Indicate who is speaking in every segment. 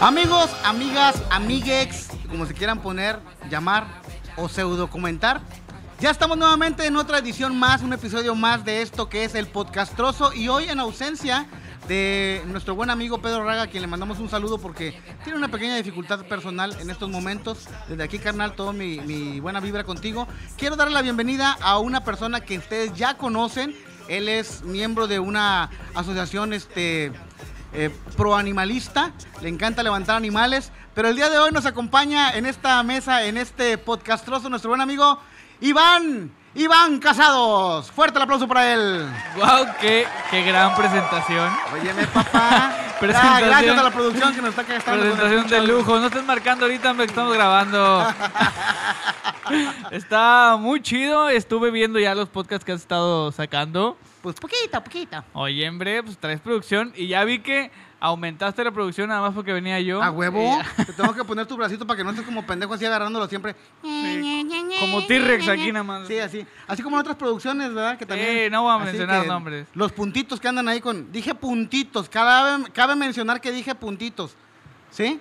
Speaker 1: Amigos, amigas, amiguex, como se quieran poner, llamar o pseudo comentar. Ya estamos nuevamente en otra edición más, un episodio más de esto que es el podcastroso y hoy en ausencia de nuestro buen amigo Pedro Raga, a quien le mandamos un saludo porque tiene una pequeña dificultad personal en estos momentos. Desde aquí, carnal, todo mi, mi buena vibra contigo. Quiero darle la bienvenida a una persona que ustedes ya conocen. Él es miembro de una asociación este, eh, proanimalista, le encanta levantar animales, pero el día de hoy nos acompaña en esta mesa, en este podcastroso, nuestro buen amigo Iván, Iván Casados. Fuerte el aplauso para él.
Speaker 2: Wow, qué, qué gran presentación.
Speaker 1: Óyeme, papá.
Speaker 2: Presentación.
Speaker 1: Ah, gracias a la producción que nos está gastando.
Speaker 2: Presentación de lujo. No estés marcando ahorita, me estamos grabando. Está muy chido. Estuve viendo ya los podcasts que has estado sacando.
Speaker 1: Pues poquita, poquita.
Speaker 2: Oye, hombre, pues traes producción. Y ya vi que aumentaste la producción nada más porque venía yo.
Speaker 1: A huevo. Te tengo que poner tu bracito para que no estés como pendejo así agarrándolo siempre.
Speaker 2: Como T-Rex aquí nada más.
Speaker 1: Sí, así. Así como en otras producciones, ¿verdad? Que también.
Speaker 2: Eh, no voy a
Speaker 1: así
Speaker 2: mencionar
Speaker 1: que
Speaker 2: nombres.
Speaker 1: Los puntitos que andan ahí con. Dije puntitos. Cabe, cabe mencionar que dije puntitos. ¿Sí?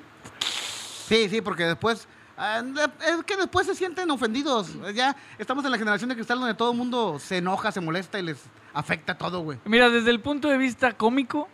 Speaker 1: Sí, sí, porque después. Ah, Es que después se sienten ofendidos. Ya estamos en la generación de cristal donde todo el mundo se enoja, se molesta y les afecta todo, güey.
Speaker 2: Mira, desde el punto de vista cómico,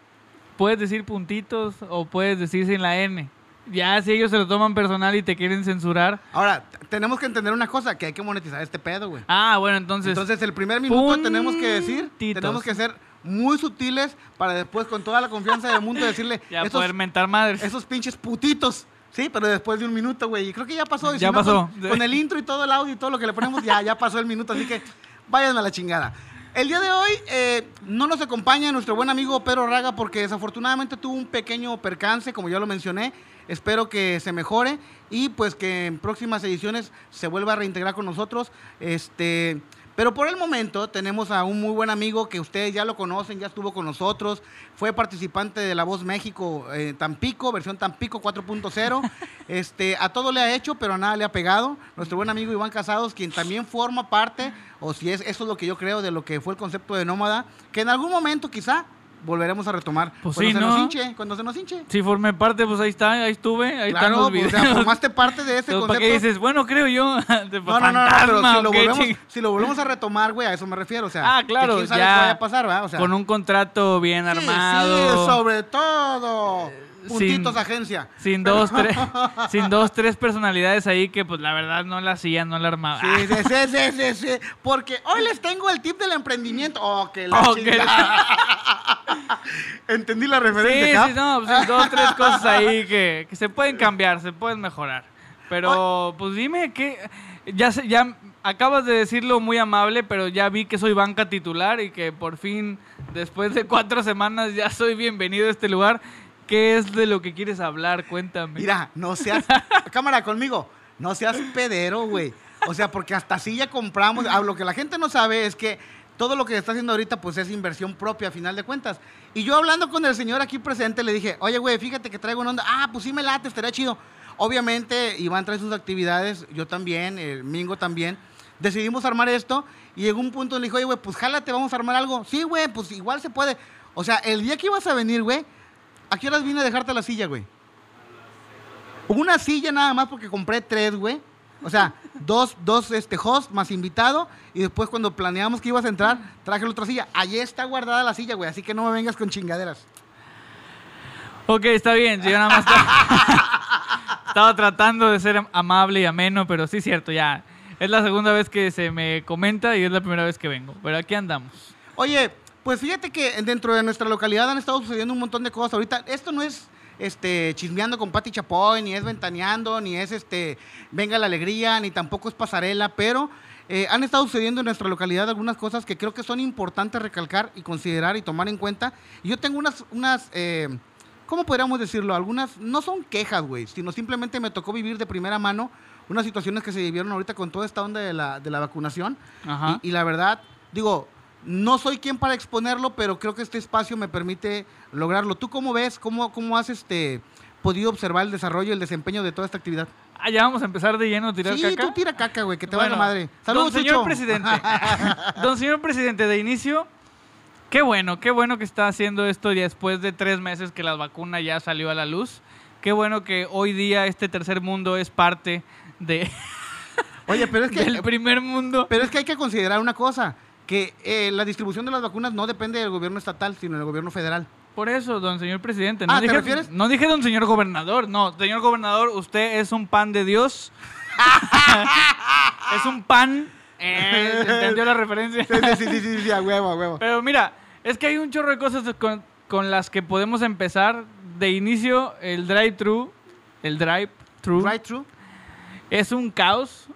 Speaker 2: puedes decir puntitos o puedes decir sin la N. Ya si ellos se lo toman personal y te quieren censurar.
Speaker 1: Ahora, tenemos que entender una cosa: que hay que monetizar este pedo, güey.
Speaker 2: Ah, bueno, entonces.
Speaker 1: Entonces, el primer minuto tenemos que decir, tenemos que ser muy sutiles para después, con toda la confianza del mundo, decirle
Speaker 2: ya
Speaker 1: esos,
Speaker 2: poder mentar madres.
Speaker 1: esos pinches putitos. Sí, pero después de un minuto, güey. Y creo que ya pasó. y
Speaker 2: Ya
Speaker 1: no,
Speaker 2: pasó.
Speaker 1: Con, con el intro y todo el audio y todo lo que le ponemos, ya, ya pasó el minuto. Así que vayan a la chingada. El día de hoy eh, no nos acompaña nuestro buen amigo Pedro Raga porque desafortunadamente tuvo un pequeño percance, como ya lo mencioné. Espero que se mejore y pues que en próximas ediciones se vuelva a reintegrar con nosotros. Este, pero por el momento tenemos a un muy buen amigo que ustedes ya lo conocen, ya estuvo con nosotros, fue participante de La Voz México eh, Tampico, versión Tampico 4.0. Este, a todo le ha hecho, pero a nada le ha pegado. Nuestro buen amigo Iván Casados, quien también forma parte, o si es eso es lo que yo creo de lo que fue el concepto de nómada, que en algún momento quizá volveremos a retomar.
Speaker 2: Pues
Speaker 1: cuando
Speaker 2: sí,
Speaker 1: se nos
Speaker 2: ¿no?
Speaker 1: hinche, cuando se nos hinche.
Speaker 2: Si formé parte, pues ahí está, ahí estuve, ahí están
Speaker 1: Claro,
Speaker 2: los
Speaker 1: pues, o
Speaker 2: videos.
Speaker 1: sea, formaste parte de ese
Speaker 2: Entonces, ¿Para qué
Speaker 1: concepto.
Speaker 2: dices? Bueno, creo yo.
Speaker 1: No, no, no, no, pero si lo,
Speaker 2: ¿o qué
Speaker 1: volvemos, si lo volvemos a retomar, güey, a eso me refiero. O sea,
Speaker 2: Ah, claro,
Speaker 1: que
Speaker 2: ya
Speaker 1: vaya a pasar, ¿verdad? O sea,
Speaker 2: Con un contrato bien
Speaker 1: sí,
Speaker 2: armado.
Speaker 1: Sí, sobre todo. Puntitos
Speaker 2: sin-
Speaker 1: agencia.
Speaker 2: Sin dos, tres, sin dos, tres personalidades ahí que pues la verdad no la hacían, no la armaban.
Speaker 1: Sí, sí, sí, sí, sí, sí. Porque hoy les tengo el tip del emprendimiento. Oh, que la
Speaker 2: Oh, que.
Speaker 1: Entendí la
Speaker 2: Sí,
Speaker 1: referencia.
Speaker 2: sí,
Speaker 1: Cap?
Speaker 2: no, pues sí, dos, tres cosas ahí que, que se pueden cambiar, se pueden mejorar. Pero, pues dime que ya ya acabas de decirlo muy amable, pero ya vi que soy banca titular y que por fin, después de cuatro semanas, ya soy bienvenido a este lugar. ¿Qué es de lo que quieres hablar? Cuéntame.
Speaker 1: Mira, no seas. cámara conmigo. No seas pedero, güey. O sea, porque hasta así ya compramos. Ah, lo que la gente no sabe es que todo lo que está haciendo ahorita, pues es inversión propia, a final de cuentas. Y yo hablando con el señor aquí presente, le dije, oye, güey, fíjate que traigo una onda. Ah, pues sí me late, estaría chido. Obviamente, Iván trae sus actividades, yo también, el Mingo también. Decidimos armar esto y llegó un punto donde le dije, oye, güey, pues jálate, vamos a armar algo. Sí, güey, pues igual se puede. O sea, el día que ibas a venir, güey, ¿a qué horas vine a dejarte la silla, güey? Una silla nada más porque compré tres, güey. O sea, dos, dos este, host más invitado. Y después cuando planeamos que ibas a entrar, traje la otra silla. Allí está guardada la silla, güey. Así que no me vengas con chingaderas.
Speaker 2: Ok, está bien. Yo nada más estaba, estaba tratando de ser amable y ameno, pero sí es cierto, ya. Es la segunda vez que se me comenta y es la primera vez que vengo. Pero aquí andamos.
Speaker 1: Oye, pues fíjate que dentro de nuestra localidad han estado sucediendo un montón de cosas. Ahorita, esto no es este chismeando con Pati Chapoy, ni es ventaneando, ni es este venga la alegría, ni tampoco es pasarela, pero eh, han estado sucediendo en nuestra localidad algunas cosas que creo que son importantes recalcar y considerar y tomar en cuenta. Y yo tengo unas, unas eh, ¿cómo podríamos decirlo? Algunas no son quejas, güey, sino simplemente me tocó vivir de primera mano unas situaciones que se vivieron ahorita con toda esta onda de la, de la vacunación.
Speaker 2: Ajá.
Speaker 1: Y, y la verdad, digo, no soy quien para exponerlo, pero creo que este espacio me permite lograrlo. ¿Tú cómo ves? ¿Cómo, cómo has este, podido observar el desarrollo y el desempeño de toda esta actividad?
Speaker 2: Ah, ya vamos a empezar de lleno a tirar
Speaker 1: Sí,
Speaker 2: caca.
Speaker 1: tú tira caca, güey, que te
Speaker 2: Bueno,
Speaker 1: vaya la madre. Saludos,
Speaker 2: don señor
Speaker 1: Chucho.
Speaker 2: presidente. don señor presidente, de inicio, qué bueno, qué bueno que está haciendo esto ya después de tres meses que la vacuna ya salió a la luz. qué bueno que hoy día este tercer mundo es parte de,
Speaker 1: Oye, pero es que...
Speaker 2: del primer mundo.
Speaker 1: Pero es que hay que considerar una cosa, que eh, la distribución de las vacunas no depende del gobierno estatal, sino del gobierno federal.
Speaker 2: Por eso, don señor presidente. No
Speaker 1: Ah, ¿te
Speaker 2: dije,
Speaker 1: refieres?
Speaker 2: No dije don señor gobernador. No, señor gobernador, usted es un pan de Dios. es un pan. Eh, ¿Entendió la referencia?
Speaker 1: Sí, sí, sí, sí, sí, a huevo, a huevo.
Speaker 2: Pero mira, es que hay un chorro de cosas con, con las que podemos empezar. De inicio, el drive-thru, el drive-thru,
Speaker 1: true.
Speaker 2: es un caos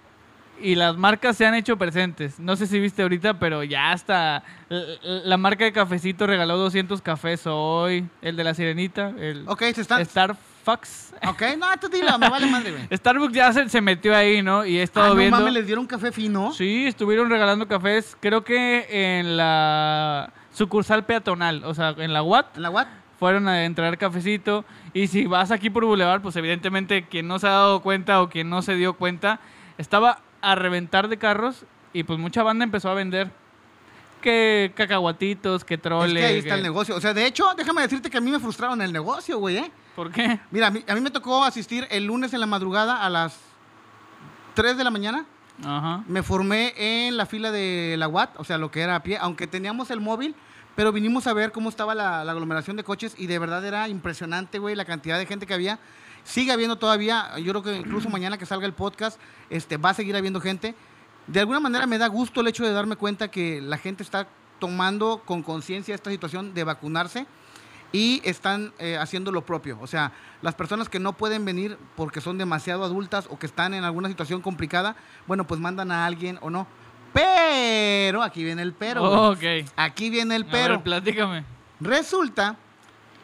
Speaker 2: y las marcas se han hecho presentes. No sé si viste ahorita, pero ya hasta la marca de cafecito regaló 200 cafés hoy. El de la sirenita, el
Speaker 1: Ok, se están...
Speaker 2: Starbucks.
Speaker 1: Ok, no, tú dilo, me vale madre, güey.
Speaker 2: Starbucks ya se, se metió ahí, ¿no? Y he estado
Speaker 1: Ah, no
Speaker 2: viendo.
Speaker 1: mames, les dieron café fino.
Speaker 2: Sí, estuvieron regalando cafés, creo que en la sucursal peatonal, o sea, en la UAT,
Speaker 1: ¿En la what?
Speaker 2: fueron a entregar cafecito. Y si vas aquí por Boulevard, pues evidentemente quien no se ha dado cuenta o quien no se dio cuenta, estaba a reventar de carros y pues mucha banda empezó a vender. Que cacahuatitos, que
Speaker 1: Es
Speaker 2: troles.
Speaker 1: que ahí está
Speaker 2: que-
Speaker 1: el negocio. O sea, de hecho, déjame decirte que a mí me frustraron el negocio, güey, ¿eh?
Speaker 2: ¿Por qué?
Speaker 1: Mira, a mí, a mí me tocó asistir el lunes en la madrugada a las 3 de la mañana.
Speaker 2: Ajá.
Speaker 1: Me formé en la fila de la UAT, o sea, lo que era a pie, aunque teníamos el móvil, pero vinimos a ver cómo estaba la, la aglomeración de coches y de verdad era impresionante, güey, la cantidad de gente que había. Sigue habiendo todavía, yo creo que incluso mañana que salga el podcast, este, va a seguir habiendo gente. De alguna manera me da gusto el hecho de darme cuenta que la gente está tomando con conciencia esta situación de vacunarse y están eh, haciendo lo propio. O sea, las personas que no pueden venir porque son demasiado adultas o que están en alguna situación complicada, bueno, pues mandan a alguien o no. Pero, aquí viene el pero. Aquí viene el
Speaker 2: A
Speaker 1: pero.
Speaker 2: ver, platícame.
Speaker 1: Resulta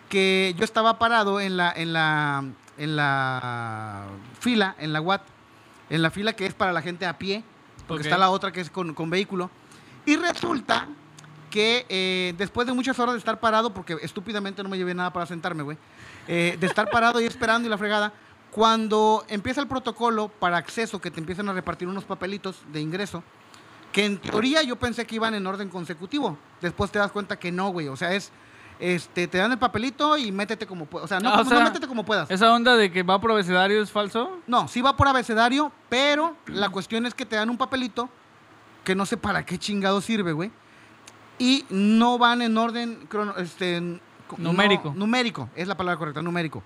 Speaker 1: que yo estaba parado en la, en la, en la fila, en la UAT, en la fila que es para la gente a pie, porque
Speaker 2: Ok.
Speaker 1: está la otra que es con, con vehículo. Y resulta que eh, después de muchas horas de estar parado, porque estúpidamente no me llevé nada para sentarme, güey, eh, de estar parado y esperando y la fregada, cuando empieza el protocolo para acceso, que te empiezan a repartir unos papelitos de ingreso, que en teoría yo pensé que iban en orden consecutivo. Después te das cuenta que no, güey. O sea, es, este, te dan el papelito y métete como puedas. O sea, no,
Speaker 2: Ah, o
Speaker 1: no
Speaker 2: sea,
Speaker 1: métete como puedas.
Speaker 2: ¿Esa onda de que va por abecedario es falso?
Speaker 1: No, sí va por abecedario, pero la cuestión es que te dan un papelito que no sé para qué chingado sirve, güey. Y no van en orden crono- este, no-
Speaker 2: Numérico.
Speaker 1: numérico, es la palabra correcta, numérico.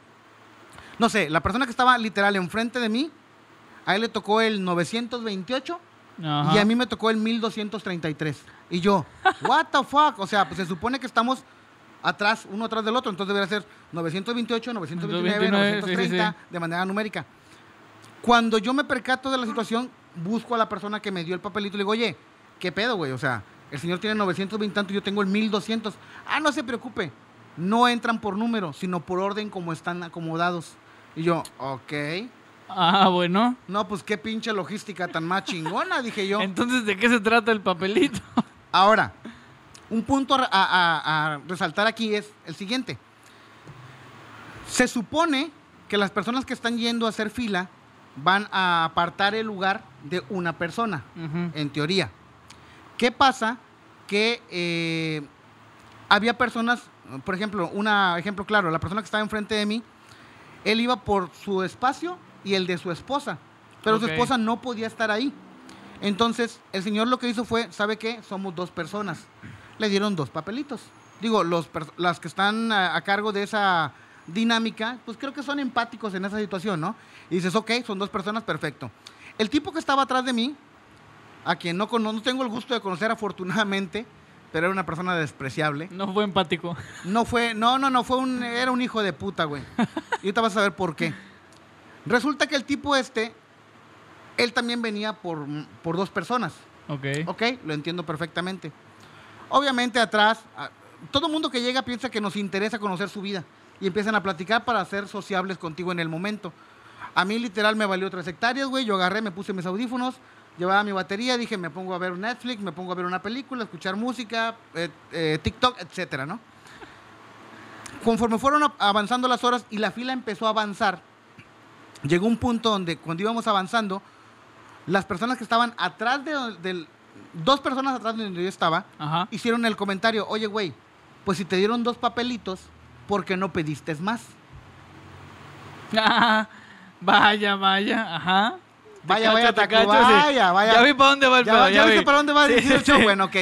Speaker 1: No sé, la persona que estaba literal enfrente de mí, a él le tocó el 928
Speaker 2: Ajá.
Speaker 1: y a mí me tocó el 1233. Y yo, what the fuck? O sea, pues se supone que estamos atrás, uno atrás del otro, entonces debería ser 928, 929,
Speaker 2: 929, sí, sí,
Speaker 1: 930
Speaker 2: sí.
Speaker 1: de manera numérica. Cuando yo me percato de la situación, busco a la persona que me dio el papelito y le digo, oye, ¿qué pedo, güey? O sea, el señor tiene 920 tanto y yo tengo el 1200. Ah, no se preocupe, no entran por número, sino por orden como están acomodados. Y yo, ok.
Speaker 2: Ah, bueno.
Speaker 1: No, pues qué pinche logística tan más chingona, dije yo.
Speaker 2: Entonces, ¿de qué se trata el papelito?
Speaker 1: Ahora, un punto a, a- a- a resaltar aquí es el siguiente. Se supone que las personas que están yendo a hacer fila van a apartar el lugar de una persona, en teoría. ¿Qué pasa? Que eh, había personas, por ejemplo, un ejemplo claro, la persona que estaba enfrente de mí, él iba por su espacio y el de su esposa, pero su esposa no podía estar ahí. Entonces, el señor lo que hizo fue, ¿sabe qué? Somos dos personas. Le dieron dos papelitos. Digo, los las que están a, a cargo de esa dinámica, pues creo que son empáticos en esa situación, ¿no? Y dices, ok, son dos personas, perfecto. El tipo que estaba atrás de mí, a quien no, no tengo el gusto de conocer afortunadamente, pero era una persona despreciable.
Speaker 2: No fue empático.
Speaker 1: No fue, no, no, no, fue un, era un hijo de puta, güey. Y ahorita vas a ver por qué. Resulta que el tipo este, él también venía por, por dos personas.
Speaker 2: Ok.
Speaker 1: Ok, lo entiendo perfectamente. Obviamente atrás, todo mundo que llega piensa que nos interesa conocer su vida y empiezan a platicar para ser sociables contigo en el momento. A mí literal me valió tres hectáreas, güey. Yo agarré, me puse mis audífonos, llevaba mi batería, dije, me pongo a ver Netflix, me pongo a ver una película, escuchar música, eh, eh, TikTok, etcétera, ¿no? Conforme fueron avanzando las horas y la fila empezó a avanzar, llegó un punto donde cuando íbamos avanzando, las personas que estaban atrás de, del... Dos personas atrás de donde yo estaba,
Speaker 2: Ajá.
Speaker 1: hicieron el comentario, oye, güey, pues si te dieron dos papelitos, ¿por qué no pediste más?
Speaker 2: Ah, vaya, vaya, ajá.
Speaker 1: Vaya, vaya, taco, vaya, vaya.
Speaker 2: Ya vi para dónde va el
Speaker 1: ¿Ya,
Speaker 2: pedo,
Speaker 1: ya
Speaker 2: ya
Speaker 1: viste
Speaker 2: vi.
Speaker 1: para dónde va
Speaker 2: Sí,
Speaker 1: el
Speaker 2: sí.
Speaker 1: show? Bueno, ok.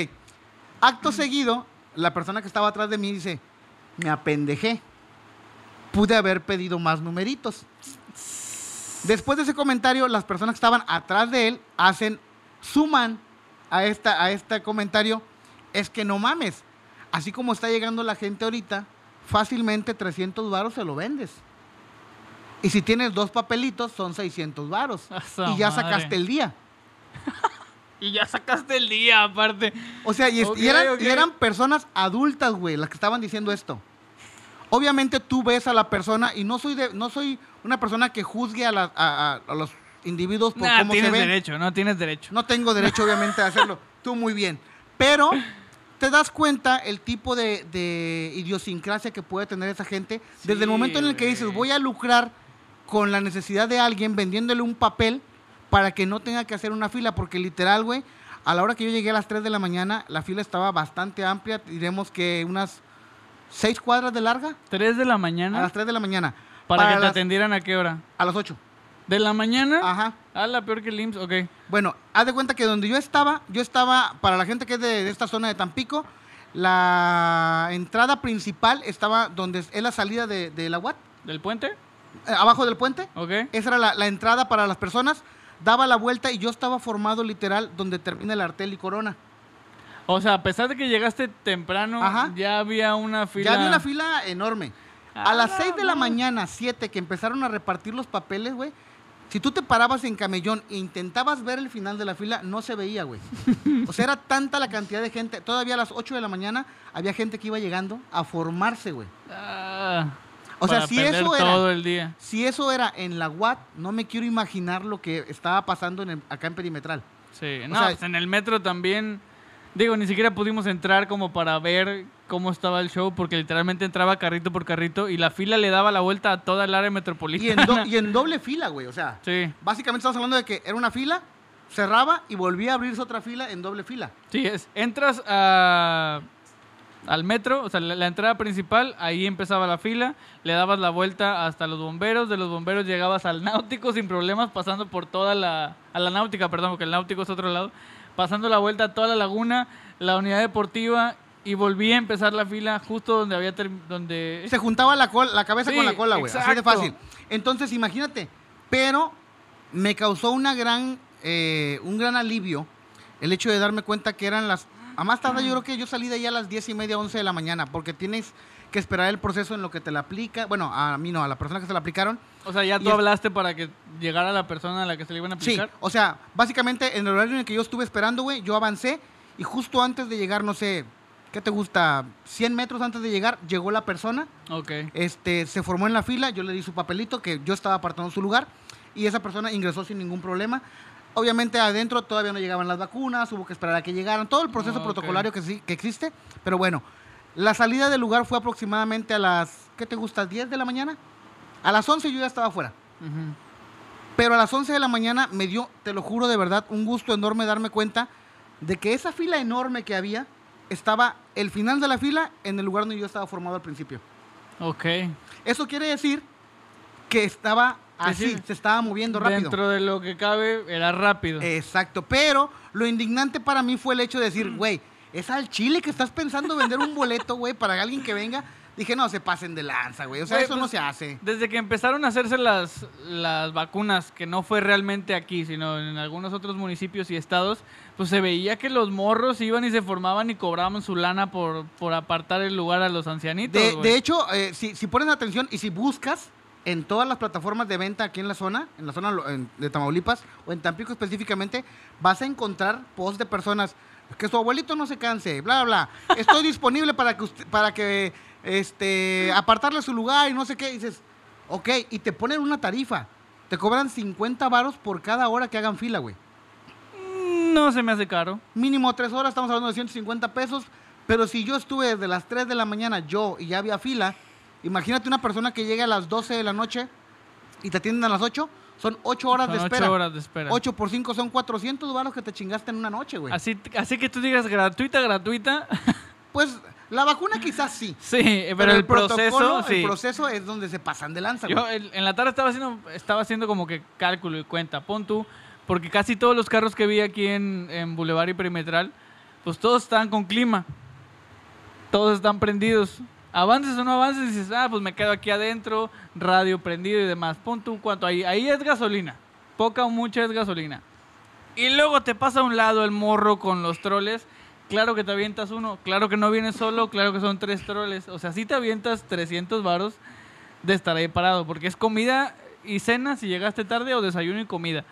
Speaker 1: Acto seguido, la persona que estaba atrás de mí dice, me apendejé. Pude haber pedido más numeritos. Después de ese comentario, las personas que estaban atrás de él hacen, suman a, esta, a este comentario, es que no mames. Así como está llegando la gente ahorita, fácilmente 300 varos se lo vendes. Y si tienes dos papelitos, son 600 varos. Y ya
Speaker 2: madre.
Speaker 1: sacaste el día.
Speaker 2: Y ya sacaste el día, aparte.
Speaker 1: O sea, y, eran, y eran personas adultas, güey, las que estaban diciendo esto. Obviamente tú ves a la persona y no soy de, no soy una persona que juzgue a, la- a- a- a los individuos por
Speaker 2: Nah,
Speaker 1: cómo se
Speaker 2: tienes derecho, no tienes derecho.
Speaker 1: No tengo derecho, obviamente, a hacerlo. Tú muy bien. Pero te das cuenta el tipo de, de idiosincrasia que puede tener esa gente desde el momento en el que dices, voy a lucrar con la necesidad de alguien vendiéndole un papel para que no tenga que hacer una fila, porque literal, güey, a la hora que yo llegué a las 3 de la mañana, la fila estaba bastante amplia, diremos que unas 6 cuadras de larga,
Speaker 2: ¿Tres de la
Speaker 1: a
Speaker 2: mañana?
Speaker 1: las 3 de la mañana.
Speaker 2: ¿Para, que te
Speaker 1: las-
Speaker 2: atendieran a qué hora?
Speaker 1: A las 8.
Speaker 2: ¿De la mañana?
Speaker 1: Ajá.
Speaker 2: Ah, la peor que el IMSS, ok.
Speaker 1: Bueno, haz de cuenta que donde yo estaba, yo estaba, para la gente que es de, de esta zona de Tampico, la entrada principal estaba donde es la salida de, de la UAT,
Speaker 2: ¿Del puente?
Speaker 1: eh, abajo del puente.
Speaker 2: Ok.
Speaker 1: Esa era la, la entrada para las personas. Daba la vuelta y yo estaba formado literal donde termina el Artel y Corona.
Speaker 2: O sea, a pesar de que llegaste temprano,
Speaker 1: Ajá.
Speaker 2: ya había una fila.
Speaker 1: Ya había una fila enorme.
Speaker 2: Ah,
Speaker 1: A las 6 de la mañana, 7, que empezaron a repartir los papeles, güey. Si tú te parabas en camellón e intentabas ver el final de la fila, no se veía, güey. O sea, era tanta la cantidad de gente. Todavía a las 8 de la mañana había gente que iba llegando a formarse, güey.
Speaker 2: Ah,
Speaker 1: O sea, si eso era-
Speaker 2: todo el día.
Speaker 1: Si eso era en la UAT, no me quiero imaginar lo que estaba pasando en el- acá en Perimetral.
Speaker 2: Sí,
Speaker 1: O
Speaker 2: no,
Speaker 1: sea-
Speaker 2: pues en el metro también. Digo, ni siquiera pudimos entrar como para ver cómo estaba el show, porque literalmente entraba carrito por carrito y la fila le daba la vuelta a toda el área
Speaker 1: Y en,
Speaker 2: metropolitana.
Speaker 1: do- y en doble fila, güey. O sea,
Speaker 2: Sí,
Speaker 1: básicamente estamos hablando de que era una fila, cerraba y volvía a abrirse otra fila en doble fila.
Speaker 2: sí, es. Entras a, al metro, o sea, la, la entrada principal, ahí empezaba la fila, le dabas la vuelta hasta los bomberos, de los bomberos llegabas al náutico sin problemas, pasando por toda la. a la náutica, perdón, porque el náutico es otro lado, pasando la vuelta a toda la laguna, la unidad deportiva. Y volví a empezar la fila justo donde había donde
Speaker 1: Se juntaba la, col- la cabeza
Speaker 2: Sí,
Speaker 1: con la cola, güey. Así de fácil. Entonces, imagínate. Pero me causó una gran, eh, un gran alivio el hecho de darme cuenta que eran las... A más tarde yo creo que yo salí de ahí a las 10 y media, 11 de la mañana, porque tienes que esperar el proceso en lo que te la aplica. Bueno, a mí no, a la persona que se la aplicaron.
Speaker 2: O sea, ya
Speaker 1: Y
Speaker 2: tú
Speaker 1: es-
Speaker 2: hablaste para que llegara la persona a la que se le iban a
Speaker 1: Sí,
Speaker 2: aplicar.
Speaker 1: o sea, básicamente en el horario en el que yo estuve esperando, güey, yo avancé y justo antes de llegar, no sé, ¿qué te gusta? 100 metros antes de llegar, llegó la persona.
Speaker 2: Ok.
Speaker 1: Este, se formó en la fila, yo le di su papelito, que yo estaba apartando su lugar, y esa persona ingresó sin ningún problema. Obviamente adentro todavía no llegaban las vacunas, hubo que esperar a que llegaran, todo el proceso protocolario que, sí, que existe, pero bueno, la salida del lugar fue aproximadamente a las, ¿qué te gusta? ¿10 de la mañana? A las 11 yo ya estaba afuera. Pero a las 11 de la mañana me dio, te lo juro de verdad, un gusto enorme darme cuenta de que esa fila enorme que había estaba el final de la fila en el lugar donde yo estaba formado al principio.
Speaker 2: Ok.
Speaker 1: Eso quiere decir que estaba
Speaker 2: Que
Speaker 1: así,
Speaker 2: sí,
Speaker 1: se estaba moviendo rápido.
Speaker 2: Dentro de lo que cabe, era rápido.
Speaker 1: Exacto, pero lo indignante para mí fue el hecho de decir, güey, es al chile que estás pensando vender un boleto, güey, para alguien que venga. Dije, no, se pasen de lanza, güey. O sea,
Speaker 2: Güey,
Speaker 1: eso no
Speaker 2: pues,
Speaker 1: se hace.
Speaker 2: Desde que empezaron a hacerse las, las vacunas, que no fue realmente aquí, sino en algunos otros municipios y estados, pues se veía que los morros iban y se formaban y cobraban su lana por, por apartar el lugar a los ancianitos.
Speaker 1: De,
Speaker 2: güey.
Speaker 1: de hecho, eh, si, si pones atención y si buscas en todas las plataformas de venta aquí en la zona, en la zona de Tamaulipas o en Tampico específicamente, vas a encontrar posts de personas que su abuelito no se canse, bla, bla, bla. Estoy disponible para que usted- para que este apartarle su lugar y no sé qué. Y dices, ok, y te ponen una tarifa. Te cobran 50 varos por cada hora que hagan fila, güey.
Speaker 2: No se me hace caro.
Speaker 1: Mínimo tres horas, estamos hablando de 150 pesos. Pero si yo estuve desde las 3 de la mañana, yo, y ya había fila, imagínate una persona que llega a las 12 de la noche y te atienden a las 8, son 8 horas
Speaker 2: Son
Speaker 1: de
Speaker 2: ocho
Speaker 1: espera.
Speaker 2: horas de espera.
Speaker 1: 8 por 5 son 400 varos que te chingaste en una noche, güey.
Speaker 2: Así, así que tú digas gratuita, gratuita.
Speaker 1: Pues La vacuna quizás sí.
Speaker 2: Sí, pero, el, proceso, sí.
Speaker 1: El proceso es donde se pasan de lanza.
Speaker 2: Yo el- en la tarde estaba haciendo, estaba haciendo como que cálculo y cuenta. Pon tú, porque casi todos los carros que vi aquí en, en Boulevard y Perimetral, pues todos estaban con clima. Todos están prendidos. Avances o no avances, dices, ah, pues me quedo aquí adentro, radio prendido y demás. Pon tú cuánto ahí. Ahí es gasolina. Poca o mucha es gasolina. Y luego te pasa a un lado el morro con los troles. Claro que te avientas uno. Claro que no vienes solo. Claro que son tres troles. O sea, sí te avientas 300 varos de estar ahí parado. Porque es comida y cena si llegaste tarde o desayuno y comida.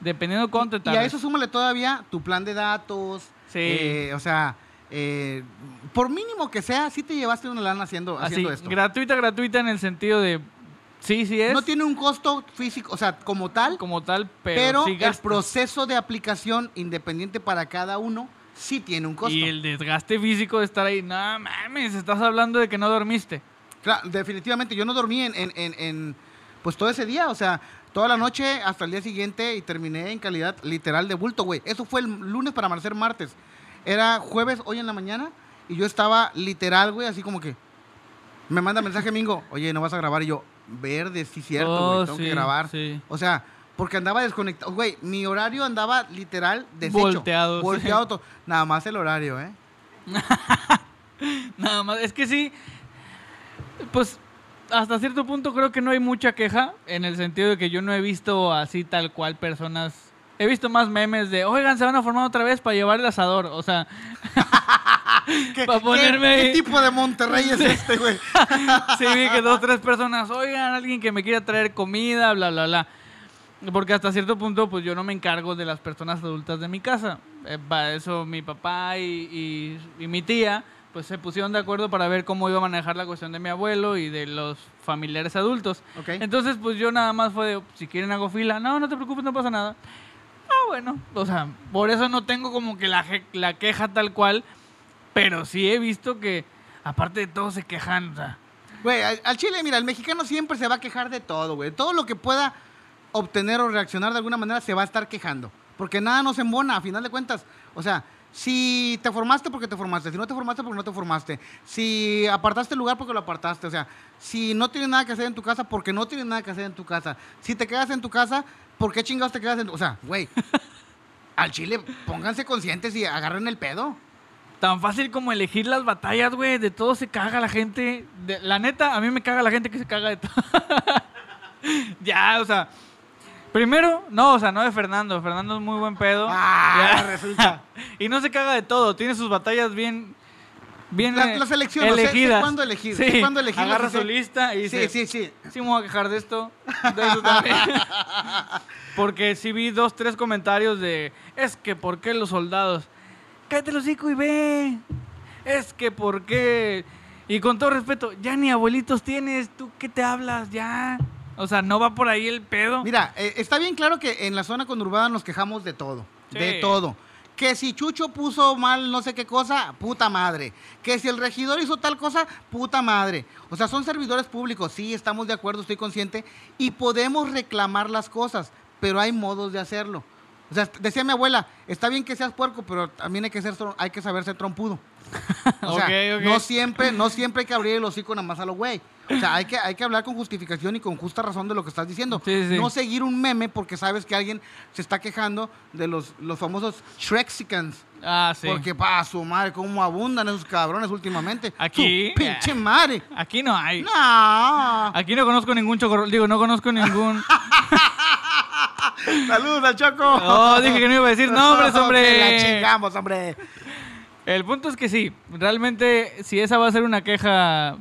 Speaker 2: Dependiendo de cuánto te
Speaker 1: Y a
Speaker 2: tardes.
Speaker 1: eso súmale todavía tu plan de datos.
Speaker 2: Sí.
Speaker 1: eh, o sea, eh, por mínimo que sea, sí te llevaste una lana haciendo,
Speaker 2: Así,
Speaker 1: haciendo esto.
Speaker 2: gratuita, gratuita en el sentido de... Sí, sí es.
Speaker 1: No tiene un costo físico, o sea, como tal,
Speaker 2: como tal, pero,
Speaker 1: pero,
Speaker 2: sí
Speaker 1: el proceso de aplicación independiente para cada uno sí tiene un costo.
Speaker 2: Y el desgaste físico de estar ahí, no mames, estás hablando de que no dormiste.
Speaker 1: Claro, definitivamente, yo no dormí en, en- en- en, pues todo ese día, o sea, toda la noche hasta el día siguiente y terminé en calidad literal de bulto, güey. Eso fue el lunes para amanecer martes. Era jueves, hoy en la mañana, y yo estaba literal, güey, así como que me manda mensaje Mingo, oye, no vas a grabar, y yo, verde, sí cierto, güey,
Speaker 2: Oh,
Speaker 1: tengo
Speaker 2: sí,
Speaker 1: que grabar.
Speaker 2: sí.
Speaker 1: O sea, porque andaba desconectado, güey, mi horario andaba literal deshecho.
Speaker 2: Volteado, sí.
Speaker 1: Volteado, to- nada más el horario, ¿eh?
Speaker 2: Nada más, es que sí, pues hasta cierto punto creo que no hay mucha queja en el sentido de que yo no he visto así tal cual personas. He visto más memes de, oigan, se van a formar otra vez para llevar el asador. O sea,
Speaker 1: ¿Qué,
Speaker 2: Pa'
Speaker 1: qué-
Speaker 2: ponerme
Speaker 1: qué tipo de Monterrey es este, güey?
Speaker 2: sí vi que dos, tres personas, oigan, alguien que me quiera traer comida, bla, bla, bla. Porque hasta cierto punto, pues yo no me encargo de las personas adultas de mi casa. Eh, para eso mi papá y, y- y mi tía, pues se pusieron de acuerdo para ver cómo iba a manejar la cuestión de mi abuelo y de los familiares adultos.
Speaker 1: Ok.
Speaker 2: Entonces, pues yo nada más fue de, si quieren hago fila, no, no te preocupes, no pasa nada. Ah, bueno, o sea, por eso no tengo como que la, la queja tal cual, pero sí he visto que, aparte de todo, se quejan, o sea,
Speaker 1: Güey, al, al chile, mira, el mexicano siempre se va a quejar de todo, güey. Todo lo que pueda obtener o reaccionar de alguna manera se va a estar quejando. Porque nada nos embona, a final de cuentas. O sea, si te formaste porque te formaste, si no te formaste porque no te formaste, si apartaste el lugar porque lo apartaste, o sea, si no tienes nada que hacer en tu casa porque no tienes nada que hacer en tu casa, si te quedas en tu casa, ¿por qué chingados te quedas en tu... O sea, güey, al chile pónganse conscientes y agarren el pedo.
Speaker 2: Tan fácil como elegir las batallas, güey. De todo se caga la gente. De- la neta, a mí me caga la gente que se caga de todo. ya, o sea. Primero, no, o sea, no de Fernando. Fernando es muy buen pedo.
Speaker 1: Ah,
Speaker 2: Ya.
Speaker 1: resulta.
Speaker 2: y no se caga de todo. Tiene sus batallas bien. Bien
Speaker 1: La-
Speaker 2: eh,
Speaker 1: las elecciones, sé
Speaker 2: elegidas.
Speaker 1: cuándo elegir,
Speaker 2: Sí,
Speaker 1: sé cuándo elegirlas,
Speaker 2: Agarra su lista y dice:
Speaker 1: Sí, sí, sí.
Speaker 2: Sí, me voy a quejar de esto, de eso también. Porque sí vi dos, tres comentarios de, es que ¿por qué los soldados? Cállate el hocico y ve. Es que ¿por qué? Y con todo respeto, ya ni abuelitos tienes, ¿tú qué te hablas? Ya. O sea, no va por ahí el pedo.
Speaker 1: Mira, eh, está bien claro que en la zona conurbada nos quejamos de todo. De todo. Que si Chucho puso mal no sé qué cosa, puta madre. Que si el regidor hizo tal cosa, puta madre. O sea, son servidores públicos, sí, estamos de acuerdo, estoy consciente. Y podemos reclamar las cosas, pero hay modos de hacerlo. O sea, decía mi abuela, está bien que seas puerco, pero también hay que, ser, hay que saber ser trompudo. O sea, no siempre, no siempre hay que abrir el hocico nada más a lo güey. O sea, hay que, hay que hablar con justificación y con justa razón de lo que estás diciendo.
Speaker 2: Sí, sí.
Speaker 1: No seguir un meme porque sabes que alguien se está quejando de los, los famosos Shrexicans.
Speaker 2: Ah, sí.
Speaker 1: Porque, pa, su madre, cómo abundan esos cabrones últimamente.
Speaker 2: Aquí,
Speaker 1: Su pinche madre.
Speaker 2: Aquí no hay.
Speaker 1: No.
Speaker 2: Aquí no conozco ningún chocorrol. Digo, no conozco ningún.
Speaker 1: Saludos al Choco.
Speaker 2: Oh, dije que no iba a decir nombres,
Speaker 1: Que La
Speaker 2: hombre.
Speaker 1: chingamos, hombre.
Speaker 2: El punto es que sí, realmente si esa va a ser una queja,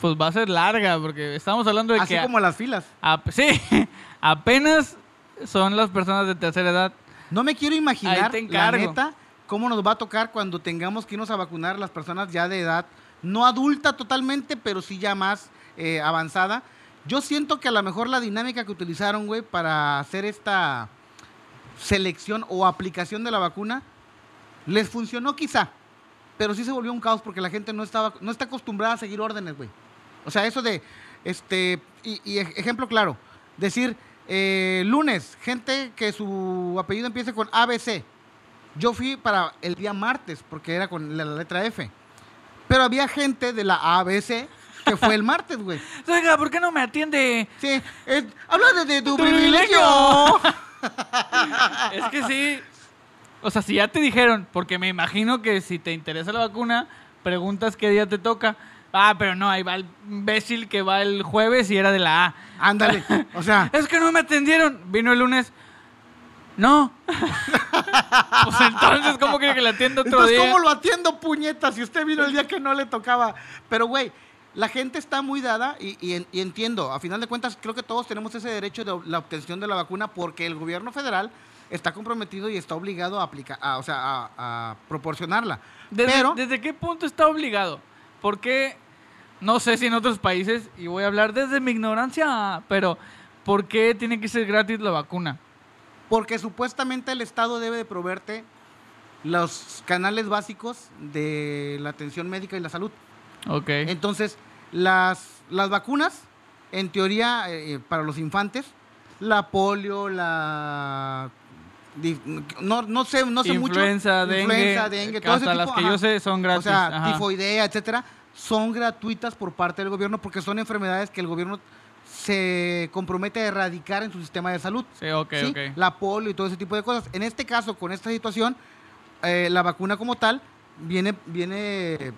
Speaker 2: pues va a ser larga, porque estamos hablando de
Speaker 1: Así
Speaker 2: que...
Speaker 1: como las filas.
Speaker 2: sí, apenas son las personas de tercera edad.
Speaker 1: No me quiero imaginar, la neta, cómo nos va a tocar cuando tengamos que irnos a vacunar las personas ya de edad, no adulta totalmente, pero sí ya más eh, avanzada. Yo siento que a lo mejor la dinámica que utilizaron, güey, para hacer esta selección o aplicación de la vacuna, les funcionó quizá, pero sí se volvió un caos porque la gente no estaba, no está acostumbrada a seguir órdenes, güey. O sea, eso de, este, y, y ej- ejemplo claro, decir, eh, lunes, gente que su apellido empiece con ABC. Yo fui para el día martes, porque era con la, la letra F. Pero había gente de la ABC que fue el martes, güey.
Speaker 2: Oiga, ¿por qué no me atiende?
Speaker 1: Sí, eh, habla de, de tu,
Speaker 2: Tu
Speaker 1: privilegio.
Speaker 2: Es que sí. O sea, si ya te dijeron, porque me imagino que si te interesa la vacuna, preguntas qué día te toca. Ah, pero no, ahí va el imbécil que va el jueves y era de la A.
Speaker 1: Ándale. O sea,
Speaker 2: Es que no me atendieron. Vino el lunes. No. pues entonces, ¿cómo quiere que le atienda otro
Speaker 1: entonces,
Speaker 2: día?
Speaker 1: ¿cómo lo atiendo, puñeta? Si usted vino el día que no le tocaba. Pero, güey, la gente está muy dada y, y y entiendo. A final de cuentas, creo que todos tenemos ese derecho de la obtención de la vacuna porque el gobierno federal está comprometido y está obligado a aplicar, o sea, a, a proporcionarla.
Speaker 2: ¿Desde,
Speaker 1: Pero,
Speaker 2: ¿Desde qué punto está obligado? Porque, no sé si en otros países, y voy a hablar desde mi ignorancia, pero ¿por qué tiene que ser gratis la vacuna?
Speaker 1: porque supuestamente el Estado debe de proveerte los canales básicos de la atención médica y la salud.
Speaker 2: Ok.
Speaker 1: Entonces, las, las vacunas, en teoría, eh, para los infantes, la polio, la... No, no sé, no sé mucho.
Speaker 2: Influenza, dengue,
Speaker 1: Influenza, dengue, todo ese
Speaker 2: hasta las
Speaker 1: tipo,
Speaker 2: que
Speaker 1: ajá.
Speaker 2: yo sé son gratis.
Speaker 1: O sea,
Speaker 2: ajá.
Speaker 1: tifoidea, etcétera, son gratuitas por parte del gobierno porque son enfermedades que el gobierno se compromete a erradicar en su sistema de salud.
Speaker 2: Sí, ok.
Speaker 1: La polio y todo ese tipo de cosas. En este caso, con esta situación, eh, la vacuna como tal viene, viene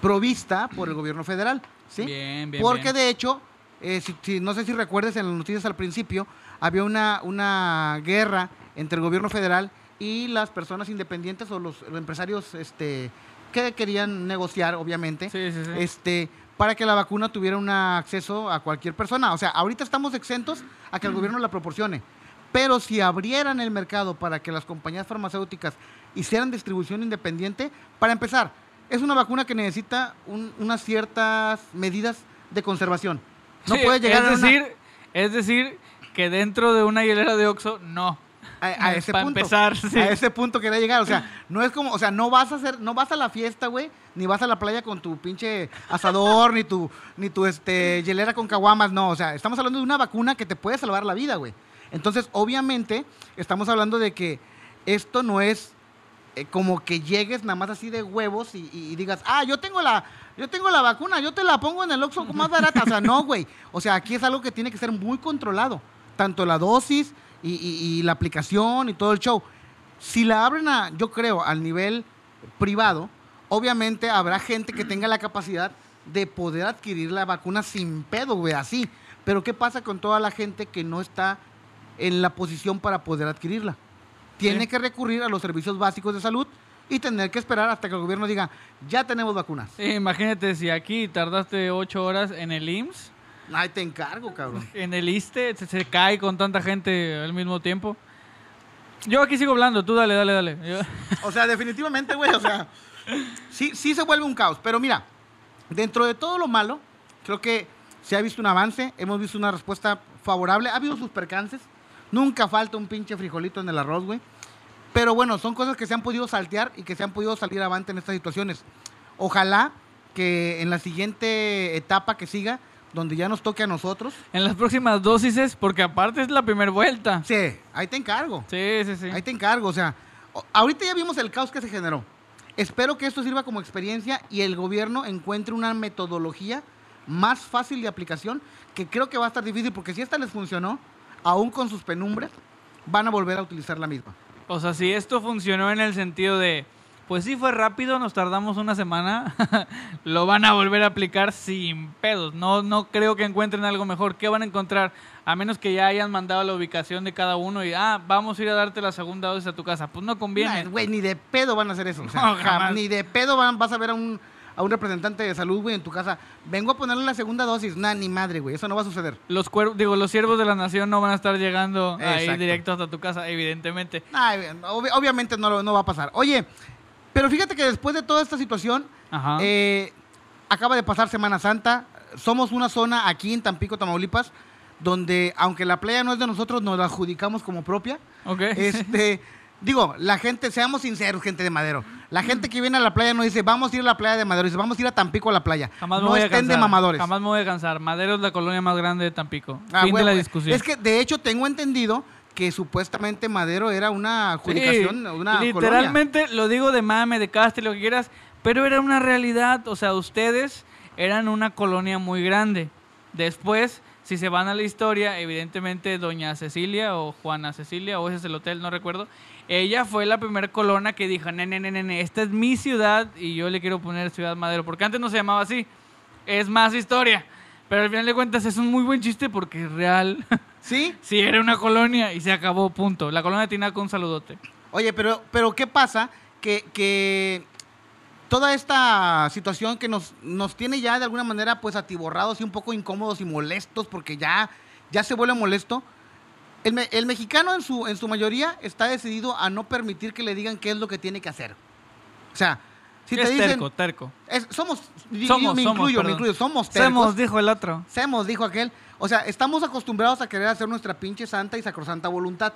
Speaker 1: provista por el gobierno federal. ¿sí?
Speaker 2: Bien, bien,
Speaker 1: Porque
Speaker 2: bien.
Speaker 1: de hecho, eh, si- si- no sé si recuerdes en las noticias al principio, había una, una guerra entre el gobierno federal y las personas independientes o los, los empresarios este, que querían negociar, obviamente,
Speaker 2: Sí, sí, sí.
Speaker 1: este, para que la vacuna tuviera un acceso a cualquier persona. O sea, ahorita estamos exentos a que el gobierno la proporcione. Pero si abrieran el mercado para que las compañías farmacéuticas hicieran distribución independiente, para empezar, es una vacuna que necesita un- unas ciertas medidas de conservación. No puede llegar
Speaker 2: es
Speaker 1: a, una-
Speaker 2: decir, es decir, que dentro de una hielera de Oxxo, no.
Speaker 1: A, a ese
Speaker 2: para
Speaker 1: punto.
Speaker 2: empezar, sí.
Speaker 1: A ese punto quería llegar. O sea, no es como, o sea, no vas a hacer, no vas a la fiesta, güey, ni vas a la playa con tu pinche asador, ni tu, ni tu este, hielera con caguamas, no. O sea, estamos hablando de una vacuna que te puede salvar la vida, güey. Entonces, obviamente, estamos hablando de que esto no es eh, como que llegues nada más así de huevos y, y- y digas, ah, yo tengo la, yo tengo la vacuna, yo te la pongo en el Oxxo más barata. O sea, no, güey. O sea, aquí es algo que tiene que ser muy controlado. Tanto la dosis y, y- y la aplicación y todo el show. Si la abren a, yo creo, al nivel privado, obviamente habrá gente que tenga la capacidad de poder adquirir la vacuna sin pedo, güey, así. Pero ¿qué pasa con toda la gente que no está en la posición para poder adquirirla? Tiene
Speaker 2: Sí.
Speaker 1: que recurrir a los servicios básicos de salud y tener que esperar hasta que el gobierno diga, ya tenemos vacunas.
Speaker 2: Sí, imagínate si aquí tardaste ocho horas en el IMSS,
Speaker 1: Ay, te encargo, cabrón.
Speaker 2: en el ISTE, se, se cae con tanta gente al mismo tiempo. Yo aquí sigo hablando, tú dale, dale, dale. Yo-
Speaker 1: O sea, definitivamente, güey, o sea, sí, sí se vuelve un caos. Pero mira, dentro de todo lo malo, creo que se ha visto un avance, hemos visto una respuesta favorable, ha habido sus percances, nunca falta un pinche frijolito en el arroz, güey. Pero bueno, son cosas que se han podido saltear y que se han podido salir avante en estas situaciones. Ojalá que en la siguiente etapa que siga, donde ya nos toque a nosotros,
Speaker 2: En las próximas dosis, porque aparte es la primera vuelta.
Speaker 1: sí, ahí te encargo.
Speaker 2: Sí, sí, sí.
Speaker 1: Ahí te encargo, o sea, ahorita ya vimos el caos que se generó. Espero que esto sirva como experiencia y el gobierno encuentre una metodología más fácil de aplicación, que creo que va a estar difícil, porque si esta les funcionó, aún con sus penumbres, van a volver a utilizar la misma.
Speaker 2: O sea, si esto funcionó en el sentido de, pues sí fue rápido, nos tardamos una semana, lo van a volver a aplicar sin pedos. No, no creo que encuentren algo mejor. ¿Qué van a encontrar? A menos que ya hayan mandado la ubicación de cada uno y, ah, vamos a ir a darte la segunda dosis a tu casa. Pues no conviene.
Speaker 1: Nah, Güey, ni de pedo van a hacer eso. o sea,
Speaker 2: No,
Speaker 1: jam-
Speaker 2: jamás.
Speaker 1: ni de pedo van, vas a ver a un, a un representante de salud, güey, en tu casa. Vengo a ponerle la segunda dosis. Nah, ni madre, güey. Eso no va a suceder.
Speaker 2: Los cuervos, digo, los siervos de la nación no van a estar llegando ahí
Speaker 1: Exacto.
Speaker 2: directo hasta tu casa, evidentemente.
Speaker 1: Ay, obvi- obviamente no, no va a pasar. Oye, pero fíjate que después de toda esta situación, eh, acaba de pasar Semana Santa. Somos una zona aquí en Tampico, Tamaulipas, donde, aunque la playa no es de nosotros, nos la adjudicamos como propia.
Speaker 2: ok.
Speaker 1: Este, digo, la gente, seamos sinceros, gente de Madero. La gente que viene a la playa no dice, vamos a ir a la playa de Madero, dice, vamos a ir a Tampico a la playa.
Speaker 2: Jamás me
Speaker 1: no
Speaker 2: voy a
Speaker 1: estén de
Speaker 2: cansar.
Speaker 1: mamadores.
Speaker 2: Jamás me voy a cansar. Madero es la colonia más grande de Tampico.
Speaker 1: Ah,
Speaker 2: fin de
Speaker 1: huevo,
Speaker 2: la
Speaker 1: eh.
Speaker 2: discusión.
Speaker 1: Es que, de hecho, tengo entendido que supuestamente Madero era una adjudicación,
Speaker 2: Sí,
Speaker 1: una colonia.
Speaker 2: Literalmente lo digo de mame, de caste, lo que quieras, Pero era una realidad, o sea, ustedes eran una colonia muy grande. Después, si se van a la historia, evidentemente doña Cecilia o Juana Cecilia, o ese es el hotel, no recuerdo, ella fue la primera colonia que dijo, nene, nene, nene, esta es mi ciudad y yo le quiero poner Ciudad Madero, porque antes no se llamaba así, es más historia. Pero al final de cuentas es un muy buen chiste porque es real.
Speaker 1: ¿Sí?
Speaker 2: sí, era una colonia y se acabó, punto. La colonia de Tinaco, un saludote.
Speaker 1: Oye, pero, pero ¿qué pasa? Que, que toda esta situación que nos, nos tiene ya de alguna manera pues atiborrados y un poco incómodos y molestos porque ya, ya se vuelve molesto. El, me- el mexicano en su, en su mayoría está decidido a no permitir que le digan qué es lo que tiene que hacer. O sea, si
Speaker 2: es
Speaker 1: te dicen...
Speaker 2: terco, terco.
Speaker 1: es- somos,
Speaker 2: Somos,
Speaker 1: me
Speaker 2: somos,
Speaker 1: incluyo, me
Speaker 2: perdón.
Speaker 1: incluyo, somos tercos.
Speaker 2: Semos, dijo el otro.
Speaker 1: Semos, dijo aquel. O sea, estamos acostumbrados a querer hacer nuestra pinche santa y sacrosanta voluntad.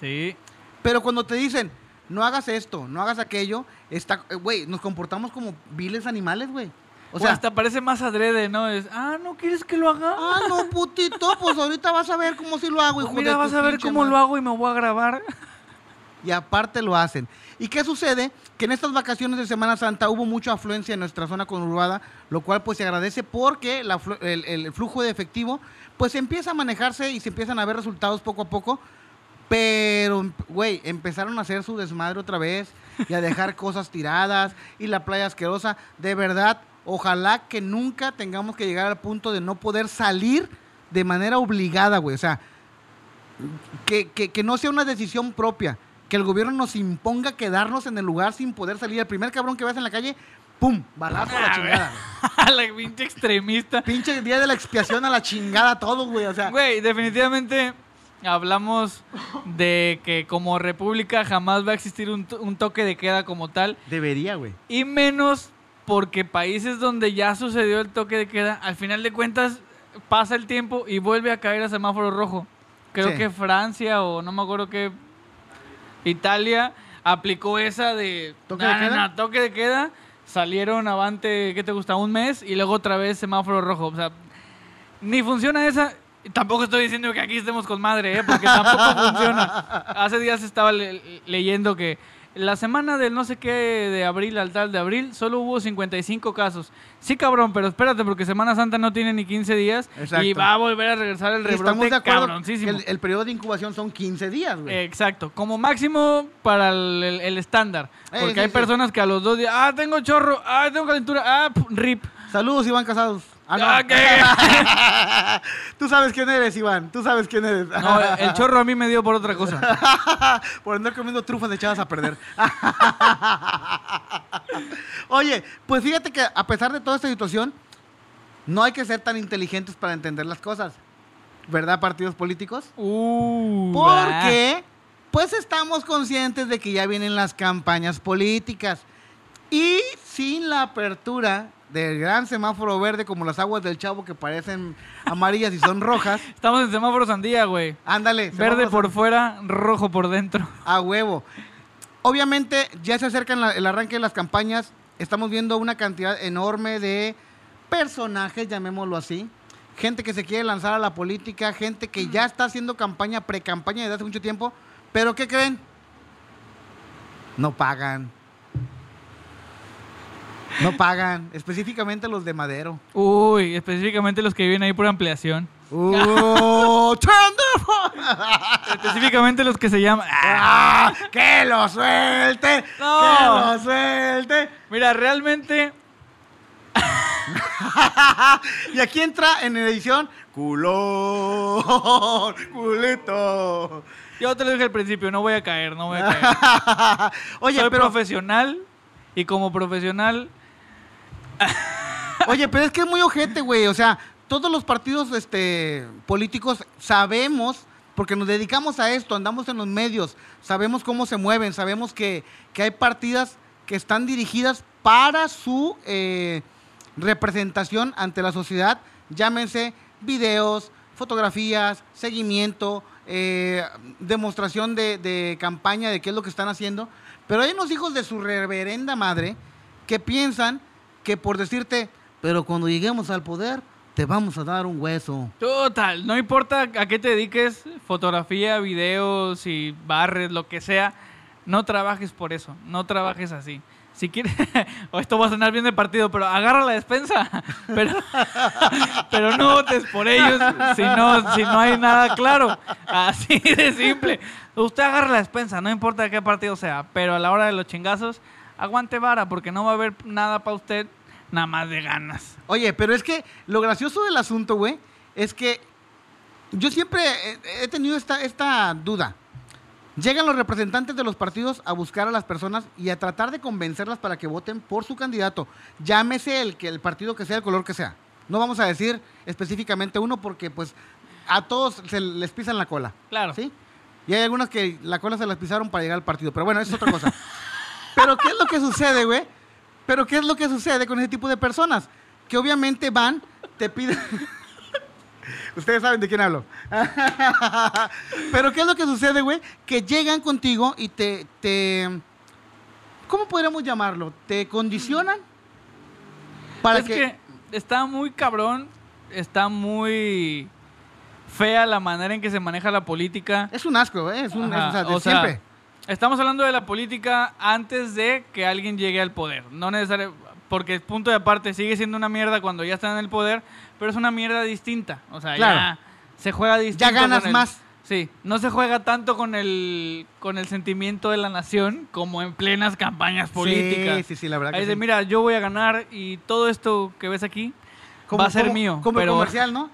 Speaker 2: Sí.
Speaker 1: Pero cuando te dicen, no hagas esto, no hagas aquello, está, eh, güey, nos comportamos como viles animales, güey. O
Speaker 2: O
Speaker 1: sea,
Speaker 2: hasta parece más adrede, ¿no? Es, ah, ¿no quieres que lo haga?
Speaker 1: ah, no, putito, pues ahorita vas a ver cómo sí lo hago,
Speaker 2: Pues
Speaker 1: hijo
Speaker 2: mira,
Speaker 1: de
Speaker 2: vas a ver cómo
Speaker 1: madre".
Speaker 2: lo hago y me voy a grabar.
Speaker 1: Y aparte lo hacen. ¿Y qué sucede? Que en estas vacaciones de Semana Santa hubo mucha afluencia en nuestra zona conurbada, lo cual pues se agradece porque el, flujo de efectivo pues empieza a manejarse y se empiezan a ver resultados poco a poco. Pero, güey, empezaron a hacer su desmadre otra vez y a dejar cosas tiradas y la playa asquerosa. De verdad, ojalá que nunca tengamos que llegar al punto de no poder salir de manera obligada, güey. O sea, que- que no sea una decisión propia, que el gobierno nos imponga quedarnos en el lugar sin poder salir. El primer cabrón que veas en la calle, ¡pum! Balazo a la
Speaker 2: Ah,
Speaker 1: chingada.
Speaker 2: la pinche extremista.
Speaker 1: Pinche día de la expiación a la chingada todo, güey. O sea,
Speaker 2: Güey, definitivamente hablamos de que como república jamás va a existir un, to- un toque de queda como tal.
Speaker 1: debería, güey.
Speaker 2: Y menos porque países donde ya sucedió el toque de queda, al final de cuentas pasa el tiempo y vuelve a caer a semáforo rojo. Creo
Speaker 1: Sí.
Speaker 2: que Francia o no me acuerdo qué, Italia aplicó esa de
Speaker 1: ¿Toque de
Speaker 2: "Na, na,
Speaker 1: queda?
Speaker 2: na, toque de queda, salieron avante, ¿qué te gusta? Un mes y luego otra vez semáforo rojo. O sea, ni funciona esa. Tampoco estoy diciendo que aquí estemos con madre, ¿eh? porque tampoco funciona. Hace días estaba le- leyendo que la semana del no sé qué de abril al tal de abril solo hubo 55 casos. Sí, cabrón, pero espérate, porque Semana Santa no tiene ni 15 días
Speaker 1: Exacto.
Speaker 2: y va a volver a regresar el
Speaker 1: Y estamos
Speaker 2: rebrote
Speaker 1: de acuerdo que el, el periodo de incubación son 15 días, güey.
Speaker 2: Exacto, como máximo para el, el- el estándar.
Speaker 1: Eh,
Speaker 2: Porque
Speaker 1: sí,
Speaker 2: hay
Speaker 1: sí.
Speaker 2: personas que a los dos días, ah, tengo chorro, ah, tengo calentura, ah, rip.
Speaker 1: Saludos, Iván Casados. Ah. Tú sabes quién eres, Iván. Tú sabes quién eres.
Speaker 2: No, el chorro a mí me dio por otra cosa.
Speaker 1: Por andar comiendo trufas echadas a perder. Oye, pues fíjate que a pesar de toda esta situación, no hay que ser tan inteligentes para entender las cosas. ¿Verdad, partidos políticos?
Speaker 2: Uh,
Speaker 1: Porque, pues estamos conscientes de que ya vienen las campañas políticas. Y sin la apertura del gran semáforo verde, como las aguas del chavo que parecen amarillas y son rojas,
Speaker 2: Estamos en semáforo sandía, güey.
Speaker 1: ándale.
Speaker 2: Verde por fuera, rojo por dentro.
Speaker 1: A huevo. Obviamente ya se acerca la- el arranque de las campañas. Estamos viendo una cantidad enorme de personajes, llamémoslo así. Gente que se quiere lanzar a la política, gente que ya está haciendo campaña, pre-campaña desde hace mucho tiempo. Pero ¿qué creen? No pagan. No pagan. Específicamente los de Madero.
Speaker 2: Uy, específicamente los que viven ahí por ampliación.
Speaker 1: ¡Uh!
Speaker 2: Específicamente los que se llaman... Ah,
Speaker 1: ¡Ah! ¡Que lo suelte!
Speaker 2: No.
Speaker 1: ¡Que lo suelte!
Speaker 2: Mira, realmente...
Speaker 1: y aquí entra en edición culón, culito.
Speaker 2: Yo te lo dije al principio, no voy a caer, no voy a caer.
Speaker 1: Oye,
Speaker 2: Soy
Speaker 1: pero,
Speaker 2: profesional y como profesional...
Speaker 1: oye, pero es que es muy ojete, güey. O sea, todos los partidos este, políticos sabemos, porque nos dedicamos a esto, andamos en los medios, sabemos cómo se mueven, sabemos que, que hay partidas que están dirigidas para su eh, representación ante la sociedad, llámense videos, fotografías, seguimiento, eh, demostración de, de campaña de qué es lo que están haciendo. Pero hay unos hijos de su reverenda madre que piensan que por decirte, pero cuando lleguemos al poder, te vamos a dar un hueso.
Speaker 2: Total, no importa a qué te dediques, fotografía, videos y barres, lo que sea, No trabajes por eso, no trabajes así. Si quieres, o esto va a sonar bien de partido, pero agarra la despensa. Pero, pero no votes por ellos si no, si no hay nada claro. Así de simple. Usted agarra la despensa, no importa de qué partido sea, pero a la hora de los chingazos, aguante vara, porque no va a haber nada para usted, nada más de ganas.
Speaker 1: Oye, pero es que lo gracioso del asunto, güey, es que yo siempre he- tenido esta, esta duda. Llegan los representantes de los partidos a buscar a las personas y a tratar de convencerlas para que voten por su candidato. Llámese el, que, el partido que sea, el color que sea. No vamos a decir específicamente uno porque pues a todos se les pisan la cola.
Speaker 2: Claro.
Speaker 1: ¿Sí? Y hay algunas que la cola se las pisaron para llegar al partido. Pero bueno, eso es otra cosa. Pero ¿qué es lo que sucede, güey? Pero ¿qué es lo que sucede con ese tipo de personas? Que obviamente van, te piden... Ustedes saben de quién hablo. Pero ¿qué es lo que sucede, güey? Que llegan contigo y te, te... ¿Cómo podríamos llamarlo? ¿Te condicionan? Para
Speaker 2: es
Speaker 1: que...
Speaker 2: que... está muy cabrón, está muy fea la manera en que se maneja la política.
Speaker 1: Es un asco, ¿eh? Es un...
Speaker 2: Ajá,
Speaker 1: o sea, de
Speaker 2: o sea,
Speaker 1: siempre.
Speaker 2: Estamos hablando de la política antes de que alguien llegue al poder. No necesariamente, porque punto de aparte sigue siendo una mierda cuando ya están en el poder, pero es una mierda distinta. O sea,
Speaker 1: Claro.
Speaker 2: ya se juega distinto.
Speaker 1: Ya ganas
Speaker 2: el-
Speaker 1: más.
Speaker 2: Sí, no se juega tanto con el con el sentimiento de la nación como en plenas campañas políticas.
Speaker 1: Sí, sí, sí, la verdad
Speaker 2: Ahí
Speaker 1: que sí.
Speaker 2: mira, yo voy a ganar y todo esto que ves aquí
Speaker 1: Como-
Speaker 2: va a ser
Speaker 1: como-
Speaker 2: mío.
Speaker 1: Como el
Speaker 2: pero
Speaker 1: comercial, ¿no?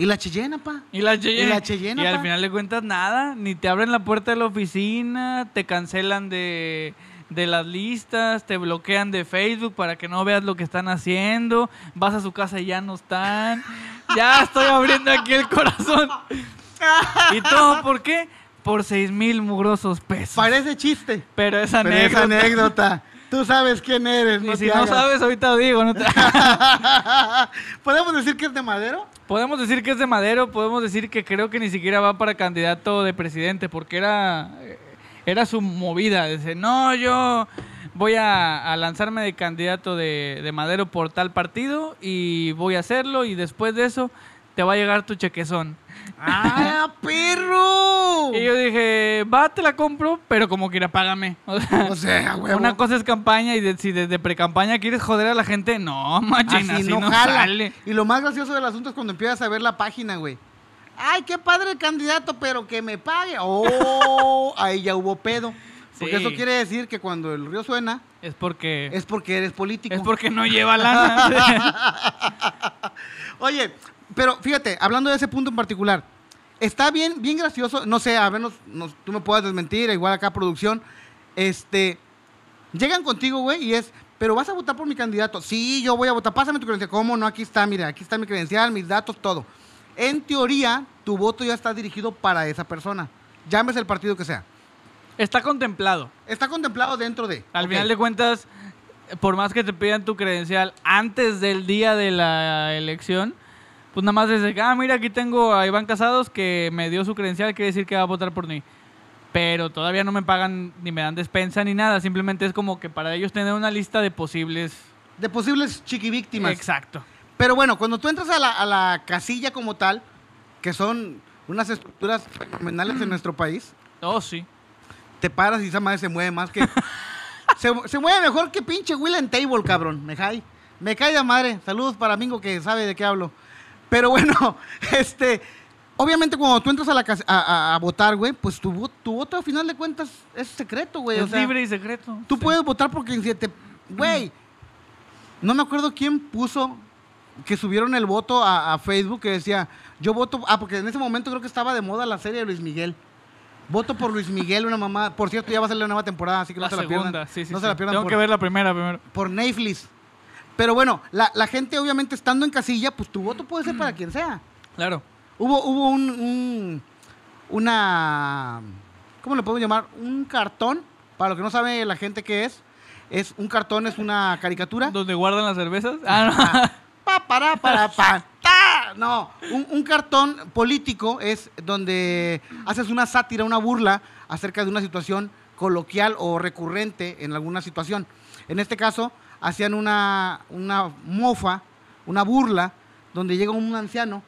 Speaker 1: Y la Cheyenne, pa.
Speaker 2: y la Cheyenne.
Speaker 1: Y la Cheyenne,
Speaker 2: Y al
Speaker 1: pa.
Speaker 2: final de cuentas, nada. Ni te abren la puerta de la oficina, te cancelan de, de las listas, te bloquean de Facebook para que no veas lo que están haciendo. Vas a su casa y ya no están. Ya estoy abriendo aquí el corazón. ¿Y todo por qué? Por seis mil mugrosos pesos.
Speaker 1: Parece chiste.
Speaker 2: Pero es
Speaker 1: Pero es
Speaker 2: anécdota.
Speaker 1: Tú sabes quién eres.
Speaker 2: Y
Speaker 1: No
Speaker 2: si
Speaker 1: te
Speaker 2: no
Speaker 1: hagas.
Speaker 2: sabes, ahorita digo. No te-
Speaker 1: ¿Podemos decir que es de madero?
Speaker 2: Podemos decir que es de Madero, podemos decir que creo que ni siquiera va para candidato de presidente, porque era, era su movida. Dice, no, yo voy a, a lanzarme de candidato de, de Madero por tal partido y voy a hacerlo y después de eso te va a llegar tu chequezón.
Speaker 1: ¡Ah, perro!
Speaker 2: Y yo dije, va, te la compro, pero como quiera, págame. O sea,
Speaker 1: O sea, huevo.
Speaker 2: una cosa es campaña y de- si desde pre-campaña quieres joder a la gente, no, machina,
Speaker 1: Así
Speaker 2: así,
Speaker 1: no,
Speaker 2: no,
Speaker 1: jala.
Speaker 2: sale.
Speaker 1: Y lo más gracioso del asunto es cuando empiezas a ver la página, güey. Ay, qué padre el candidato, pero que me pague. Oh, ahí ya hubo pedo. Porque
Speaker 2: Sí.
Speaker 1: eso quiere decir que cuando el río suena
Speaker 2: Es porque...
Speaker 1: es porque eres político.
Speaker 2: Es porque no lleva lana.
Speaker 1: Oye, pero fíjate, hablando de ese punto en particular, está bien, bien gracioso, no sé, a ver, nos- tú me puedas desmentir, igual acá producción, este, llegan contigo, güey, y es, pero vas a votar por mi candidato. Sí, yo voy a votar, pásame tu credencial. ¿Cómo no? Aquí está, mira, aquí está mi credencial, mis datos, todo. En teoría, tu voto ya está dirigido para esa persona. Llámese el partido que sea.
Speaker 2: Está contemplado.
Speaker 1: Está contemplado dentro de.
Speaker 2: Al final de cuentas, por más que te pidan tu credencial antes del día de la elección, pues nada más desde ah, mira, aquí tengo a Iván Casados que me dio su credencial, quiere decir que va a votar por mí. Pero todavía no me pagan ni me dan despensa ni nada. Simplemente es como que para ellos tener una lista de posibles.
Speaker 1: De posibles chiquivíctimas.
Speaker 2: Exacto.
Speaker 1: Pero bueno, cuando tú entras a la, a la casilla como tal, que son unas estructuras fenomenales en nuestro país,
Speaker 2: Oh, sí.
Speaker 1: te paras y esa madre se mueve más que... se, se mueve mejor que pinche Will and Table, cabrón. Me cae. Me cae de madre. Saludos para Mingo que sabe de qué hablo. Pero bueno, este... Obviamente cuando tú entras a, la cas- a, a- a votar, güey, pues tu, tu voto a final de cuentas es secreto, güey. o
Speaker 2: Es
Speaker 1: sea,
Speaker 2: libre y secreto.
Speaker 1: Tú
Speaker 2: Sí.
Speaker 1: puedes votar porque si te... Güey, no me acuerdo quién puso que subieron el voto a, a Facebook que decía, yo voto... Ah, porque en ese momento creo que estaba de moda la serie de Luis Miguel. Voto por Luis Miguel, una mamá... Por cierto, ya va a salir la nueva temporada, así que
Speaker 2: La
Speaker 1: no se la pierdan.
Speaker 2: sí, sí.
Speaker 1: no
Speaker 2: sí.
Speaker 1: se la pierdan
Speaker 2: Tengo
Speaker 1: por,
Speaker 2: que ver la primera primero.
Speaker 1: por Netflix. Pero bueno, la, la gente obviamente estando en casilla, pues tu voto puede ser para quien sea.
Speaker 2: Claro.
Speaker 1: Hubo, hubo un, un- una, ¿cómo le podemos llamar? Un cartón, para lo que no sabe la gente qué es, es un cartón, es una caricatura.
Speaker 2: ¿Donde guardan las cervezas? Ah,
Speaker 1: Pa, para, para, pa, ta. No, un, un cartón político es donde haces una sátira, una burla acerca de una situación coloquial o recurrente en alguna situación. En este caso, hacían una, una mofa, una burla, donde llega un anciano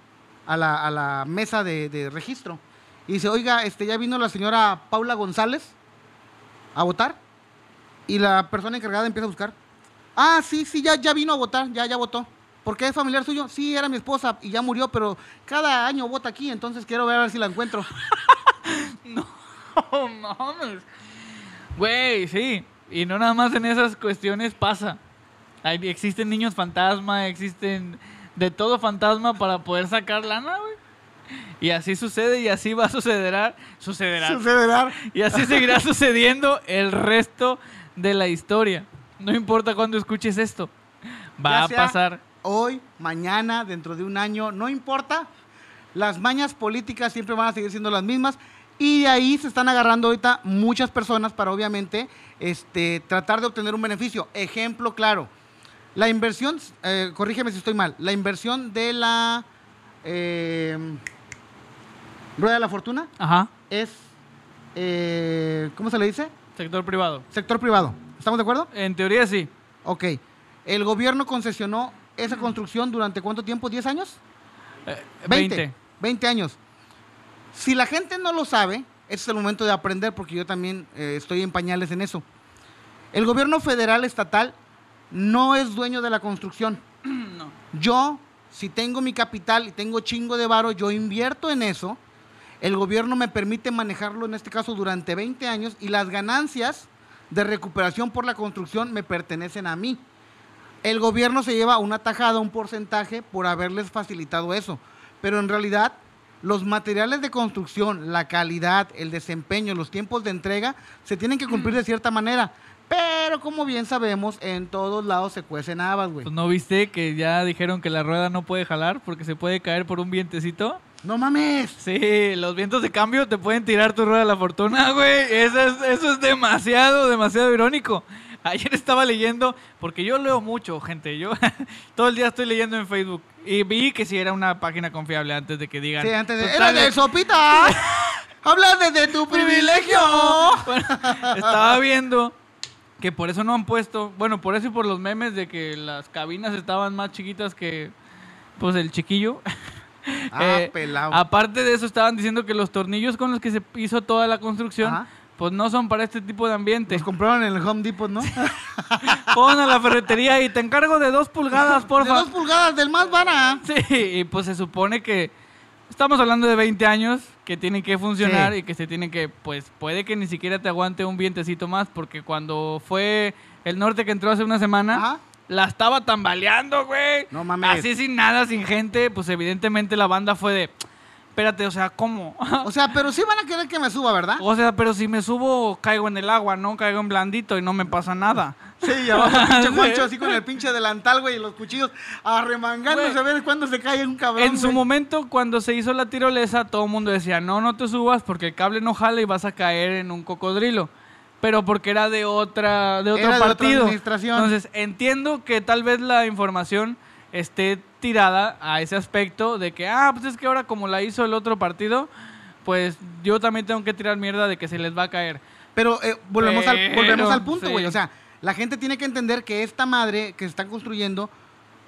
Speaker 1: a la, a la mesa de, registro y dice, oiga, este, ya vino la señora Paula González. a votar y la persona encargada empieza a buscar. Ah, sí, sí, ya, ya vino a votar, ya, ya votó. ¿Por qué es familiar suyo? Sí, era mi esposa y ya murió, pero cada año vota aquí, entonces quiero ver a ver si la encuentro.
Speaker 2: No mames. Güey, sí. Y no nada más en esas cuestiones pasa. Hay, existen niños fantasma, existen de todo fantasma para poder sacar lana, güey. Y así sucede y así va a suceder. Sucederá.
Speaker 1: Sucederá.
Speaker 2: Y así seguirá sucediendo el resto de la historia. No importa cuándo escuches esto. Va a pasar.
Speaker 1: Hoy, mañana, dentro de un año, no importa. Las mañas políticas siempre van a seguir siendo las mismas. Y de ahí se están agarrando ahorita muchas personas para obviamente este, tratar de obtener un beneficio. Ejemplo claro. La inversión, eh, corrígeme si estoy mal, la inversión de la eh, Rueda de la Fortuna
Speaker 2: Ajá.
Speaker 1: es, eh, ¿cómo se le dice?
Speaker 2: Sector privado.
Speaker 1: Sector privado. ¿Estamos de acuerdo?
Speaker 2: En teoría sí.
Speaker 1: Ok. ¿El gobierno concesionó esa construcción durante cuánto tiempo? ¿10 años?
Speaker 2: Eh,
Speaker 1: 20.
Speaker 2: 20.
Speaker 1: 20 años. Si la gente no lo sabe, ese es el momento de aprender porque yo también eh, estoy en pañales en eso. El gobierno federal estatal no es dueño de la construcción.
Speaker 2: No.
Speaker 1: Yo, si tengo mi capital y tengo chingo de varo, yo invierto en eso. El gobierno me permite manejarlo, en este caso, durante 20 años y las ganancias de recuperación por la construcción me pertenecen a mí. El gobierno se lleva una tajada, un porcentaje por haberles facilitado eso. Pero en realidad, los materiales de construcción, la calidad, el desempeño, los tiempos de entrega, se tienen que cumplir de cierta manera. Pero como bien sabemos, en todos lados se cuecen habas, güey.
Speaker 2: Pues no viste que ya dijeron que la rueda no puede jalar porque se puede caer por un vientecito.
Speaker 1: ¡No mames!
Speaker 2: Sí, los vientos de cambio te pueden tirar tu rueda de la fortuna, güey. Eso es, eso es demasiado, demasiado irónico. Ayer estaba leyendo, porque yo leo mucho, gente. Yo todo el día estoy leyendo en Facebook. Y vi que si era una página confiable antes de que digan.
Speaker 1: Sí, antes de...
Speaker 2: "Total,
Speaker 1: ¡Era de sopita! ¡Hablas desde tu privilegio!
Speaker 2: Bueno, estaba viendo que por eso no han puesto, bueno, por eso y por los memes de que las cabinas estaban más chiquitas que pues el chiquillo.
Speaker 1: Ah,
Speaker 2: Eh,
Speaker 1: pelado.
Speaker 2: Aparte de eso estaban diciendo que los tornillos con los que se hizo toda la construcción
Speaker 1: Ajá.
Speaker 2: Pues no son para este tipo de ambiente.
Speaker 1: Los compraron en el Home Depot, ¿no?
Speaker 2: Pon a la ferretería y te encargo de dos pulgadas,
Speaker 1: De
Speaker 2: porfa.
Speaker 1: dos pulgadas del más vara.
Speaker 2: Sí, y pues se supone que estamos hablando de 20 años que tienen que funcionar
Speaker 1: Sí.
Speaker 2: y que se tienen que, pues puede que ni siquiera te aguante un vientecito más, porque cuando fue el norte que entró hace una semana,
Speaker 1: Ajá.
Speaker 2: la estaba tambaleando, güey.
Speaker 1: No mames.
Speaker 2: Así sin nada, sin gente, pues evidentemente la banda fue de, espérate, o sea, ¿cómo?
Speaker 1: O sea, pero sí van a querer que me suba, ¿verdad?
Speaker 2: o sea, pero si me subo, caigo en el agua, no caigo en blandito y no me pasa nada.
Speaker 1: Sí, y abajo el pinche. Juancho así con el pinche delantal, güey, y los cuchillos arremangándose a ver cuándo se cae un cabrón.
Speaker 2: En su
Speaker 1: güey.
Speaker 2: momento, cuando se hizo la tirolesa, todo el mundo decía, no, no te subas porque el cable no jala y vas a caer en un cocodrilo. Pero porque era de otra, de otro
Speaker 1: Era de otra
Speaker 2: partido.
Speaker 1: administración.
Speaker 2: Entonces, entiendo que tal vez la información esté tirada a ese aspecto de que, ah, pues es que ahora como la hizo el otro partido, pues yo también tengo que tirar mierda de que se les va a caer.
Speaker 1: Pero eh, volvemos, al, volvemos al punto,
Speaker 2: sí.
Speaker 1: güey. O sea, la gente tiene que entender que esta madre que se está construyendo,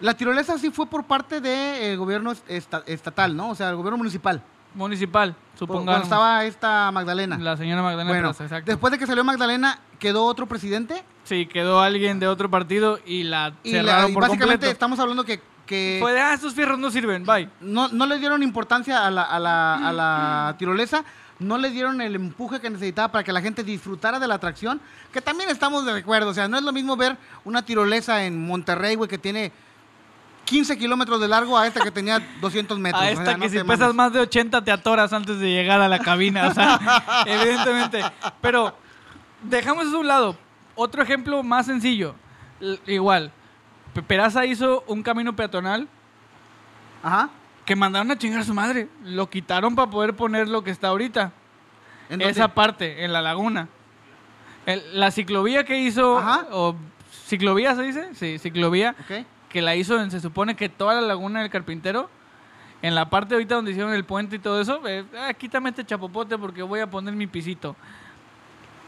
Speaker 1: la tirolesa sí fue por parte del gobierno esta- estatal, ¿no? O sea, el gobierno municipal.
Speaker 2: Municipal,
Speaker 1: Cuando
Speaker 2: supongamos.
Speaker 1: estaba esta Magdalena.
Speaker 2: La señora Magdalena
Speaker 1: bueno,
Speaker 2: Plaza, exacto.
Speaker 1: después de que salió Magdalena, quedó otro presidente.
Speaker 2: Sí, quedó alguien de otro partido y la
Speaker 1: Y, la-
Speaker 2: cerraron
Speaker 1: y
Speaker 2: por
Speaker 1: básicamente
Speaker 2: completo.
Speaker 1: estamos hablando que, que
Speaker 2: Fue de, ah, estos fierros no sirven, bye.
Speaker 1: no, no le dieron importancia a la, a, la, a la tirolesa, no le dieron el empuje que necesitaba para que la gente disfrutara de la atracción, que también estamos de acuerdo, o sea, no es lo mismo ver una tirolesa en Monterrey, güey, que tiene 15 kilómetros de largo a esta que tenía 200 metros.
Speaker 2: A
Speaker 1: o
Speaker 2: esta
Speaker 1: sea,
Speaker 2: que
Speaker 1: no
Speaker 2: si pesas
Speaker 1: mames.
Speaker 2: más de 80 te atoras antes de llegar a la cabina, o sea, evidentemente. Pero dejamos eso a un lado. Otro ejemplo más sencillo. Igual, Peraza hizo un camino peatonal
Speaker 1: Ajá.
Speaker 2: que mandaron a chingar a su madre. Lo quitaron para poder poner lo que está ahorita.
Speaker 1: ¿En dónde?
Speaker 2: Esa parte, en la laguna. El- la ciclovía que hizo,
Speaker 1: Ajá.
Speaker 2: o ciclovía se dice, sí, ciclovía,
Speaker 1: Ok.
Speaker 2: que la hizo, en- se supone que toda la laguna del carpintero, en la parte ahorita donde hicieron el puente y todo eso, eh, ah, quítame este chapopote porque voy a poner mi pisito.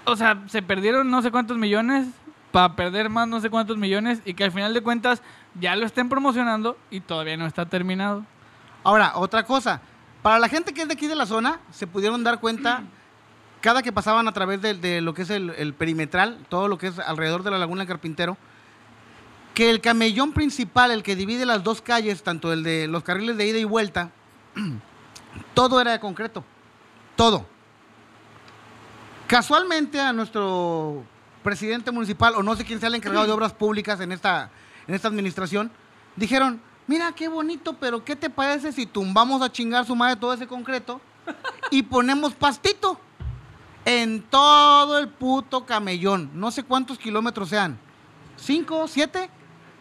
Speaker 2: O sea, se perdieron no sé cuántos millones para perder más no sé cuántos millones y que al final de cuentas ya lo estén promocionando y todavía no está terminado.
Speaker 1: Ahora, otra cosa. Para la gente que es de aquí de la zona, se pudieron dar cuenta cada que pasaban a través de, lo que es el, perimetral, todo lo que es alrededor de la Laguna Carpintero, que el camellón principal, el que divide las dos calles, tanto el de los carriles de ida y vuelta, todo era de concreto. Todo. Casualmente a nuestro presidente municipal, o no sé quién sea el encargado de obras públicas en esta, en esta administración, dijeron, mira qué bonito, pero ¿qué te parece si tumbamos a chingar su madre todo ese concreto y ponemos pastito en todo el puto camellón? No sé cuántos kilómetros sean. ¿Cinco? ¿Siete?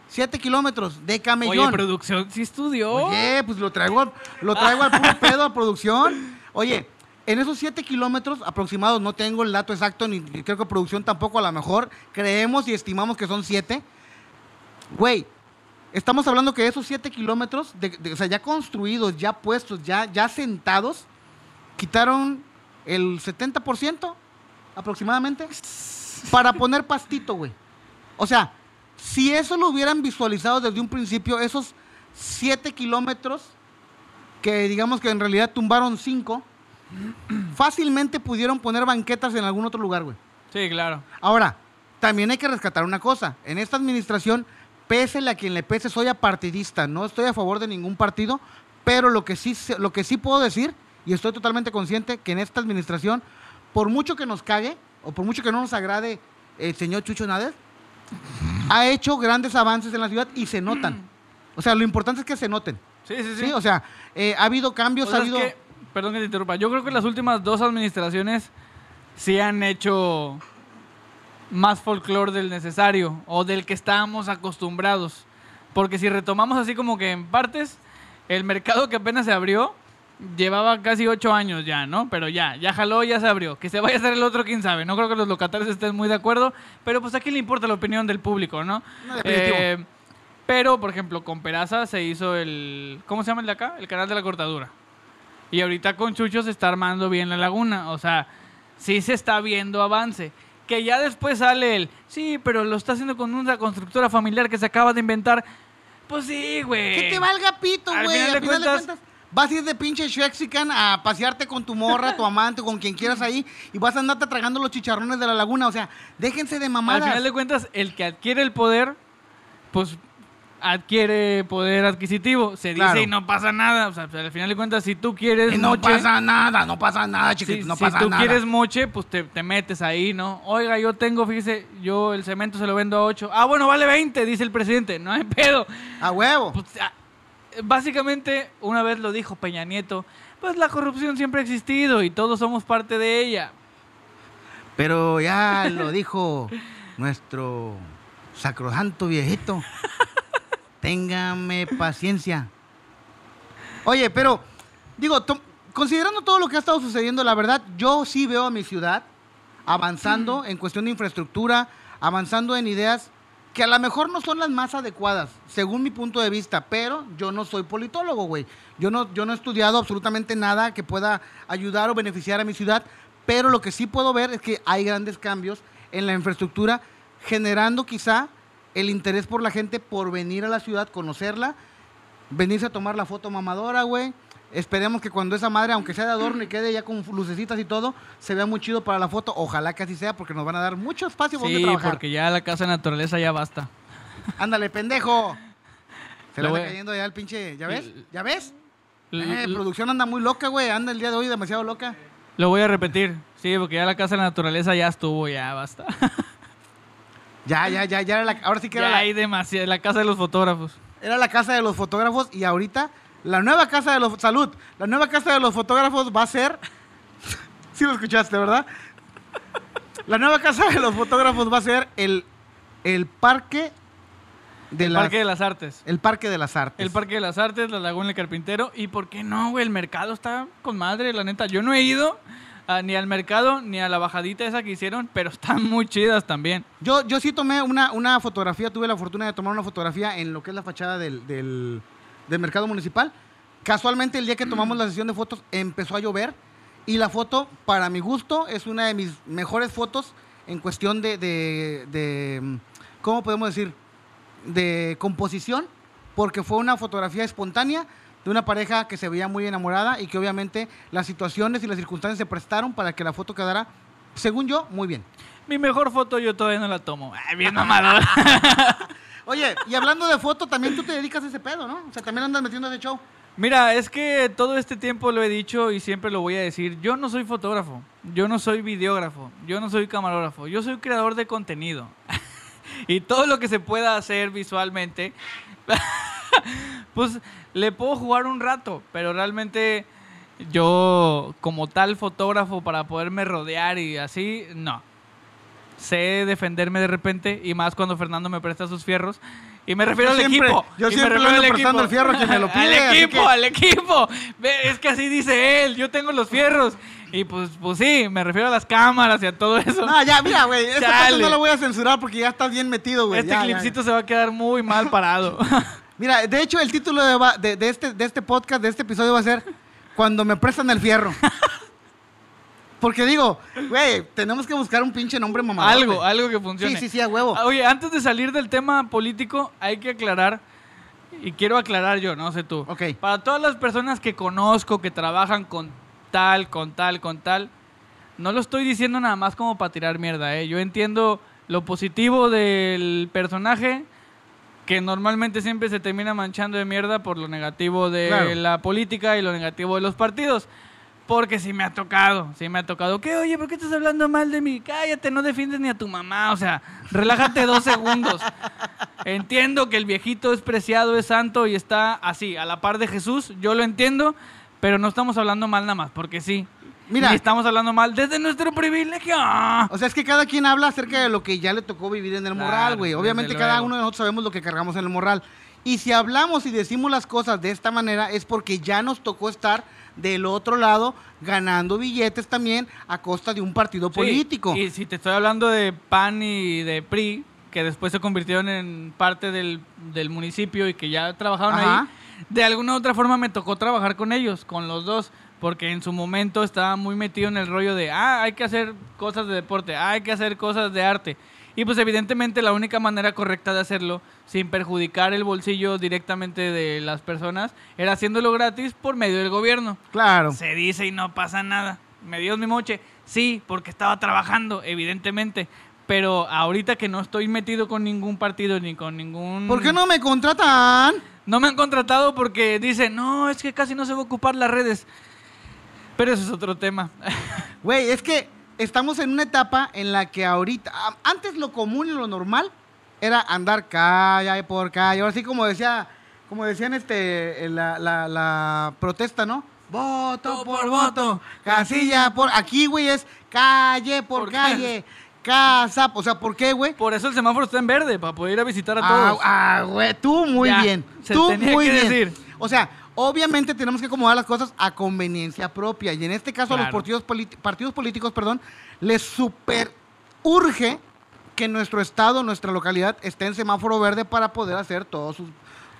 Speaker 1: Siete kilómetros de camellón.
Speaker 2: Oye, producción, sí estudió.
Speaker 1: Oye, pues lo traigo, lo traigo al puro pedo a producción. Oye, en esos 7 kilómetros aproximados, no tengo el dato exacto, ni creo que producción tampoco, a lo mejor creemos y estimamos que son 7. Güey, estamos hablando que esos 7 kilómetros, o sea, ya construidos, ya puestos, ya, ya sentados, quitaron el 70% aproximadamente para poner pastito, güey. O sea, si eso lo hubieran visualizado desde un principio, esos 7 kilómetros, que digamos que en realidad tumbaron 5, fácilmente pudieron poner banquetas en algún otro lugar, güey.
Speaker 2: Sí, claro.
Speaker 1: Ahora, también hay que rescatar una cosa. En esta administración, pésele a quien le pese, soy apartidista. No estoy a favor de ningún partido, pero lo que sí, lo que sí puedo decir, y estoy totalmente consciente, que en esta administración, por mucho que nos cague, o por mucho que no nos agrade el señor Chucho Nader, ha hecho grandes avances en la ciudad y se notan. O sea, lo importante es que se noten.
Speaker 2: Sí, sí, sí.
Speaker 1: Sí, o sea, eh, ha habido cambios,
Speaker 2: O sea,
Speaker 1: ha
Speaker 2: es
Speaker 1: habido...
Speaker 2: que- perdón que te interrumpa. Yo creo que las últimas dos administraciones sí han hecho más folclore del necesario o del que estábamos acostumbrados. Porque si retomamos así como que en partes, el mercado que apenas se abrió llevaba casi ocho años ya, ¿no? Pero ya, ya jaló, ya se abrió. Que se vaya a hacer el otro, quién sabe. No creo que los locatarios estén muy de acuerdo, pero pues a quién le importa la opinión del público, ¿no? Eh, pero, por ejemplo, con Peraza se hizo el... ¿Cómo se llama el de acá? El canal de la cortadura. Y ahorita con Chucho se está armando bien la laguna. O sea, sí se está viendo avance. Que ya después sale el, sí, pero lo está haciendo con una constructora familiar que se acaba de inventar. Pues sí, güey.
Speaker 1: Que te valga pito,
Speaker 2: Al
Speaker 1: güey.
Speaker 2: final
Speaker 1: Al
Speaker 2: de
Speaker 1: final de
Speaker 2: cuentas-
Speaker 1: vas a ir de pinche Shexican a pasearte con tu morra, tu amante, con quien quieras ahí, y vas a andarte tragando los chicharrones de la laguna. O sea, déjense de
Speaker 2: Al
Speaker 1: mamadas.
Speaker 2: final de cuentas, el que adquiere el poder, pues adquiere poder adquisitivo. Se dice
Speaker 1: Claro.
Speaker 2: y no pasa nada. O sea, al final de cuentas, si tú quieres
Speaker 1: Que no
Speaker 2: moche,
Speaker 1: pasa nada, no pasa nada,
Speaker 2: si,
Speaker 1: chiquito, no
Speaker 2: si
Speaker 1: pasa
Speaker 2: tú
Speaker 1: nada.
Speaker 2: quieres moche, pues te, te metes ahí, ¿no? Oiga, yo tengo, fíjese, yo el cemento se lo vendo a 8. Ah, bueno, vale 20, dice el presidente. No hay pedo.
Speaker 1: A huevo.
Speaker 2: Pues, ah, básicamente, una vez lo dijo Peña Nieto, pues la corrupción siempre ha existido y todos somos parte de ella.
Speaker 1: Pero ya lo dijo nuestro sacrosanto viejito. Téngame paciencia. Oye, pero, digo, considerando todo lo que ha estado sucediendo, la verdad, yo sí veo a mi ciudad avanzando en cuestión de infraestructura, avanzando en ideas que a lo mejor no son las más adecuadas, según mi punto de vista, pero yo no soy politólogo, güey. Yo no, yo no he estudiado absolutamente nada que pueda ayudar o beneficiar a mi ciudad, pero lo que sí puedo ver es que hay grandes cambios en la infraestructura, generando quizá el interés por la gente por venir a la ciudad, conocerla, venirse a tomar la foto mamadora, güey. Esperemos que cuando esa madre, aunque sea de adorno y quede ya con lucecitas y todo, se vea muy chido para la foto. Ojalá que así sea, porque nos van a dar mucho espacio donde
Speaker 2: Sí,
Speaker 1: trabajar.
Speaker 2: porque ya la casa de naturaleza ya basta.
Speaker 1: Ándale, pendejo. Se le
Speaker 2: Lo
Speaker 1: anda
Speaker 2: voy a-
Speaker 1: cayendo ya el pinche. ¿Ya ves? ¿Ya ves?
Speaker 2: L-
Speaker 1: Eh, producción anda muy loca, güey. Anda el día de hoy demasiado loca.
Speaker 2: Lo voy a repetir. Sí, porque ya la casa de la naturaleza ya estuvo, ya basta.
Speaker 1: Ya, ya, ya, ya. Era la- ahora sí que era
Speaker 2: ya
Speaker 1: la,
Speaker 2: hay demasiado. La casa de los fotógrafos.
Speaker 1: era la casa de los fotógrafos y ahorita la nueva casa de los. Salud. La nueva casa de los fotógrafos va a ser. sí lo escuchaste, ¿verdad? La nueva casa de los fotógrafos va a ser el, el parque de
Speaker 2: El
Speaker 1: las-
Speaker 2: Parque de las Artes.
Speaker 1: El parque de las artes.
Speaker 2: El Parque de las Artes, la Laguna del Carpintero. ¿Y por qué no, güey? El mercado está con madre, la neta. Yo no he ido ah, ni al mercado ni a la bajadita esa que hicieron, pero están muy chidas también.
Speaker 1: Yo, yo sí tomé una, una fotografía, tuve la fortuna de tomar una fotografía en lo que es la fachada del, del- del mercado municipal. Casualmente el día que tomamos la sesión de fotos empezó a llover y la foto, para mi gusto, es una de mis mejores fotos en cuestión de, de- de, ¿cómo podemos decir? De composición, porque fue una fotografía espontánea, de una pareja que se veía muy enamorada y que obviamente las situaciones y las circunstancias se prestaron para que la foto quedara, según yo, muy bien.
Speaker 2: Mi mejor foto yo todavía no la tomo. Ay, bien mamador.
Speaker 1: Oye, y hablando de foto, también tú te dedicas a ese pedo, ¿no? O sea, también andas metiendo ese show.
Speaker 2: Mira, es que todo este tiempo lo he dicho y siempre lo voy a decir. Yo no soy fotógrafo, yo no soy videógrafo, yo no soy camarógrafo, yo soy creador de contenido. y todo lo que se pueda hacer visualmente, pues le puedo jugar un rato, pero realmente yo como tal fotógrafo para poderme rodear y así, no. Sé defenderme de repente y más cuando Fernando me presta sus fierros. Y me refiero
Speaker 1: Yo
Speaker 2: al
Speaker 1: siempre-
Speaker 2: equipo.
Speaker 1: yo
Speaker 2: y me
Speaker 1: siempre le
Speaker 2: refiero
Speaker 1: prestando el fierro a quien me lo pide,
Speaker 2: al equipo,
Speaker 1: que-
Speaker 2: al equipo. Es que así dice él. Yo tengo los fierros. Y pues, pues sí, me refiero a las cámaras y a todo eso.
Speaker 1: No, ya, mira, güey, esta
Speaker 2: Chale.
Speaker 1: no la voy a censurar porque ya estás bien metido, güey.
Speaker 2: este
Speaker 1: ya, ya,
Speaker 2: clipcito se va a quedar muy mal parado.
Speaker 1: Mira, de hecho, el título de, va- de- de este, de este podcast, de este episodio va a ser Cuando me prestan el fierro. Porque digo, güey, tenemos que buscar un pinche nombre mamador.
Speaker 2: algo, algo que funcione.
Speaker 1: Sí, sí, sí, a huevo.
Speaker 2: Ah, Oye, antes de salir del tema político, hay que aclarar, y quiero aclarar yo, no sé tú.
Speaker 1: Ok.
Speaker 2: Para todas las personas que conozco, que trabajan con tal, con tal, con tal, no lo estoy diciendo nada más como para tirar mierda, ¿eh? Yo entiendo lo positivo del personaje, que normalmente siempre se termina manchando de mierda por lo negativo de
Speaker 1: Claro.
Speaker 2: la política y lo negativo de los partidos. Porque sí me ha tocado, sí me ha tocado. ¿Qué? Oye, ¿por qué estás hablando mal de mí? Cállate, no defiendes ni a tu mamá. O sea, relájate dos segundos. Entiendo que el viejito es preciado, es santo y está así, a la par de Jesús. Yo lo entiendo, pero no estamos hablando mal nada más, porque sí.
Speaker 1: Mira.
Speaker 2: Ni estamos hablando mal desde nuestro privilegio.
Speaker 1: O sea, es que cada quien habla acerca de lo que ya le tocó vivir en el
Speaker 2: Claro,
Speaker 1: morral, güey. Obviamente cada
Speaker 2: luego.
Speaker 1: uno de nosotros sabemos lo que cargamos en el morral. Y si hablamos y decimos las cosas de esta manera es porque ya nos tocó estar del otro lado ganando billetes también a costa de un partido
Speaker 2: Sí,
Speaker 1: político.
Speaker 2: Y si te estoy hablando de PAN y de PRI, que después se convirtieron en parte del, del municipio y que ya trabajaron
Speaker 1: Ajá.
Speaker 2: ahí, de alguna u otra forma me tocó trabajar con ellos, con los dos, porque en su momento estaba muy metido en el rollo de, ah, hay que hacer cosas de deporte, ah, hay que hacer cosas de arte. Y pues evidentemente la única manera correcta de hacerlo, sin perjudicar el bolsillo directamente de las personas, era haciéndolo gratis por medio del gobierno.
Speaker 1: Claro.
Speaker 2: Se dice y no pasa nada. ¿Me dio mi moche? Sí, porque estaba trabajando, evidentemente. Pero ahorita que no estoy metido con ningún partido ni con ningún...
Speaker 1: ¿Por qué no me contratan?
Speaker 2: No me han contratado porque dicen, no, es que casi no se va a ocupar las redes. Pero eso es otro tema.
Speaker 1: Güey, es que estamos en una etapa en la que ahorita, antes lo común y lo normal era andar calle por calle, ahora sí como decía, como decían este, la, la, la protesta, ¿no? Voto por
Speaker 2: por
Speaker 1: voto,
Speaker 2: voto.
Speaker 1: casilla por, aquí güey es calle por,
Speaker 2: Por
Speaker 1: calle, casa, o sea, ¿por qué güey?
Speaker 2: Por eso el semáforo está en verde, para poder ir a visitar a
Speaker 1: Ah,
Speaker 2: todos.
Speaker 1: ah, güey, tú muy
Speaker 2: Ya,
Speaker 1: bien.
Speaker 2: se
Speaker 1: tú
Speaker 2: tenía
Speaker 1: muy
Speaker 2: que
Speaker 1: bien.
Speaker 2: decir.
Speaker 1: O sea, obviamente tenemos que acomodar las cosas a conveniencia propia. Y en este caso a los partidos, políticos, perdón, les super urge que nuestro estado, nuestra localidad esté en semáforo verde para poder hacer todos sus,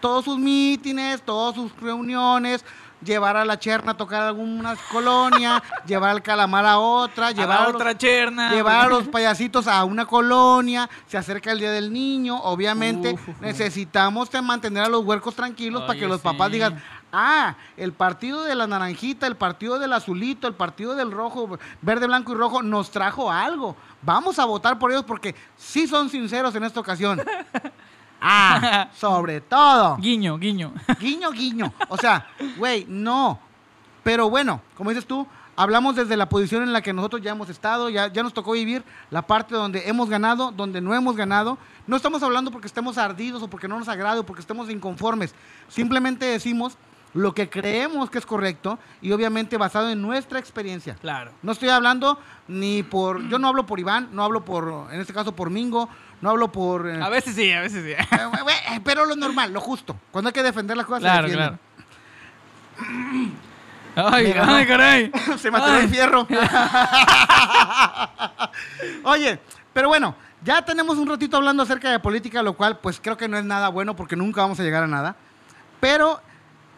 Speaker 1: todos sus mítines, todas sus reuniones, llevar a la cherna a tocar algunas colonias, llevar al calamar a otra, llevar a los-
Speaker 2: otra cherna.
Speaker 1: llevar a los payasitos a una colonia, se acerca el Día del Niño, obviamente
Speaker 2: Uf,
Speaker 1: necesitamos mantener a los huercos tranquilos para que los papás digan, ah, el partido de la naranjita, el partido del azulito, el partido del rojo, verde, blanco y rojo nos trajo algo. Vamos a votar por ellos porque sí son sinceros en esta ocasión. Ah, sobre todo.
Speaker 2: Guiño, guiño.
Speaker 1: Guiño, guiño. O sea, güey, no. Pero bueno, como dices tú, hablamos desde la posición en la que nosotros ya hemos estado, ya, ya nos tocó vivir la parte donde hemos ganado, donde no hemos ganado. No estamos hablando porque estemos ardidos o porque no nos agrade o porque estemos inconformes. Simplemente decimos lo que creemos que es correcto y obviamente basado en nuestra experiencia.
Speaker 2: Claro.
Speaker 1: No estoy hablando ni por, yo no hablo por Iván, no hablo por, en este caso por Mingo, no hablo por... eh,
Speaker 2: A veces sí, a veces sí.
Speaker 1: eh, eh, pero lo normal, lo justo. Cuando hay que defender las cosas, se
Speaker 2: Claro,
Speaker 1: defienden.
Speaker 2: claro. Ay, ay, caray.
Speaker 1: Se me atoró el
Speaker 2: Ay.
Speaker 1: fierro. Oye, pero bueno, ya tenemos un ratito hablando acerca de política, lo cual pues creo que no es nada bueno porque nunca vamos a llegar a nada. Pero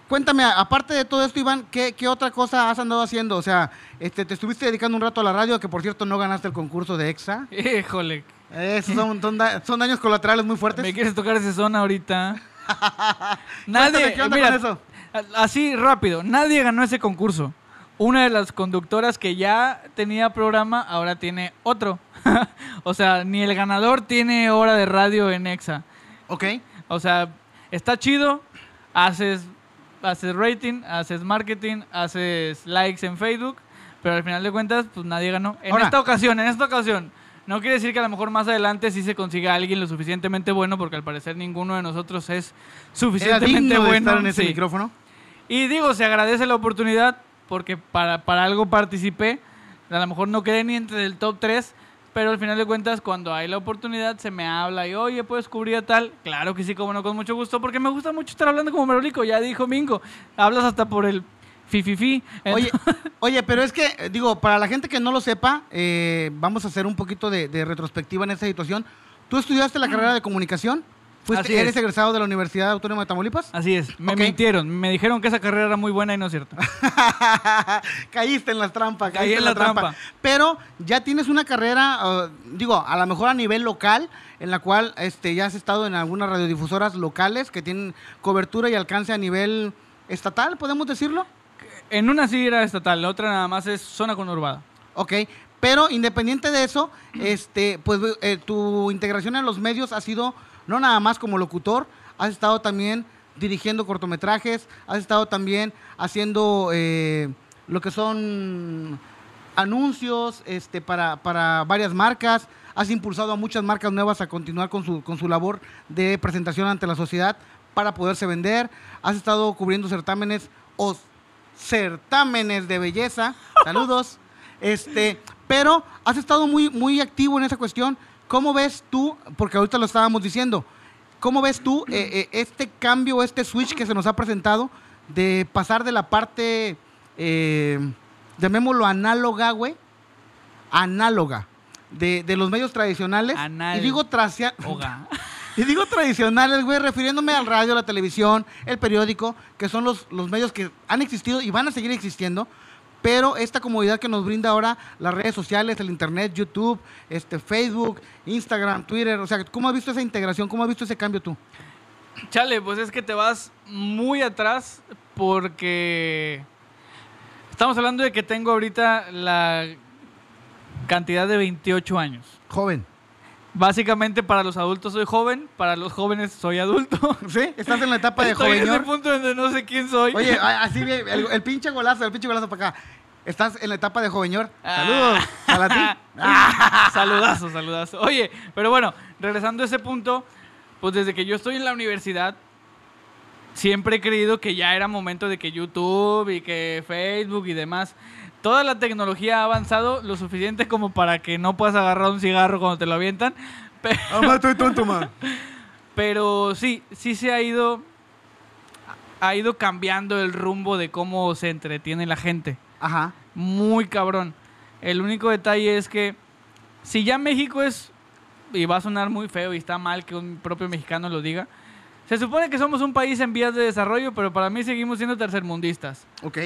Speaker 1: cuéntame, aparte de todo esto, Iván, ¿qué, qué otra cosa has andado haciendo? O sea, este, te estuviste dedicando un rato a la radio, que por cierto no ganaste el concurso de EXA.
Speaker 2: Híjole.
Speaker 1: Esos son, son, da- son daños colaterales muy fuertes.
Speaker 2: ¿Me quieres tocar ese zona ahorita? Nadie,
Speaker 1: ¿qué onda
Speaker 2: mira,
Speaker 1: con eso?
Speaker 2: Así rápido, nadie ganó ese concurso. Una de las conductoras que ya tenía programa ahora tiene otro. o sea, ni el ganador tiene hora de radio en Exa.
Speaker 1: Ok.
Speaker 2: O sea, está chido, haces, haces rating, haces marketing, haces likes en Facebook, pero al final de cuentas, pues nadie ganó. En
Speaker 1: Ahora-
Speaker 2: esta ocasión, en esta ocasión. No quiere decir que a lo mejor más adelante sí se consiga alguien lo suficientemente bueno, porque al parecer ninguno de nosotros es suficientemente
Speaker 1: digno de
Speaker 2: bueno.
Speaker 1: estar en ese
Speaker 2: sí.
Speaker 1: micrófono.
Speaker 2: Y digo, se agradece la oportunidad porque para, para algo participé. A lo mejor no quedé ni entre el top 3, pero al final de cuentas, cuando hay la oportunidad, se me habla y, oye, ¿puedes cubrir a tal? Claro que sí, como no, con mucho gusto, porque me gusta mucho estar hablando como Merolico. Ya dijo Mingo, hablas hasta por el fififi.
Speaker 1: Oye, oye, pero es que, digo, para la gente que no lo sepa, eh, vamos a hacer un poquito de, de retrospectiva en esta situación. ¿Tú estudiaste la carrera de comunicación? ¿Fuiste,
Speaker 2: Así es.
Speaker 1: ¿Eres egresado de la Universidad Autónoma de Tamaulipas?
Speaker 2: Así es, me mintieron, me dijeron que esa carrera era muy buena y no es cierto.
Speaker 1: caíste en las trampas,
Speaker 2: Caí
Speaker 1: caíste
Speaker 2: en la trampa.
Speaker 1: Pero ya tienes una carrera, uh, digo, a lo mejor a nivel local, en la cual este, ya has estado en algunas radiodifusoras locales que tienen cobertura y alcance a nivel estatal, podemos decirlo.
Speaker 2: En una sí era estatal, la otra nada más es zona conurbada.
Speaker 1: Ok, pero independiente de eso, este, pues eh, tu integración en los medios ha sido no nada más como locutor, has estado también dirigiendo cortometrajes, has estado también haciendo eh, lo que son anuncios este, para, para varias marcas, has impulsado a muchas marcas nuevas a continuar con su, con su labor de presentación ante la sociedad para poderse vender, has estado cubriendo certámenes o certámenes de belleza, saludos, este, pero has estado muy, muy activo en esa cuestión. ¿Cómo ves tú, porque ahorita lo estábamos diciendo, cómo ves tú eh, eh, este cambio, este switch que se nos ha presentado de pasar de la parte, eh, llamémoslo análoga, güey, análoga, de, de los medios tradicionales?
Speaker 2: Anal-
Speaker 1: Y digo tracia-
Speaker 2: Oga.
Speaker 1: y digo tradicionales, güey, refiriéndome al radio, la televisión, el periódico, que son los, los medios que han existido y van a seguir existiendo. Pero esta comodidad que nos brinda ahora las redes sociales, el internet, YouTube, este, Facebook, Instagram, Twitter, o sea, ¿cómo has visto esa integración? ¿Cómo has visto ese cambio tú?
Speaker 2: Chale, pues es que te vas muy atrás porque estamos hablando de que tengo ahorita la cantidad de 28 años.
Speaker 1: Joven.
Speaker 2: Básicamente para los adultos soy joven, para los jóvenes soy adulto.
Speaker 1: ¿Sí? Estás en la etapa de
Speaker 2: Estoy en ese
Speaker 1: joven.
Speaker 2: punto donde no sé quién soy.
Speaker 1: Oye, así bien, el, el pinche golazo, el pinche golazo para acá. Estás en la etapa de jovenor.
Speaker 2: Ah.
Speaker 1: Saludos para ti.
Speaker 2: saludazo, saludazo. Oye, pero bueno, regresando a ese punto, pues desde que yo estoy en la universidad, siempre he creído que ya era momento de que YouTube y que Facebook y demás, toda la tecnología ha avanzado lo suficiente como para que no puedas agarrar un cigarro cuando te lo avientan. Pero,
Speaker 1: Mamá, estoy tonto, man.
Speaker 2: pero sí, sí se ha ido, ha ido cambiando el rumbo de cómo se entretiene la gente
Speaker 1: Ajá.
Speaker 2: muy cabrón. El único detalle es que si ya México es, y va a sonar muy feo y está mal que un propio mexicano lo diga, se supone que somos un país en vías de desarrollo, pero para mí seguimos siendo tercermundistas.
Speaker 1: Ok.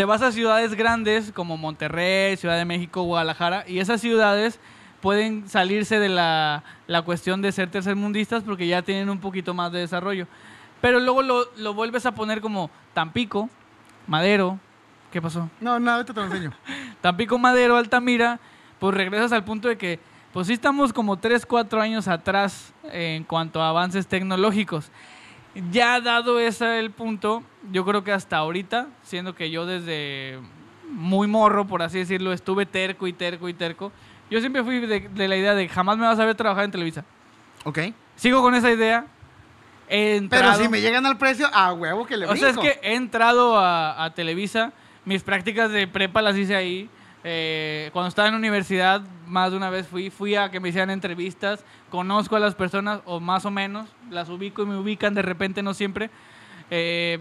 Speaker 2: Te vas a ciudades grandes como Monterrey, Ciudad de México, Guadalajara, y esas ciudades pueden salirse de la, la cuestión de ser tercermundistas porque ya tienen un poquito más de desarrollo. Pero luego lo, lo vuelves a poner como Tampico, Madero, ¿qué pasó?
Speaker 1: No, no, ahorita te lo enseño.
Speaker 2: Tampico Madero, Altamira, pues regresas al punto de que, pues sí estamos como 3, 4 años atrás en cuanto a avances tecnológicos. Ya dado ese el punto, yo creo que hasta ahorita, siendo que yo desde muy morro, por así decirlo, estuve terco y terco y terco, yo siempre fui de, de la idea de jamás me vas a ver trabajar en Televisa.
Speaker 1: Ok.
Speaker 2: Sigo con esa idea. Entrado,
Speaker 1: Pero si me llegan al precio, a huevo que le
Speaker 2: o sea, es
Speaker 1: brinco.
Speaker 2: que he entrado a, a Televisa, mis prácticas de prepa las hice ahí. Eh, cuando estaba en universidad, más de una vez fui, fui a que me hicieran entrevistas, conozco a las personas, o más o menos, las ubico y me ubican de repente, no siempre. Eh,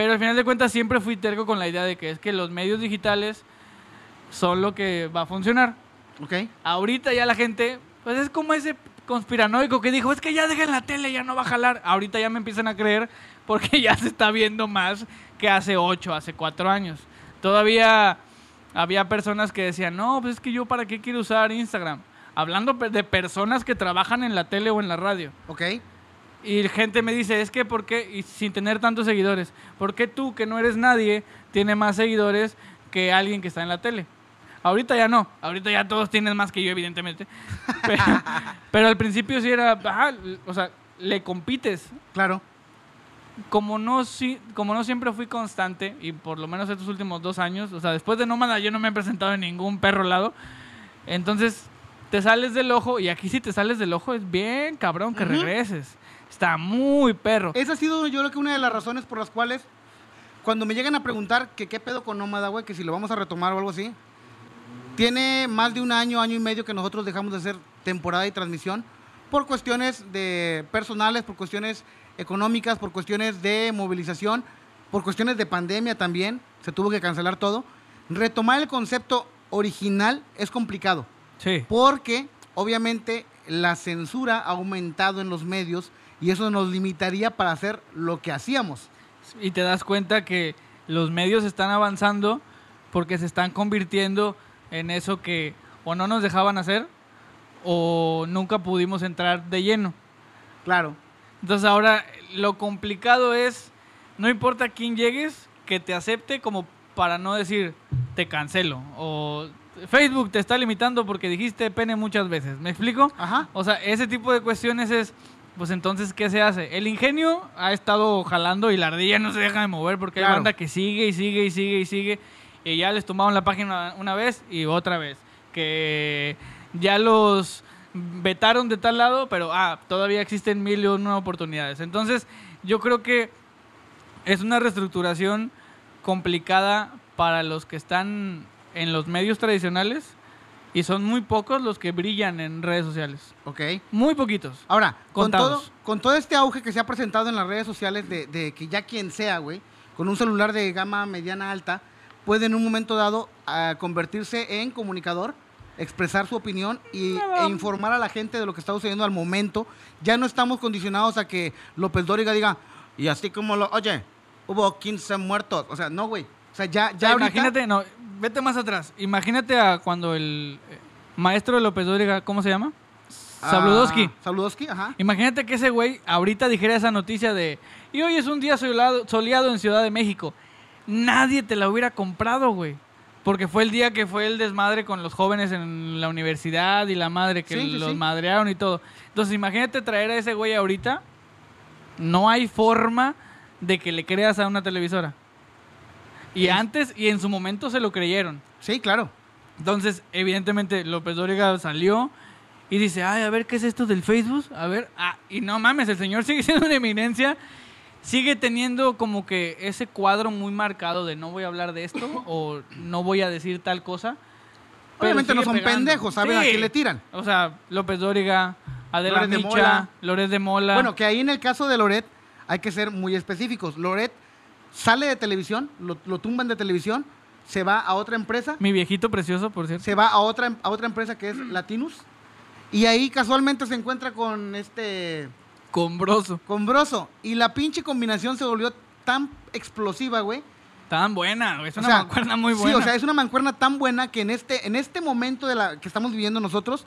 Speaker 2: pero al final de cuentas siempre fui terco con la idea de que es que los medios digitales son lo que va a funcionar.
Speaker 1: Ok.
Speaker 2: Ahorita ya la gente, pues es como ese conspiranoico que dijo, es que ya dejen la tele, ya no va a jalar. Ahorita ya me empiezan a creer porque ya se está viendo más que hace ocho, hace cuatro años. Todavía había personas que decían, no, pues es que yo para qué quiero usar Instagram. Hablando de personas que trabajan en la tele o en la radio.
Speaker 1: Ok.
Speaker 2: Y gente me dice, es que ¿por qué? Y sin tener tantos seguidores, ¿por qué tú, que no eres nadie, tienes más seguidores que alguien que está en la tele? Ahorita ya no, ahorita ya todos tienen más que yo, evidentemente. Pero, pero al principio sí era, ajá, o sea, le compites.
Speaker 1: Claro.
Speaker 2: Como no, si, como no siempre fui constante, y por lo menos estos últimos dos años, o sea, después de Nómada yo no me he presentado en ningún perro lado, entonces te sales del ojo, y aquí si te sales del ojo es bien cabrón que regreses. Está muy perro.
Speaker 1: Esa ha sido yo creo que una de las razones por las cuales cuando me llegan a preguntar que qué pedo con Nómada, güey, que si lo vamos a retomar o algo así, tiene más de un año, año y medio que nosotros dejamos de hacer temporada y transmisión por cuestiones de personales, por cuestiones económicas, por cuestiones de movilización, por cuestiones de pandemia también, se tuvo que cancelar todo. Retomar el concepto original es complicado.
Speaker 2: Sí.
Speaker 1: Porque obviamente la censura ha aumentado en los medios y eso nos limitaría para hacer lo que hacíamos.
Speaker 2: Y te das cuenta que los medios están avanzando porque se están convirtiendo en eso que o no nos dejaban hacer o nunca pudimos entrar de lleno.
Speaker 1: Claro.
Speaker 2: Entonces ahora lo complicado es, no importa quién llegues, que te acepte como para no decir te cancelo o Facebook te está limitando porque dijiste pene muchas veces. ¿Me explico?
Speaker 1: Ajá.
Speaker 2: O sea, ese tipo de cuestiones es, pues entonces, ¿qué se hace? El ingenio ha estado jalando y la ardilla no se deja de mover porque hay
Speaker 1: Claro.
Speaker 2: banda que sigue y sigue y sigue y sigue. Y ya les tomaron la página una vez y otra vez. Que ya los vetaron de tal lado, pero ah, todavía existen mil y una oportunidades. Entonces, yo creo que es una reestructuración complicada para los que están en los medios tradicionales y son muy pocos los que brillan en redes sociales.
Speaker 1: Ok.
Speaker 2: Muy poquitos.
Speaker 1: Ahora, con todo,
Speaker 2: Contados.
Speaker 1: con todo este auge que se ha presentado en las redes sociales de, de que ya quien sea, güey, con un celular de gama mediana alta, puede en un momento dado ah, convertirse en comunicador, expresar su opinión y, e informar a la gente de lo que está sucediendo al momento. Ya no estamos condicionados a que López Dóriga diga, y así como lo, oye, hubo 15 muertos. O sea, no, güey. O sea, ya,
Speaker 2: O
Speaker 1: ya
Speaker 2: sea,
Speaker 1: ahorita-
Speaker 2: imagínate, no, vete más atrás. Imagínate a cuando el eh, maestro de López Dóriga, ¿cómo se llama?
Speaker 1: Ah,
Speaker 2: Sabludowski.
Speaker 1: Sabludowski, ajá.
Speaker 2: Imagínate que ese güey ahorita dijera esa noticia de y hoy es un día soleado, soleado en Ciudad de México. Nadie te la hubiera comprado, güey. Porque fue el día que fue el desmadre con los jóvenes en la universidad y la madre que
Speaker 1: sí,
Speaker 2: los
Speaker 1: sí.
Speaker 2: madrearon y todo. Entonces imagínate traer a ese güey ahorita. No hay forma de que le creas a una televisora. Y
Speaker 1: Es-
Speaker 2: antes y en su momento se lo creyeron.
Speaker 1: Sí, claro.
Speaker 2: Entonces, evidentemente, López Dóriga salió y dice, ay, a ver, ¿qué es esto del Facebook? A ver, ah, y no mames, el señor sigue siendo una eminencia, sigue teniendo como que ese cuadro muy marcado de no voy a hablar de esto o no voy a decir tal cosa.
Speaker 1: Obviamente no son
Speaker 2: pegando.
Speaker 1: pendejos, saben a quién le tiran.
Speaker 2: O sea, López Dóriga, Adela
Speaker 1: Loret de Mola.
Speaker 2: Loret de Mola.
Speaker 1: Bueno, que ahí en el caso de Loret hay que ser muy específicos. Loret sale de televisión, lo, lo tumban de televisión, se va a otra empresa,
Speaker 2: mi viejito precioso, por cierto.
Speaker 1: se va a otra, a otra empresa que es Latinus, y ahí casualmente se encuentra con este,
Speaker 2: Combroso.
Speaker 1: con Broso, y la pinche combinación se volvió tan explosiva, güey.
Speaker 2: Tan buena, güey, es
Speaker 1: O
Speaker 2: una
Speaker 1: sea,
Speaker 2: mancuerna muy
Speaker 1: Sí,
Speaker 2: buena.
Speaker 1: o sea, es una mancuerna tan buena que en este, en este momento de la que estamos viviendo nosotros,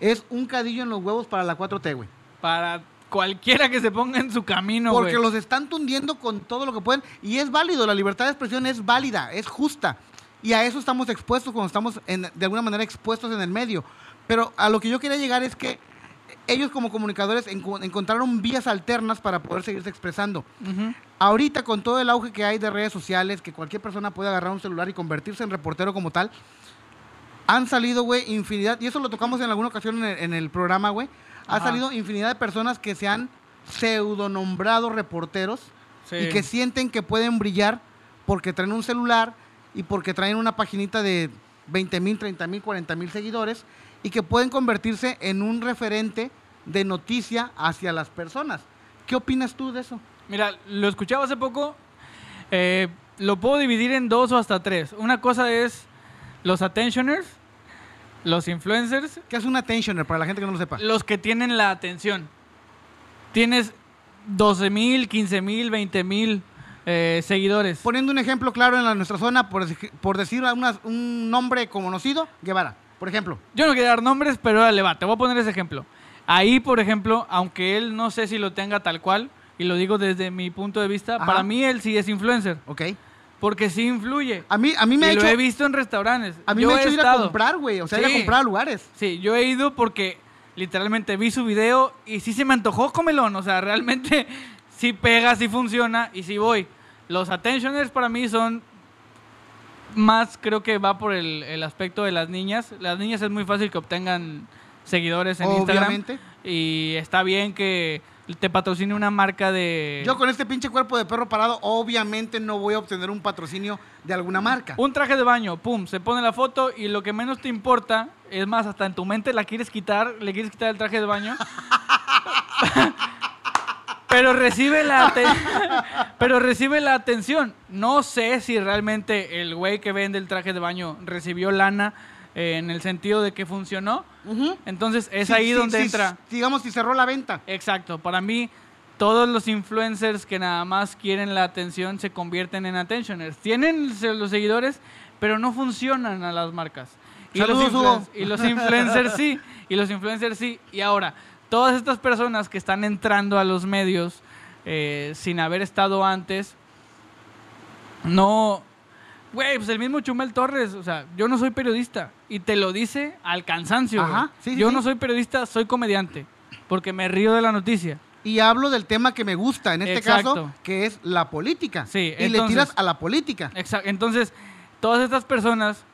Speaker 1: es un cadillo en los huevos para la 4T, güey.
Speaker 2: Para cualquiera que se ponga en su camino,
Speaker 1: Porque
Speaker 2: güey.
Speaker 1: los están tundiendo con todo lo que pueden. Y es válido, la libertad de expresión es válida, es justa. Y a eso estamos expuestos cuando estamos en- de alguna manera expuestos en el medio. Pero a lo que yo quería llegar es que ellos como comunicadores enco- encontraron vías alternas para poder seguirse expresando.
Speaker 2: Ujú.
Speaker 1: Ahorita con todo el auge que hay de redes sociales, que cualquier persona puede agarrar un celular y convertirse en reportero como tal, han salido, güey, infinidad, y eso lo tocamos en alguna ocasión en el, en el programa, güey, ha salido infinidad de personas que se han pseudonombrado reporteros
Speaker 2: Sí.
Speaker 1: y que sienten que pueden brillar porque traen un celular y porque traen una paginita de 20 mil, 30 mil, 40 mil seguidores y que pueden convertirse en un referente de noticia hacia las personas. ¿Qué opinas tú de eso?
Speaker 2: Mira, lo escuchaba hace poco. eh, lo puedo dividir en dos o hasta tres. Una cosa es los attentioners, los influencers,
Speaker 1: ¿Qué es un attentioner para la gente que no lo sepa?
Speaker 2: los que tienen la atención. Tienes 12 mil, 15 mil, 20 mil eh, seguidores.
Speaker 1: Poniendo un ejemplo claro en la- nuestra zona, por, dec- por decir una- un nombre conocido, Guevara, por ejemplo.
Speaker 2: Yo no quiero dar nombres, pero dale, va, te voy a poner ese ejemplo. Ahí, por ejemplo, aunque él no sé si lo tenga tal cual, y lo digo desde mi punto de vista,
Speaker 1: Ajá.
Speaker 2: para mí él sí es influencer,
Speaker 1: Ok.
Speaker 2: Porque sí influye.
Speaker 1: A mí, a mí me ha hecho,
Speaker 2: lo he visto en restaurantes.
Speaker 1: a mí
Speaker 2: Yo
Speaker 1: me ha
Speaker 2: he
Speaker 1: hecho ir a comprar, güey. O sea, ir a comprar a lugares.
Speaker 2: Sí, yo he ido porque literalmente vi su video y sí se me antojó comelón. O sea, realmente sí pega, sí funciona y sí voy. Los attentioners para mí son más, creo que va por el, el aspecto de las niñas. Las niñas es muy fácil que obtengan seguidores en Instagram.
Speaker 1: Obviamente.
Speaker 2: Y está bien que te patrocine una marca de...
Speaker 1: Yo con este pinche cuerpo de perro parado, obviamente no voy a obtener un patrocinio de alguna marca.
Speaker 2: Un traje de baño, pum, se pone la foto y lo que menos te importa, es más, hasta en tu mente la quieres quitar, le quieres quitar el traje de baño. pero recibe la pero recibe la atención. No sé si realmente el güey que vende el traje de baño recibió lana eh, en el sentido de que funcionó. Entonces es
Speaker 1: Sí,
Speaker 2: ahí
Speaker 1: sí,
Speaker 2: donde
Speaker 1: sí,
Speaker 2: entra.
Speaker 1: Digamos, si cerró la venta.
Speaker 2: Exacto, para mí todos los influencers que nada más quieren la atención se convierten en attentioners. Tienen los seguidores, pero no funcionan a las marcas. Y, los,
Speaker 1: Saludos,
Speaker 2: influen- y los influencers sí, y los influencers sí. Y ahora, todas estas personas que están entrando a los medios eh, sin haber estado antes, no... Güey, pues el mismo Chumel Torres, o sea, yo no soy periodista y te lo dice al cansancio.
Speaker 1: Ajá, sí,
Speaker 2: yo
Speaker 1: sí.
Speaker 2: no soy periodista, soy comediante, porque me río de la noticia.
Speaker 1: Y hablo del tema que me gusta, en este
Speaker 2: Exacto.
Speaker 1: caso, que es la política.
Speaker 2: Sí,
Speaker 1: y le tiras a la política.
Speaker 2: Exacto. Entonces, todas estas personas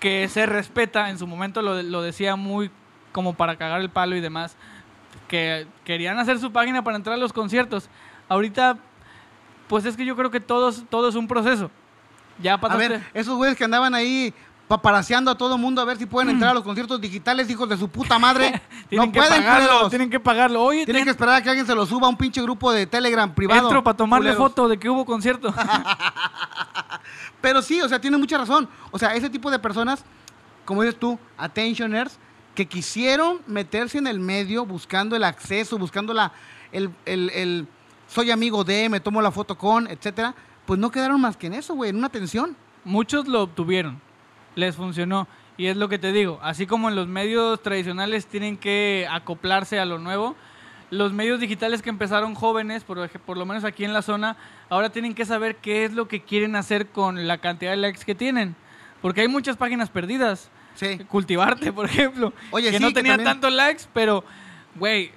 Speaker 2: que se respeta, en su momento lo, lo decía muy como para cagar el palo y demás, que querían hacer su página para entrar a los conciertos. Ahorita, pues es que yo creo que todos, todo es un proceso. Ya
Speaker 1: A
Speaker 2: pasaste.
Speaker 1: ver, esos güeyes que andaban ahí paparaseando a todo mundo a ver si pueden entrar a los conciertos digitales, hijos de su puta madre.
Speaker 2: tienen
Speaker 1: no
Speaker 2: que
Speaker 1: pueden,
Speaker 2: pagarlo,
Speaker 1: culeros.
Speaker 2: tienen que pagarlo. Oye,
Speaker 1: Tienen
Speaker 2: ten-
Speaker 1: que esperar a que alguien se lo suba a un pinche grupo de Telegram privado.
Speaker 2: entro para tomarle
Speaker 1: culeros.
Speaker 2: foto de que hubo concierto.
Speaker 1: Pero sí, o sea, tiene mucha razón. O sea, ese tipo de personas, como dices tú, attentioners, que quisieron meterse en el medio buscando el acceso, buscando la, el, el- el soy amigo de, me tomo la foto con, etcétera, pues no quedaron más que en eso, güey, en una atención.
Speaker 2: Muchos lo obtuvieron, les funcionó. Y es lo que te digo, así como en los medios tradicionales tienen que acoplarse a lo nuevo, los medios digitales que empezaron jóvenes, por, por lo menos aquí en la zona, ahora tienen que saber qué es lo que quieren hacer con la cantidad de likes que tienen. Porque hay muchas páginas perdidas.
Speaker 1: Sí.
Speaker 2: Cultivarte, por ejemplo,
Speaker 1: Oye,
Speaker 2: que
Speaker 1: sí,
Speaker 2: no
Speaker 1: que
Speaker 2: tenía
Speaker 1: también-
Speaker 2: tantos likes, pero, güey,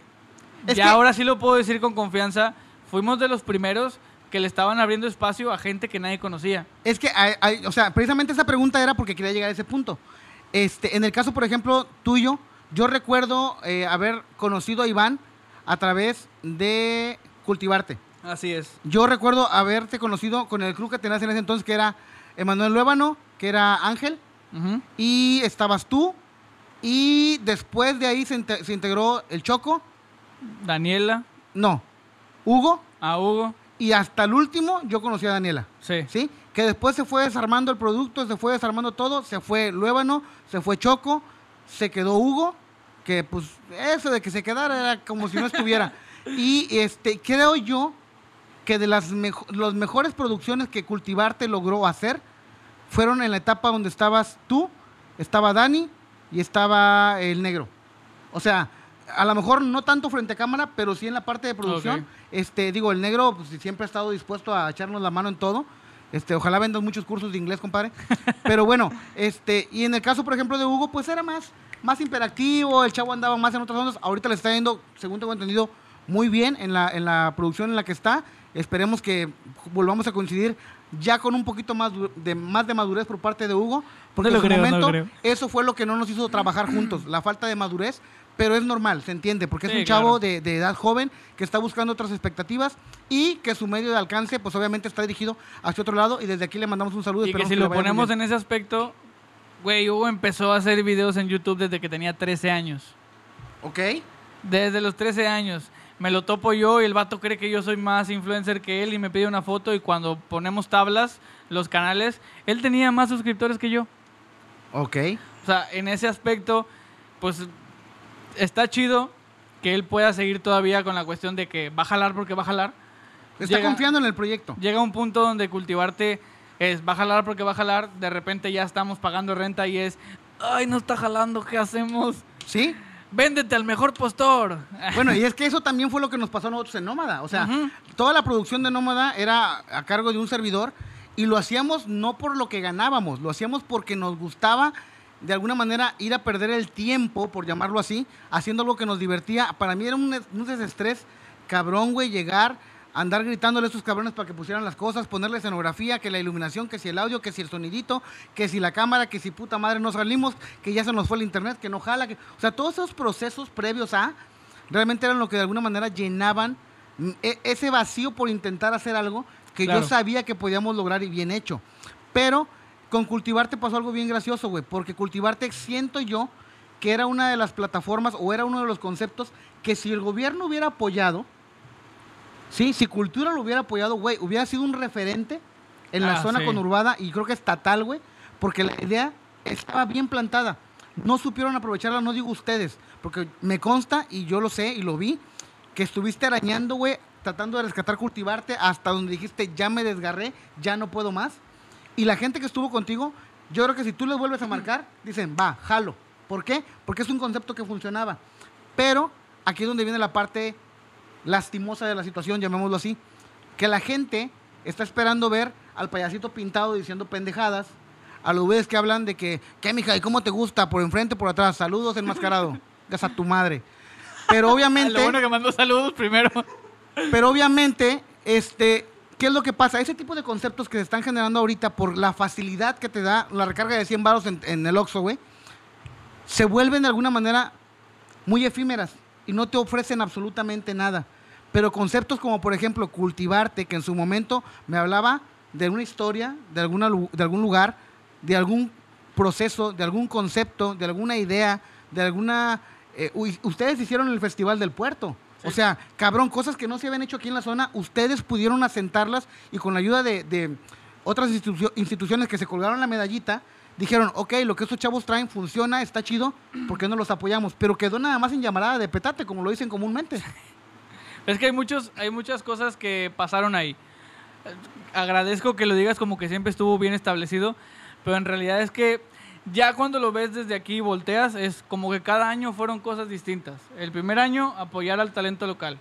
Speaker 2: ya
Speaker 1: que-
Speaker 2: ahora sí lo puedo decir con confianza, fuimos de los primeros que le estaban abriendo espacio a gente que nadie conocía.
Speaker 1: Es que, hay- hay- o sea, precisamente esa pregunta era porque quería llegar a ese punto. Este, en el caso, por ejemplo, tuyo, yo recuerdo eh, haber conocido a Iván a través de Cultivarte.
Speaker 2: Así es.
Speaker 1: Yo recuerdo haberte conocido con el crew que tenías en ese entonces, que era Emanuel Luébano, que era Ángel, y estabas tú, y después de ahí se, inte- se integró el Choco,
Speaker 2: Daniela,
Speaker 1: no, Hugo,
Speaker 2: a Hugo,
Speaker 1: y hasta el último yo conocí a Daniela.
Speaker 2: sí.
Speaker 1: ¿sí? Que después se fue desarmando el producto, se fue desarmando todo, se fue Luébano, se fue Choco, se quedó Hugo, que pues eso de que se quedara era como si no estuviera. y este creo yo que de las mejo- los mejores producciones que Cultivarte logró hacer fueron en la etapa donde estabas tú, estaba Dani y estaba el negro. O sea, a lo mejor no tanto frente a cámara, pero sí en la parte de producción. Este, digo, el negro pues, siempre ha estado dispuesto a echarnos la mano en todo. Este, ojalá vendas muchos cursos de inglés, compadre. Pero bueno, este, y en el caso, por ejemplo, de Hugo, pues era más, más imperactivo, el chavo andaba más en otras ondas. Ahorita le está yendo, según tengo entendido, muy bien en la, en la producción en la que está. Esperemos que volvamos a coincidir ya con un poquito más de, más de madurez por parte de Hugo. Porque
Speaker 2: No
Speaker 1: en su
Speaker 2: creo,
Speaker 1: momento eso fue lo que no nos hizo trabajar juntos, la falta de madurez. Pero es normal, se entiende, porque es
Speaker 2: Sí,
Speaker 1: un chavo
Speaker 2: claro.
Speaker 1: de, de edad joven que está buscando otras expectativas y que su medio de alcance, pues obviamente está dirigido hacia otro lado. Y desde aquí le mandamos un saludo.
Speaker 2: Y que si
Speaker 1: le
Speaker 2: lo
Speaker 1: muy
Speaker 2: ponemos en ese aspecto, güey, Hugo empezó a hacer videos en YouTube desde que tenía 13 años.
Speaker 1: Ok.
Speaker 2: Desde los 13 años. Me lo topo yo y el vato cree que yo soy más influencer que él y me pide una foto y cuando ponemos tablas, los canales, él tenía más suscriptores que yo.
Speaker 1: Ok.
Speaker 2: O sea, en ese aspecto, pues está chido que él pueda seguir todavía con la cuestión de que va a jalar porque va a jalar.
Speaker 1: Está
Speaker 2: Llega-
Speaker 1: confiando en el proyecto.
Speaker 2: Llega un punto donde cultivarte es va a jalar porque va a jalar, de repente ya estamos pagando renta y es, ay, no está jalando, ¿qué hacemos?
Speaker 1: ¿Sí?
Speaker 2: véndete al mejor postor.
Speaker 1: Bueno, y es que eso también fue lo que nos pasó a nosotros en Nómada. O sea, toda la producción de Nómada era a cargo de un servidor y lo hacíamos no por lo que ganábamos, lo hacíamos porque nos gustaba de alguna manera ir a perder el tiempo, por llamarlo así, haciendo algo que nos divertía. Para mí era un, un desestrés cabrón, güey, llegar, andar gritándole a estos cabrones para que pusieran las cosas, ponerle escenografía, que la iluminación, que si el audio, que si el sonidito, que si la cámara, que si puta madre no salimos, que ya se nos fue el internet, que no jala, que, o sea, todos esos procesos previos a realmente eran lo que de alguna manera llenaban mm, e- ese vacío por intentar hacer algo que
Speaker 2: Claro.
Speaker 1: yo sabía que podíamos lograr y bien hecho. Pero con Cultivarte pasó algo bien gracioso, güey, porque Cultivarte siento yo que era una de las plataformas o era uno de los conceptos que si el gobierno hubiera apoyado, sí, si Cultura lo hubiera apoyado, güey, hubiera sido un referente en la
Speaker 2: Ah,
Speaker 1: zona
Speaker 2: sí.
Speaker 1: conurbada y creo que estatal, güey, porque la idea estaba bien plantada. No supieron aprovecharla, no digo ustedes, porque me consta y yo lo sé y lo vi, que estuviste arañando, güey, tratando de rescatar, cultivarte, hasta donde dijiste, ya me desgarré, ya no puedo más. Y la gente que estuvo contigo, yo creo que si tú les vuelves a marcar, dicen, va, jalo. ¿Por qué? Porque es un concepto que funcionaba. Pero aquí es donde viene la parte lastimosa de la situación, llamémoslo así, que la gente está esperando ver al payasito pintado diciendo pendejadas, a los güeyes que hablan de que, ¿qué, mija? ¿Y cómo te gusta? ¿Por enfrente, por atrás? Saludos, enmascarado. Gas a tu madre. Pero obviamente...
Speaker 2: Lo bueno que mandó saludos primero.
Speaker 1: Pero obviamente, este, ¿qué es lo que pasa? Ese tipo de conceptos que se están generando ahorita por la facilidad que te da la recarga de 100 baros en, el Oxxo, güey, se vuelven de alguna manera muy efímeras y no te ofrecen absolutamente nada. Pero conceptos como, por ejemplo, cultivarte, que en su momento me hablaba de una historia, de, alguna, algún lugar, de algún proceso, de algún concepto, de alguna idea, de alguna... eh, ustedes hicieron el Festival del Puerto. O sea, cabrón, cosas que no se habían hecho aquí en la zona, ustedes pudieron asentarlas y con la ayuda de, otras institucio- instituciones que se colgaron la medallita, dijeron, ok, lo que estos chavos traen funciona, está chido, ¿por qué no los apoyamos? Pero quedó nada más en llamarada de petate, como lo dicen comúnmente.
Speaker 2: Es que hay, muchos, hay muchas cosas que pasaron ahí. Agradezco que lo digas como que siempre estuvo bien establecido, pero en realidad es que ya cuando lo ves desde aquí y volteas, es como que cada año fueron cosas distintas. El primer año, apoyar al talento local.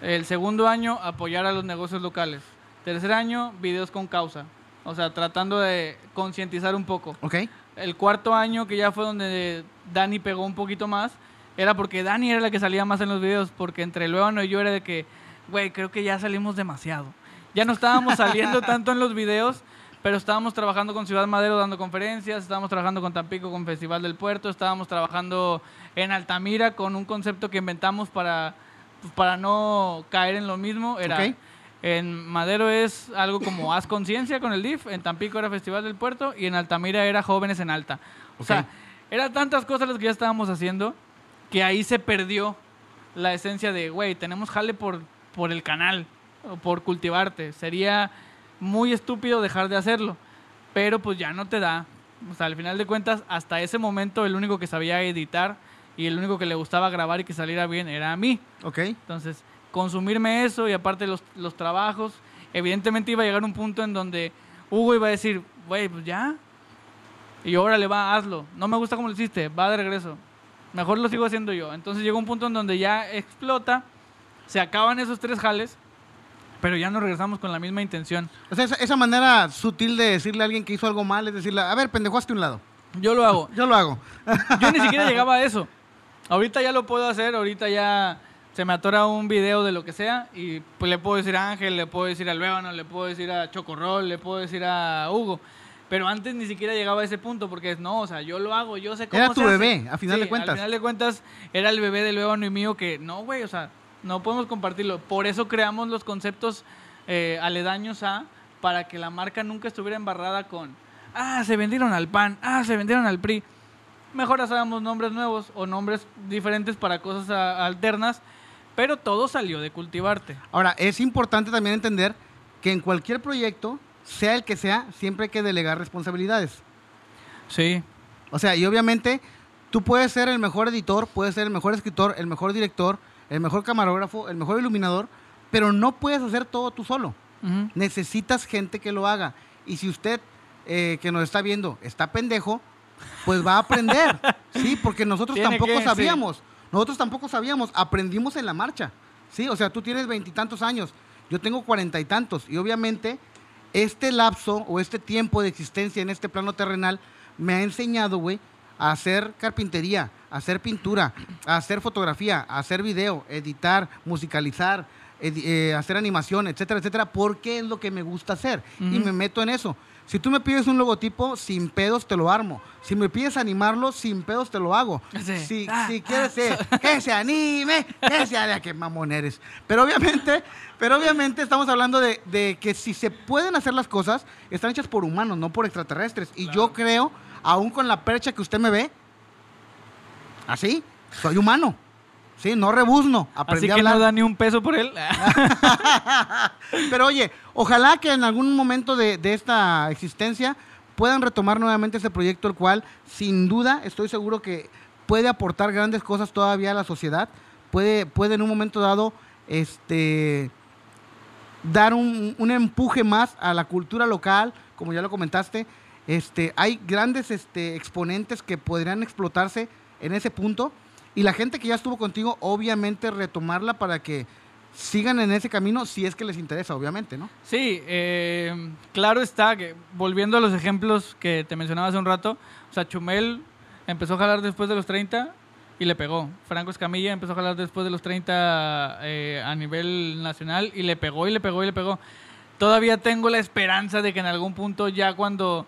Speaker 2: El segundo año, apoyar a los negocios locales. Tercer año, videos con causa. O sea, tratando de concientizar un poco.
Speaker 1: ¿Ok?
Speaker 2: El cuarto año, que ya fue donde Dani pegó un poquito más, era porque Dani era la que salía más en los videos, porque entre Luevano y yo era de que, güey, creo que ya salimos demasiado. Ya no estábamos saliendo tanto en los videos, pero estábamos trabajando con Ciudad Madero dando conferencias, estábamos trabajando con Tampico con Festival del Puerto, estábamos trabajando en Altamira con un concepto que inventamos para, pues, para no caer en lo mismo. Era. En Madero es algo como Haz Conciencia con el DIF, en Tampico era Festival del Puerto y en Altamira era Jóvenes en Alta. O sea, eran tantas cosas las que ya estábamos haciendo que ahí se perdió la esencia de, güey, tenemos jale por, por el canal, o por cultivarte. Sería muy estúpido dejar de hacerlo, pero pues ya no te da. O sea, al final de cuentas, hasta ese momento el único que sabía editar y el único que le gustaba grabar y que saliera bien era a mí.
Speaker 1: ¿Ok?
Speaker 2: Entonces, consumirme eso y aparte los, los trabajos, evidentemente iba a llegar un punto en donde Hugo iba a decir, güey, pues ya. Y ahora le va, hazlo. No me gusta cómo lo hiciste, va de regreso. Mejor lo sigo haciendo yo. Entonces llegó un punto en donde ya explota, se acaban esos tres jales, pero ya no regresamos con la misma intención.
Speaker 1: O sea, esa, esa manera sutil de decirle a alguien que hizo algo mal es decirle, a ver, pendejo, hazte un lado.
Speaker 2: Yo lo hago.
Speaker 1: Yo lo hago.
Speaker 2: Yo ni siquiera llegaba a eso. Ahorita ya lo puedo hacer, ahorita ya se me atora un video de lo que sea y pues le puedo decir a Ángel, le puedo decir a Luevano, le puedo decir a Chocorrol, le puedo decir a Hugo. Pero antes ni siquiera llegaba a ese punto porque es, no, o sea, yo lo hago, yo sé cómo
Speaker 1: Era
Speaker 2: se
Speaker 1: tu
Speaker 2: hace.
Speaker 1: bebé, a final
Speaker 2: Sí,
Speaker 1: de cuentas.
Speaker 2: Al final de cuentas era el bebé de Luevano y mío que, no, güey, o sea, no podemos compartirlo. Por eso creamos los conceptos eh, aledaños a, para que la marca nunca estuviera embarrada con, ah, se vendieron al PAN, ah, se vendieron al PRI mejor hagamos nombres nuevos o nombres diferentes para cosas a- alternas, pero todo salió de cultivarte.
Speaker 1: Ahora, es importante también entender que en cualquier proyecto, sea el que sea, siempre hay que delegar responsabilidades.
Speaker 2: Sí,
Speaker 1: O sea, y obviamente tú puedes ser el mejor editor, puedes ser el mejor escritor, el mejor director, el mejor camarógrafo, el mejor iluminador, pero no puedes hacer todo tú solo. Necesitas gente que lo haga. Y si usted eh, que nos está viendo está pendejo, pues va a aprender. sí, porque nosotros
Speaker 2: Tiene
Speaker 1: tampoco
Speaker 2: que, sí.
Speaker 1: sabíamos. Nosotros tampoco sabíamos, aprendimos en la marcha. Sí, o sea, tú tienes veintitantos años, yo tengo cuarenta y tantos. Y obviamente, este lapso o este tiempo de existencia en este plano terrenal me ha enseñado, güey, a hacer carpintería, hacer pintura, hacer fotografía, hacer video, editar, musicalizar, eh, hacer animación, etcétera, etcétera, porque es lo que me gusta hacer. Y me meto en eso. Si tú me pides un logotipo, sin pedos te lo armo. Si me pides animarlo, sin pedos te lo hago.
Speaker 2: Sí.
Speaker 1: Si,
Speaker 2: Ah,
Speaker 1: si quieres eh, que se anime, que se haga, que mamón eres. Pero obviamente, pero obviamente estamos hablando de, de que si se pueden hacer las cosas, están hechas por humanos, no por extraterrestres. Y yo creo, aún con la percha que usted me ve, así, soy humano. Sí, no rebuzno. Aprendí
Speaker 2: Así
Speaker 1: a
Speaker 2: que
Speaker 1: hablar.
Speaker 2: no da ni un peso por él.
Speaker 1: Pero oye, ojalá que en algún momento de, de esta existencia puedan retomar nuevamente ese proyecto, el cual sin duda estoy seguro que puede aportar grandes cosas todavía a la sociedad, puede, puede en un momento dado este, dar un, un empuje más a la cultura local, como ya lo comentaste. Este, hay grandes este, exponentes que podrían explotarse en ese punto y la gente que ya estuvo contigo, obviamente retomarla para que sigan en ese camino si es que les interesa, obviamente, ¿no?
Speaker 2: Sí, eh, claro está que volviendo a los ejemplos que te mencionaba hace un rato, o sea, Chumel empezó a jalar después de los 30 y le pegó. Franco Escamilla empezó a jalar después de los 30 eh, a nivel nacional y le pegó y le pegó y le pegó. Todavía tengo la esperanza de que en algún punto ya cuando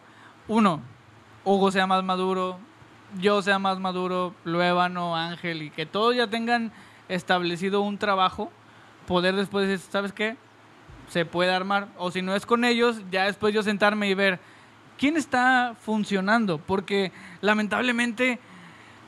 Speaker 2: uno, Hugo sea más maduro, yo sea más maduro, Luébano, Ángel y que todos ya tengan establecido un trabajo, poder después decir, ¿sabes qué? se puede armar. O si no es con ellos, ya después yo sentarme y ver quién está funcionando. Porque lamentablemente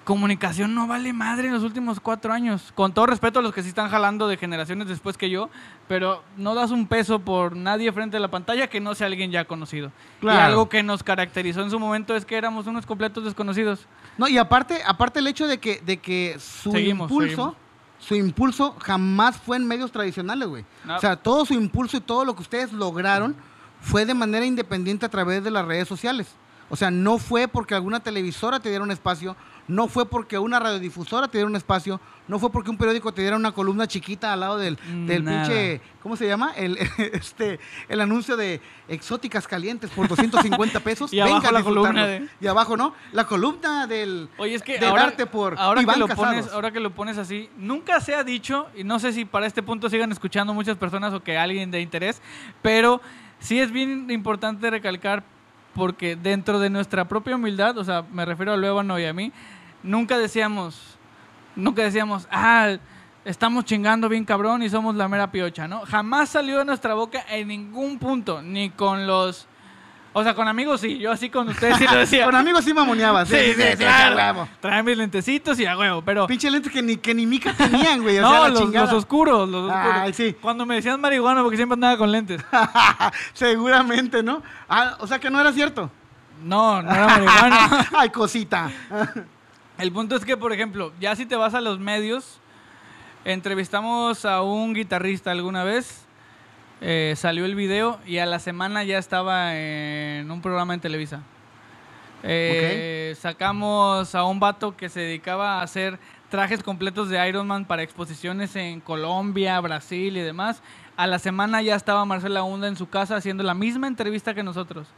Speaker 2: comunicación no vale madre en los últimos cuatro años. Con todo respeto a los que sí están jalando de generaciones después que yo, pero no das un peso por nadie frente a la pantalla que no sea alguien ya conocido.
Speaker 1: Claro.
Speaker 2: Y algo que nos caracterizó en su momento es que éramos unos completos desconocidos.
Speaker 1: No, y aparte, aparte el hecho de que, de que su
Speaker 2: Seguimos,
Speaker 1: impulso,
Speaker 2: seguimos.
Speaker 1: su impulso jamás fue en medios tradicionales, güey.
Speaker 2: No.
Speaker 1: O sea, todo su impulso y todo lo que ustedes lograron fue de manera independiente a través de las redes sociales. O sea, no fue porque alguna televisora te diera un espacio, no fue porque una radiodifusora te diera un espacio, no fue porque un periódico te diera una columna chiquita al lado del, del
Speaker 2: Nada.
Speaker 1: pinche, ¿cómo se llama? El, este, el anuncio de exóticas calientes por 250 pesos.
Speaker 2: Y abajo la columna de-
Speaker 1: Y abajo, ¿no? La columna del,
Speaker 2: Oye, es que
Speaker 1: de
Speaker 2: ahora,
Speaker 1: darte por
Speaker 2: ahora,
Speaker 1: Iván
Speaker 2: que lo
Speaker 1: Casados.
Speaker 2: pones, ahora que lo pones así, nunca se ha dicho, y no sé si para este punto sigan escuchando muchas personas o que alguien de interés, pero sí es bien importante recalcar porque dentro de nuestra propia humildad, o sea, me refiero a Luébano y a mí, nunca decíamos, nunca decíamos, ah, estamos chingando bien cabrón y somos la mera piocha, ¿no? Jamás salió de nuestra boca en ningún punto, ni con los... O sea, con amigos sí, yo así con ustedes sí lo decía.
Speaker 1: Con amigos sí mamoneabas.
Speaker 2: Sí, sí,
Speaker 1: sí,
Speaker 2: claro.
Speaker 1: a huevo.
Speaker 2: Traen mis lentecitos y a huevo, pero...
Speaker 1: Pinche lentes que ni, que ni mica tenían, güey. O
Speaker 2: no,
Speaker 1: sea,
Speaker 2: los oscuros, los oscuros.
Speaker 1: Ay, sí.
Speaker 2: Cuando me decían marihuana porque siempre andaba con lentes.
Speaker 1: Seguramente, ¿no? Ah, o sea que no era cierto.
Speaker 2: No, no era marihuana.
Speaker 1: Ay, cosita.
Speaker 2: El punto es que, por ejemplo, ya si te vas a los medios, entrevistamos a un guitarrista alguna vez, eh, salió el video y a la semana ya estaba en un programa en Televisa. Eh, Sacamos a un vato que se dedicaba a hacer trajes completos de Iron Man para exposiciones en Colombia, Brasil y demás. A la semana ya estaba Marcela Hunda en su casa haciendo la misma entrevista que nosotros.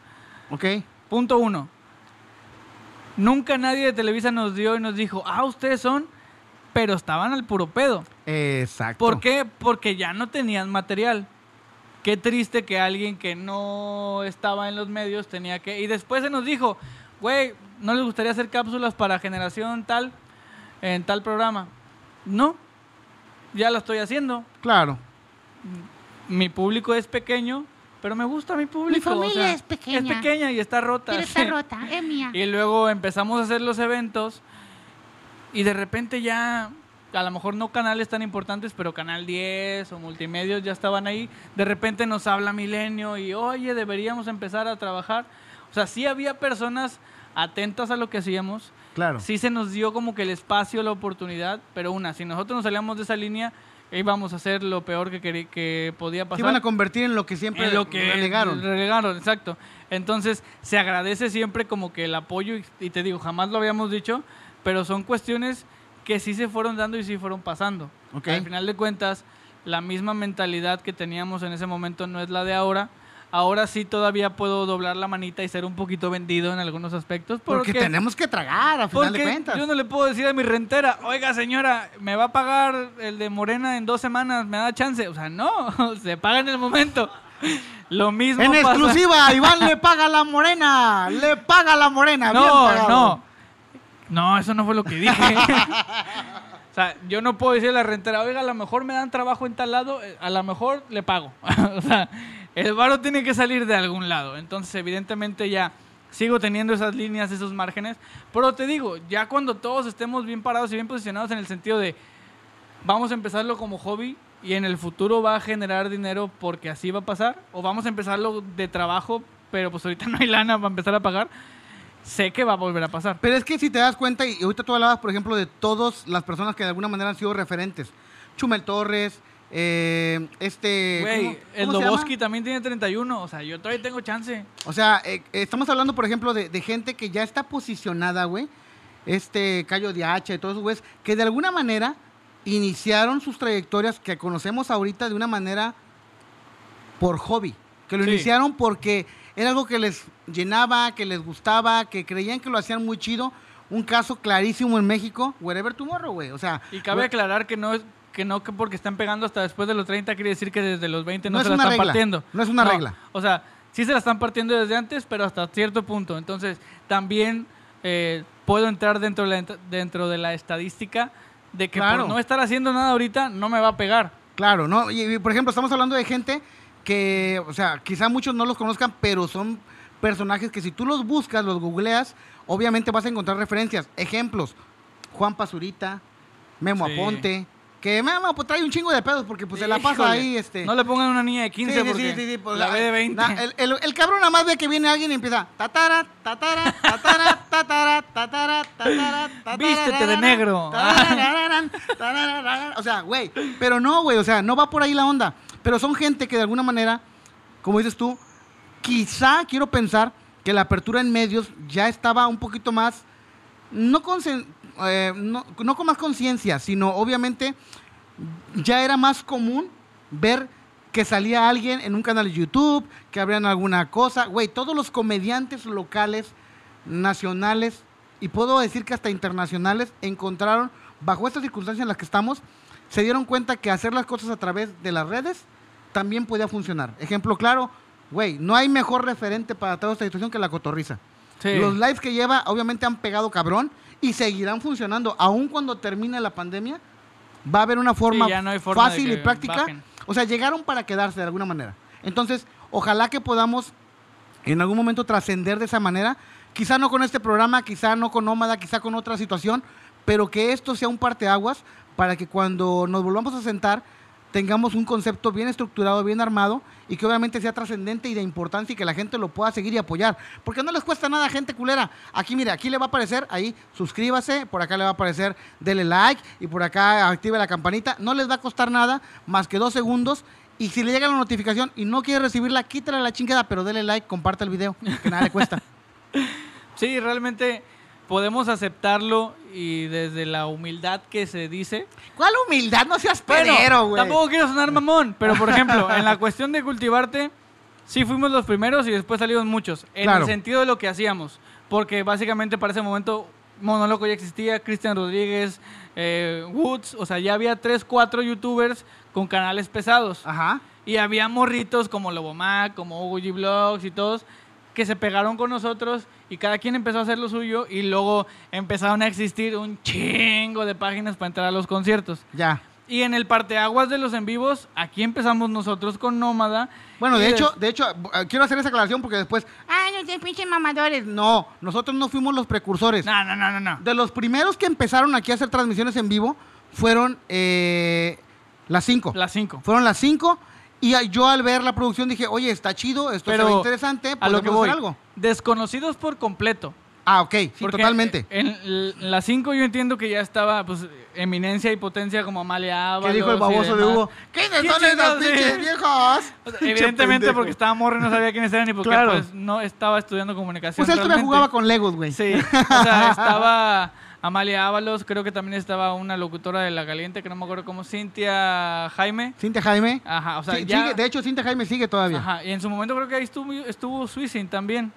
Speaker 1: ok.
Speaker 2: Punto uno. Nunca nadie de Televisa nos dio y nos dijo, ah, ustedes son, pero estaban al puro pedo.
Speaker 1: Exacto.
Speaker 2: ¿Por qué? Porque ya no tenían material. Qué triste que alguien que no estaba en los medios tenía que... Y después se nos dijo, güey, ¿no les gustaría hacer cápsulas para generación tal, en tal programa? No, ya lo estoy haciendo.
Speaker 1: Claro.
Speaker 2: Mi público es pequeño, pero me gusta mi público. o
Speaker 3: familia
Speaker 2: sea,
Speaker 3: es pequeña.
Speaker 2: Es pequeña y está rota.
Speaker 3: Pero está rota, es mía.
Speaker 2: Y luego empezamos a hacer los eventos y de repente ya, a lo mejor no canales tan importantes, pero Canal 10 o Multimedios ya estaban ahí. De repente nos habla Milenio y, oye, deberíamos empezar a trabajar. O sea, sí había personas atentas a lo que hacíamos
Speaker 1: Claro.
Speaker 2: sí se nos dio como que el espacio, la oportunidad, pero una, si nosotros nos salíamos de esa línea, íbamos a hacer lo peor que, que podía
Speaker 1: Se
Speaker 2: pasar.
Speaker 1: iban a convertir en lo que siempre
Speaker 2: en lo que
Speaker 1: relegaron.
Speaker 2: Relegaron, exacto. Entonces, se agradece siempre como que el apoyo, y, y te digo, jamás lo habíamos dicho, pero son cuestiones que sí se fueron dando y sí fueron pasando.
Speaker 1: Ok.
Speaker 2: Al final de cuentas, la misma mentalidad que teníamos en ese momento no es la de ahora. Ahora sí todavía puedo doblar la manita y ser un poquito vendido en algunos aspectos.
Speaker 1: Porque,
Speaker 2: Porque,
Speaker 1: tenemos que tragar, a final de cuentas.
Speaker 2: yo no le puedo decir a mi rentera, oiga señora, me va a pagar el de Morena en dos semanas, me da chance. O sea, no, se paga en el momento. Lo mismo
Speaker 1: En
Speaker 2: pasa-
Speaker 1: exclusiva, Iván le paga a la morena. Le paga a la morena.
Speaker 2: No, no. No, eso no fue lo que dije. o sea, yo no puedo decirle a la rentera, oiga, a lo mejor me dan trabajo en tal lado, eh, a lo mejor le pago. o sea, el varo tiene que salir de algún lado. Entonces, evidentemente ya sigo teniendo esas líneas, esos márgenes. Pero te digo, ya cuando todos estemos bien parados y bien posicionados en el sentido de, vamos a empezarlo como hobby y en el futuro va a generar dinero porque así va a pasar, o vamos a empezarlo de trabajo, pero pues ahorita no hay lana para empezar a pagar, sé que va a volver a pasar.
Speaker 1: Pero es que si te das cuenta, y ahorita tú hablabas, por ejemplo, de todas las personas que de alguna manera han sido referentes. Chumel Torres, eh, este...
Speaker 2: Güey,
Speaker 1: ¿cómo-
Speaker 2: el? Loboski también tiene 31, o sea, yo todavía tengo chance.
Speaker 1: O sea, eh, estamos hablando, por ejemplo, de, de gente que ya está posicionada, güey. Este Cayo de Hacha y todos esos güeyes, que de alguna manera iniciaron sus trayectorias que conocemos ahorita de una manera por hobby. Que lo
Speaker 2: Sí.
Speaker 1: iniciaron porque era algo que les llenaba, que les gustaba, que creían que lo hacían muy chido. Un caso clarísimo en México, Wherever Tomorrow, güey. O sea,
Speaker 2: Y cabe aclarar que no es que no que porque están pegando hasta después de los 30 quiere decir que desde los 20 no,
Speaker 1: No es
Speaker 2: se la
Speaker 1: una
Speaker 2: están
Speaker 1: regla,
Speaker 2: partiendo.
Speaker 1: no es una regla.
Speaker 2: O sea, sí se la están partiendo desde antes, pero hasta cierto punto. Entonces, también eh, puedo entrar dentro de, la, dentro de la estadística de que
Speaker 1: Claro.
Speaker 2: por no estar haciendo nada ahorita no me va a pegar.
Speaker 1: Claro, ¿no? Y, y, por ejemplo, estamos hablando de gente que, o sea, quizá muchos no los conozcan, pero son personajes que si tú los buscas, los googleas, obviamente vas a encontrar referencias. Ejemplos, Juan Pazurita, Memo
Speaker 2: Sí.
Speaker 1: Aponte, que Memo pues, trae un chingo de pedos porque pues se la pasa
Speaker 2: Híjole,
Speaker 1: ahí, este...
Speaker 2: No le pongan una niña de 15
Speaker 1: Sí, sí,
Speaker 2: porque
Speaker 1: sí, sí, sí, pues,
Speaker 2: la ve de 20.
Speaker 1: na- el, el- el cabrón nada más ve que viene alguien y empieza tatara, tatara, tatara, tatara, tatara, tatara, tatara,
Speaker 2: Vístete de negro.
Speaker 1: tarararán, tarararán. O sea, güey, pero no, güey, o sea, no va por ahí la onda. Pero son gente que de alguna manera, como dices tú, quizá quiero pensar que la apertura en medios ya estaba un poquito más, no eh, no, no con más conciencia, sino obviamente ya era más común ver que salía alguien en un canal de YouTube, que abrían alguna cosa. Güey, todos los comediantes locales, nacionales y puedo decir que hasta internacionales encontraron, bajo estas circunstancias en las que estamos, se dieron cuenta que hacer las cosas a través de las redes también podía funcionar. Ejemplo claro, güey, no hay mejor referente para toda esta situación que la cotorriza.
Speaker 2: Sí.
Speaker 1: Los lives que lleva obviamente han pegado cabrón y seguirán funcionando. Aun cuando termine la pandemia, va a haber una forma,
Speaker 2: no
Speaker 1: fácil y práctica.
Speaker 2: bajen.
Speaker 1: O sea, llegaron para quedarse de alguna manera. Entonces, ojalá que podamos en algún momento trascender de esa manera. Quizá no con este programa, quizá no con Nómada, quizá con otra situación, pero que esto sea un parteaguas para que cuando nos volvamos a sentar tengamos un concepto bien estructurado, bien armado y que obviamente sea trascendente y de importancia y que la gente lo pueda seguir y apoyar. Porque no les cuesta nada, gente culera. Aquí, mire, aquí le va a aparecer, ahí, suscríbase, por acá le va a aparecer, dele like y por acá active la campanita. No les va a costar nada más que dos segundos. Y si le llega la notificación y no quiere recibirla, quítale la chingada, pero dele like, comparte el video, que nada le cuesta.
Speaker 2: Sí, realmente podemos aceptarlo y desde la humildad que se dice.
Speaker 1: ¿Cuál humildad? No seas
Speaker 2: Bueno,
Speaker 1: pedero, güey.
Speaker 2: tampoco quiero sonar mamón, pero por ejemplo, en la cuestión de cultivarte, sí fuimos los primeros y después salieron muchos. En
Speaker 1: Claro.
Speaker 2: el sentido de lo que hacíamos. Porque básicamente para ese momento Monoloco ya existía, Cristian Rodríguez, eh, Woods, o sea, ya había tres, cuatro youtubers con canales pesados.
Speaker 1: Ajá.
Speaker 2: Y había morritos como Lobomac, como Hugo G Vlogs y todos que se pegaron con nosotros y cada quien empezó a hacer lo suyo y luego empezaron a existir un chingo de páginas para entrar a los conciertos.
Speaker 1: Ya.
Speaker 2: Y en el parteaguas de los en vivos, aquí empezamos nosotros con Nómada.
Speaker 1: Bueno, de hecho, de hecho, eh, quiero hacer esa aclaración porque después, ay, no sé, pinches mamadores. No, nosotros no fuimos los precursores.
Speaker 2: No, no, no, no, no.
Speaker 1: De los primeros que empezaron aquí a hacer transmisiones en vivo fueron eh, las cinco.
Speaker 2: Las cinco.
Speaker 1: Fueron las cinco. Y yo al ver la producción dije, oye, está chido, esto
Speaker 2: Pero
Speaker 1: se ve interesante,
Speaker 2: a lo que voy.
Speaker 1: hacer algo.
Speaker 2: Desconocidos por completo.
Speaker 1: Ah, ok, sí,
Speaker 2: Porque
Speaker 1: totalmente.
Speaker 2: En l- la 5 yo entiendo que ya estaba, pues, eminencia y potencia como Amalia Ábalos.
Speaker 1: ¿Qué dijo el baboso de. Hugo? ¿Quiénes
Speaker 2: ¿Quién
Speaker 1: son
Speaker 2: sí?
Speaker 1: pinches viejos?
Speaker 2: O sea, evidentemente porque estaba morro y no sabía quiénes eran y porque
Speaker 1: Claro.
Speaker 2: pues, no estaba estudiando comunicación.
Speaker 1: Pues él todavía jugaba con Legos, güey.
Speaker 2: Sí, o sea, estaba Amalia Ábalos, creo que también estaba una locutora de La Caliente, que no me acuerdo cómo, Cintia Jaime.
Speaker 1: Cintia Jaime.
Speaker 2: Ajá, o sea,
Speaker 1: Sí,
Speaker 2: ya...
Speaker 1: sigue- de hecho, Cintia Jaime sigue todavía.
Speaker 2: Ajá, y en su momento creo que ahí estuvo, estuvo Swissing también.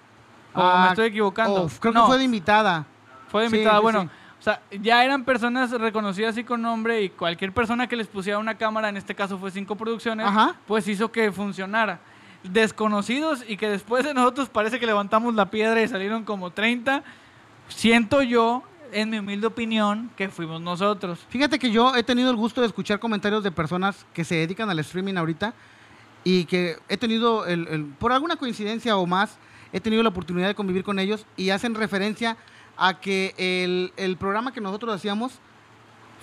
Speaker 2: O
Speaker 1: Ah,
Speaker 2: me estoy equivocando.
Speaker 1: oh, creo
Speaker 2: No,
Speaker 1: que fue de invitada.
Speaker 2: fue de invitada.
Speaker 1: sí,
Speaker 2: bueno,
Speaker 1: sí.
Speaker 2: o sea, ya eran personas reconocidas y con nombre y cualquier persona que les pusiera una cámara, en este caso fue Cinco Producciones,
Speaker 1: Ajá.
Speaker 2: pues hizo que funcionara. Desconocidos y que después de nosotros parece que levantamos la piedra y salieron como 30. Siento yo, en mi humilde opinión, que fuimos nosotros.
Speaker 1: Fíjate que yo he tenido el gusto de escuchar comentarios de personas que se dedican al streaming ahorita y que he tenido, el, el- por alguna coincidencia o más, he tenido la oportunidad de convivir con ellos y hacen referencia a que el, el programa que nosotros hacíamos,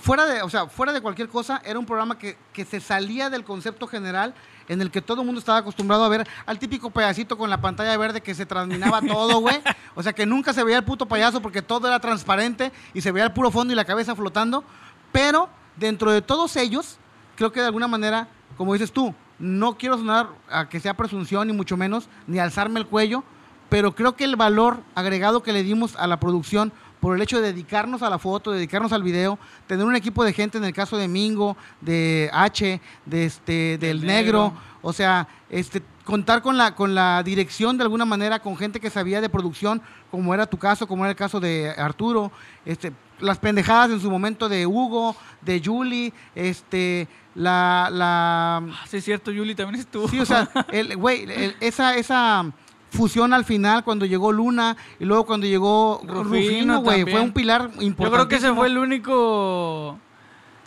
Speaker 1: fuera de, o sea, fuera de cualquier cosa, era un programa que, que se salía del concepto general en el que todo el mundo estaba acostumbrado a ver al típico payasito con la pantalla verde que se transminaba todo, güey. O sea, que nunca se veía el puto payaso porque todo era transparente y se veía el puro fondo y la cabeza flotando. Pero dentro de todos ellos, creo que de alguna manera, como dices tú, no quiero sonar a que sea presunción ni mucho menos, ni alzarme el cuello, pero creo que el valor agregado que le dimos a la producción por el hecho de dedicarnos a la foto, dedicarnos al video, tener un equipo de gente en el caso de Mingo, de H, de este, del negro,
Speaker 2: Negro.
Speaker 1: o sea, este, contar con la, con la dirección de alguna manera, con gente que sabía de producción, como era tu caso, como era el caso de Arturo, este, las pendejadas en su momento de Hugo, de Julie, este, la, la
Speaker 2: Ah, sí, es cierto, Yuli también estuvo.
Speaker 1: Sí, o sea, el, güey, el- esa, esa fusión al final cuando llegó Luna y luego cuando llegó
Speaker 2: Rufino
Speaker 1: güey, fue un pilar importante.
Speaker 2: Yo creo que ese fue el único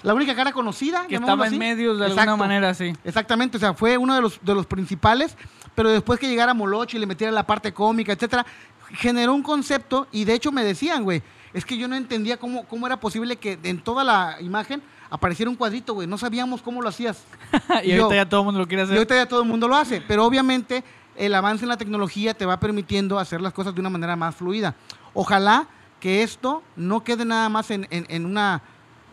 Speaker 1: La única cara conocida.
Speaker 2: que estaba en
Speaker 1: así.
Speaker 2: medio de
Speaker 1: Exacto.
Speaker 2: alguna manera, sí.
Speaker 1: Exactamente, o sea, fue uno de los, de los principales, pero después que llegara Moloch y le metiera la parte cómica, etcétera, generó un concepto y de hecho me decían, güey, es que yo no entendía cómo, cómo era posible que en toda la imagen apareciera un cuadrito, güey, no sabíamos cómo lo hacías.
Speaker 2: y ahorita ya todo el mundo lo quiere
Speaker 1: Y
Speaker 2: hacer.
Speaker 1: ahorita ya todo el mundo lo hace, pero obviamente el avance en la tecnología te va permitiendo hacer las cosas de una manera más fluida. Ojalá que esto no quede nada más en, una,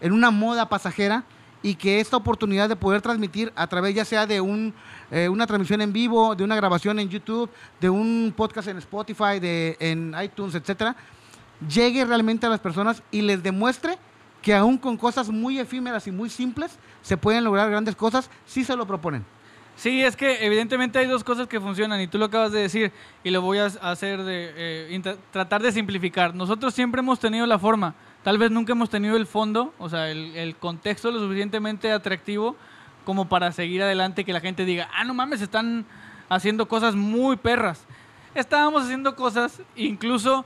Speaker 1: en una moda pasajera y que esta oportunidad de poder transmitir a través ya sea de un, eh, una transmisión en vivo, de una grabación en YouTube, de un podcast en Spotify, de, en iTunes, etcétera, llegue realmente a las personas y les demuestre que aún con cosas muy efímeras y muy simples se pueden lograr grandes cosas si se lo proponen.
Speaker 2: Sí, es que evidentemente hay dos cosas que funcionan y tú lo acabas de decir y lo voy a hacer de eh, tratar de simplificar. Nosotros siempre hemos tenido la forma, tal vez nunca hemos tenido el fondo, o sea, el, el contexto lo suficientemente atractivo como para seguir adelante y que la gente diga, ah, no mames, están haciendo cosas muy perras. Estábamos haciendo cosas, incluso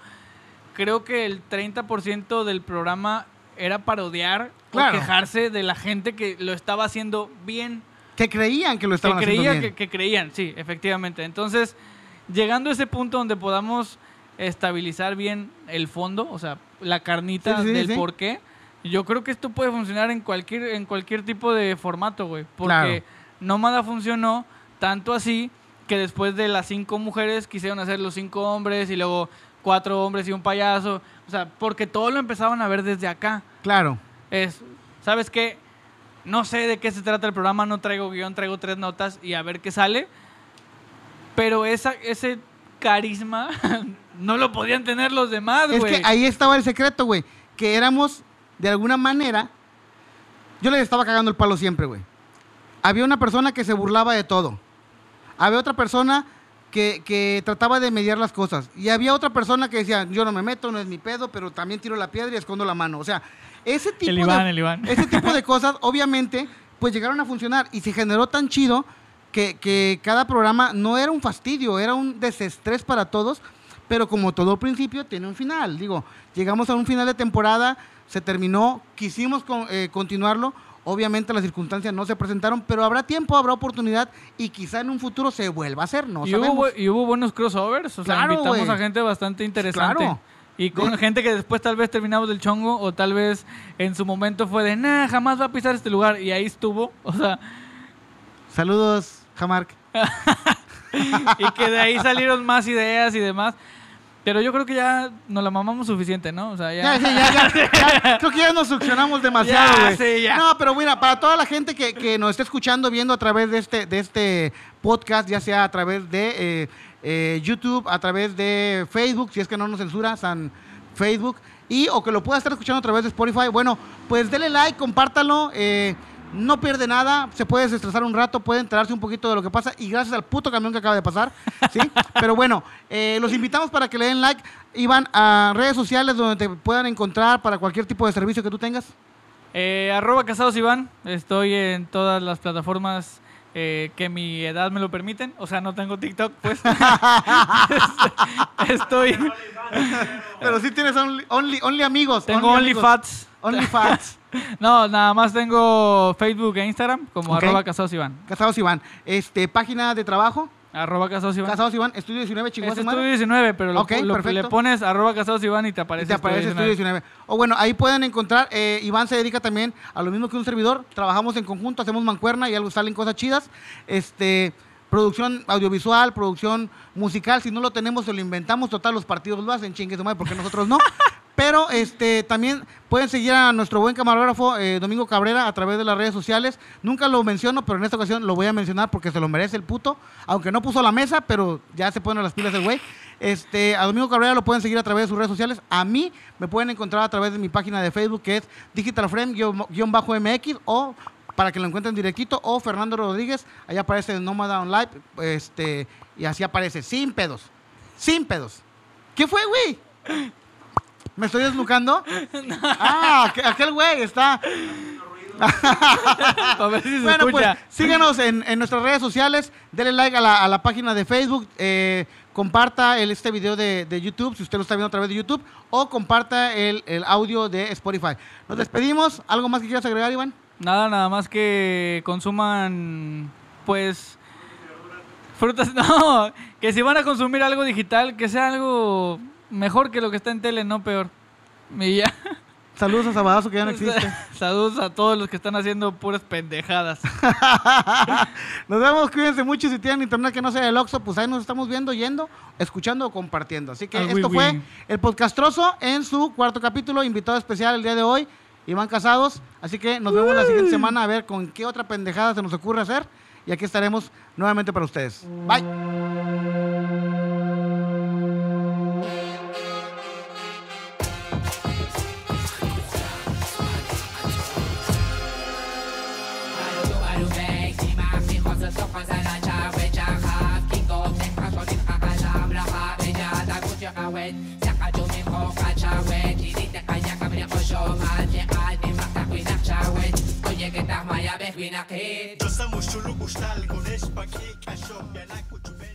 Speaker 2: creo que el 30% del programa era parodiar
Speaker 1: Claro.
Speaker 2: o quejarse de la gente que lo estaba haciendo bien
Speaker 1: Que creían que lo estaban
Speaker 2: que
Speaker 1: haciendo
Speaker 2: creía
Speaker 1: bien.
Speaker 2: que, que creían, sí, efectivamente. Entonces, llegando a ese punto donde podamos estabilizar bien el fondo, o sea, la carnita
Speaker 1: Sí, sí, sí,
Speaker 2: del
Speaker 1: sí.
Speaker 2: por qué, yo creo que esto puede funcionar en cualquier, en cualquier tipo de formato, güey. Porque
Speaker 1: Claro.
Speaker 2: Nómada funcionó tanto así que después de las cinco mujeres quisieron hacer los cinco hombres y luego cuatro hombres y un payaso. O sea, porque todo lo empezaban a ver desde acá
Speaker 1: Claro.
Speaker 2: es, ¿sabes qué? No sé de qué se trata el programa, no traigo guion, traigo tres notas y a ver qué sale. Pero esa, ese carisma no lo podían tener los demás,
Speaker 1: Es
Speaker 2: güey.
Speaker 1: que ahí estaba el secreto, güey. Que éramos, de alguna manera, yo les estaba cagando el palo siempre, güey. Había una persona que se burlaba de todo. Había otra persona que, que trataba de mediar las cosas. Y había otra persona que decía, yo no me meto, no es mi pedo, pero también tiro la piedra y escondo la mano. O sea, ese tipo
Speaker 2: El Iván,
Speaker 1: de,
Speaker 2: el Iván.
Speaker 1: ese tipo de cosas, obviamente, pues llegaron a funcionar. Y se generó tan chido que, que cada programa no era un fastidio, era un desestrés para todos. Pero como todo principio, tiene un final. Digo, llegamos a un final de temporada, se terminó, quisimos con- eh, continuarlo. Obviamente las circunstancias no se presentaron, pero habrá tiempo, habrá oportunidad y quizá en un futuro se vuelva a hacer, no
Speaker 2: y, hubo,
Speaker 1: sabemos.
Speaker 2: y hubo buenos crossovers, o sea, invitamos a gente bastante interesante.
Speaker 1: Claro.
Speaker 2: Y con
Speaker 1: De-
Speaker 2: gente que después tal vez terminamos del chongo o tal vez en su momento fue de, nah, jamás va a pisar este lugar. Y ahí estuvo, o sea,
Speaker 1: Saludos, Jamark.
Speaker 2: y que de ahí salieron más ideas y demás. Pero yo creo que ya nos la mamamos suficiente, ¿no? O sea,
Speaker 1: Ya,
Speaker 2: ya.
Speaker 1: ya, ya, ya. Creo que ya nos succionamos demasiado, güey.
Speaker 2: sí, ya.
Speaker 1: No, pero mira, para toda la gente que, que nos está escuchando, viendo a través de este, de este podcast, ya sea a través de eh, eh, YouTube, a través de Facebook, si es que no nos censura, San Facebook, y o que lo pueda estar escuchando a través de Spotify, bueno, pues dele like, compártalo. eh, no pierde nada, se puede desestresar un rato, puede enterarse un poquito de lo que pasa y gracias al puto camión que acaba de pasar, ¿sí? Pero bueno, eh, los invitamos para que le den like y van a redes sociales donde te puedan encontrar para cualquier tipo de servicio que tú tengas.
Speaker 2: Eh, arroba casados Iván. Estoy en todas las plataformas eh, que mi edad me lo permiten. O sea, no tengo TikTok, pues. Estoy.
Speaker 1: Pero sí tienes only, only, only amigos.
Speaker 2: Tengo OnlyFats.
Speaker 1: OnlyFans.
Speaker 2: No, nada más tengo Facebook e Instagram como
Speaker 1: Ok.
Speaker 2: arroba casados Iván.
Speaker 1: Casados Iván. Este, página de trabajo.
Speaker 2: Arroba casados Iván.
Speaker 1: Casados Iván, Estudio 19, chingó a
Speaker 2: Es. Estudio 19, pero lo,
Speaker 1: perfecto.
Speaker 2: le pones arroba casados Iván y te
Speaker 1: Y
Speaker 2: aparece,
Speaker 1: te aparece Estudio 19. O bueno, ahí pueden encontrar, eh, Iván se dedica también a lo mismo que un servidor, trabajamos en conjunto, hacemos mancuerna y algo salen cosas chidas. Este, producción audiovisual, producción musical, si no lo tenemos se lo inventamos, total los partidos lo hacen, chingue porque nosotros no. Pero este también pueden seguir a nuestro buen camarógrafo eh, Domingo Cabrera a través de las redes sociales. Nunca lo menciono, pero en esta ocasión lo voy a mencionar porque se lo merece el puto. Aunque no puso la mesa, pero ya se pone las pilas el güey. Este, a Domingo Cabrera lo pueden seguir a través de sus redes sociales. A mí me pueden encontrar a través de mi página de Facebook que es digitalframe-mx o para que lo encuentren directito o Fernando Rodríguez. Allá aparece Nómada Online este, y así aparece, sin pedos. Sin pedos. ¿Qué fue, güey? ¿Me estoy desnucando? Ah, aqu- aquel güey está.
Speaker 2: A ver si se
Speaker 1: Bueno, pues síganos en, en nuestras redes sociales, denle like a la, a la página de Facebook, eh, comparta el, este video de, de YouTube, si usted lo está viendo a través de YouTube, o comparta el, el audio de Spotify. Nos despedimos. ¿Algo más que quieras agregar, Iván?
Speaker 2: Nada, nada más que consuman, pues, frutas. No, que si van a consumir algo digital, que sea algo mejor que lo que está en tele, no peor. Y ya.
Speaker 1: Saludos a Sabadazo, que ya no existe.
Speaker 2: Saludos a todos los que están haciendo puras pendejadas.
Speaker 1: Nos vemos, cuídense mucho. Si tienen internet que no sea el Oxxo, pues ahí nos estamos viendo, yendo, escuchando o compartiendo. Así que esto fue el podcastroso en su cuarto capítulo, invitado especial el día de hoy, Iván Casados. Así que nos vemos la siguiente semana a ver con qué otra pendejada se nos ocurre hacer. Y aquí estaremos nuevamente para ustedes. Bye.
Speaker 3: right 자빠지는 호가자 왜 길이 때가 약하면 어셔마제 아니 막다 귀나 차왜 너에게 딱 마야 배 귀나 해
Speaker 4: 조사 무술로 구스탈 고네스 바퀴 가쇼 야나 구추베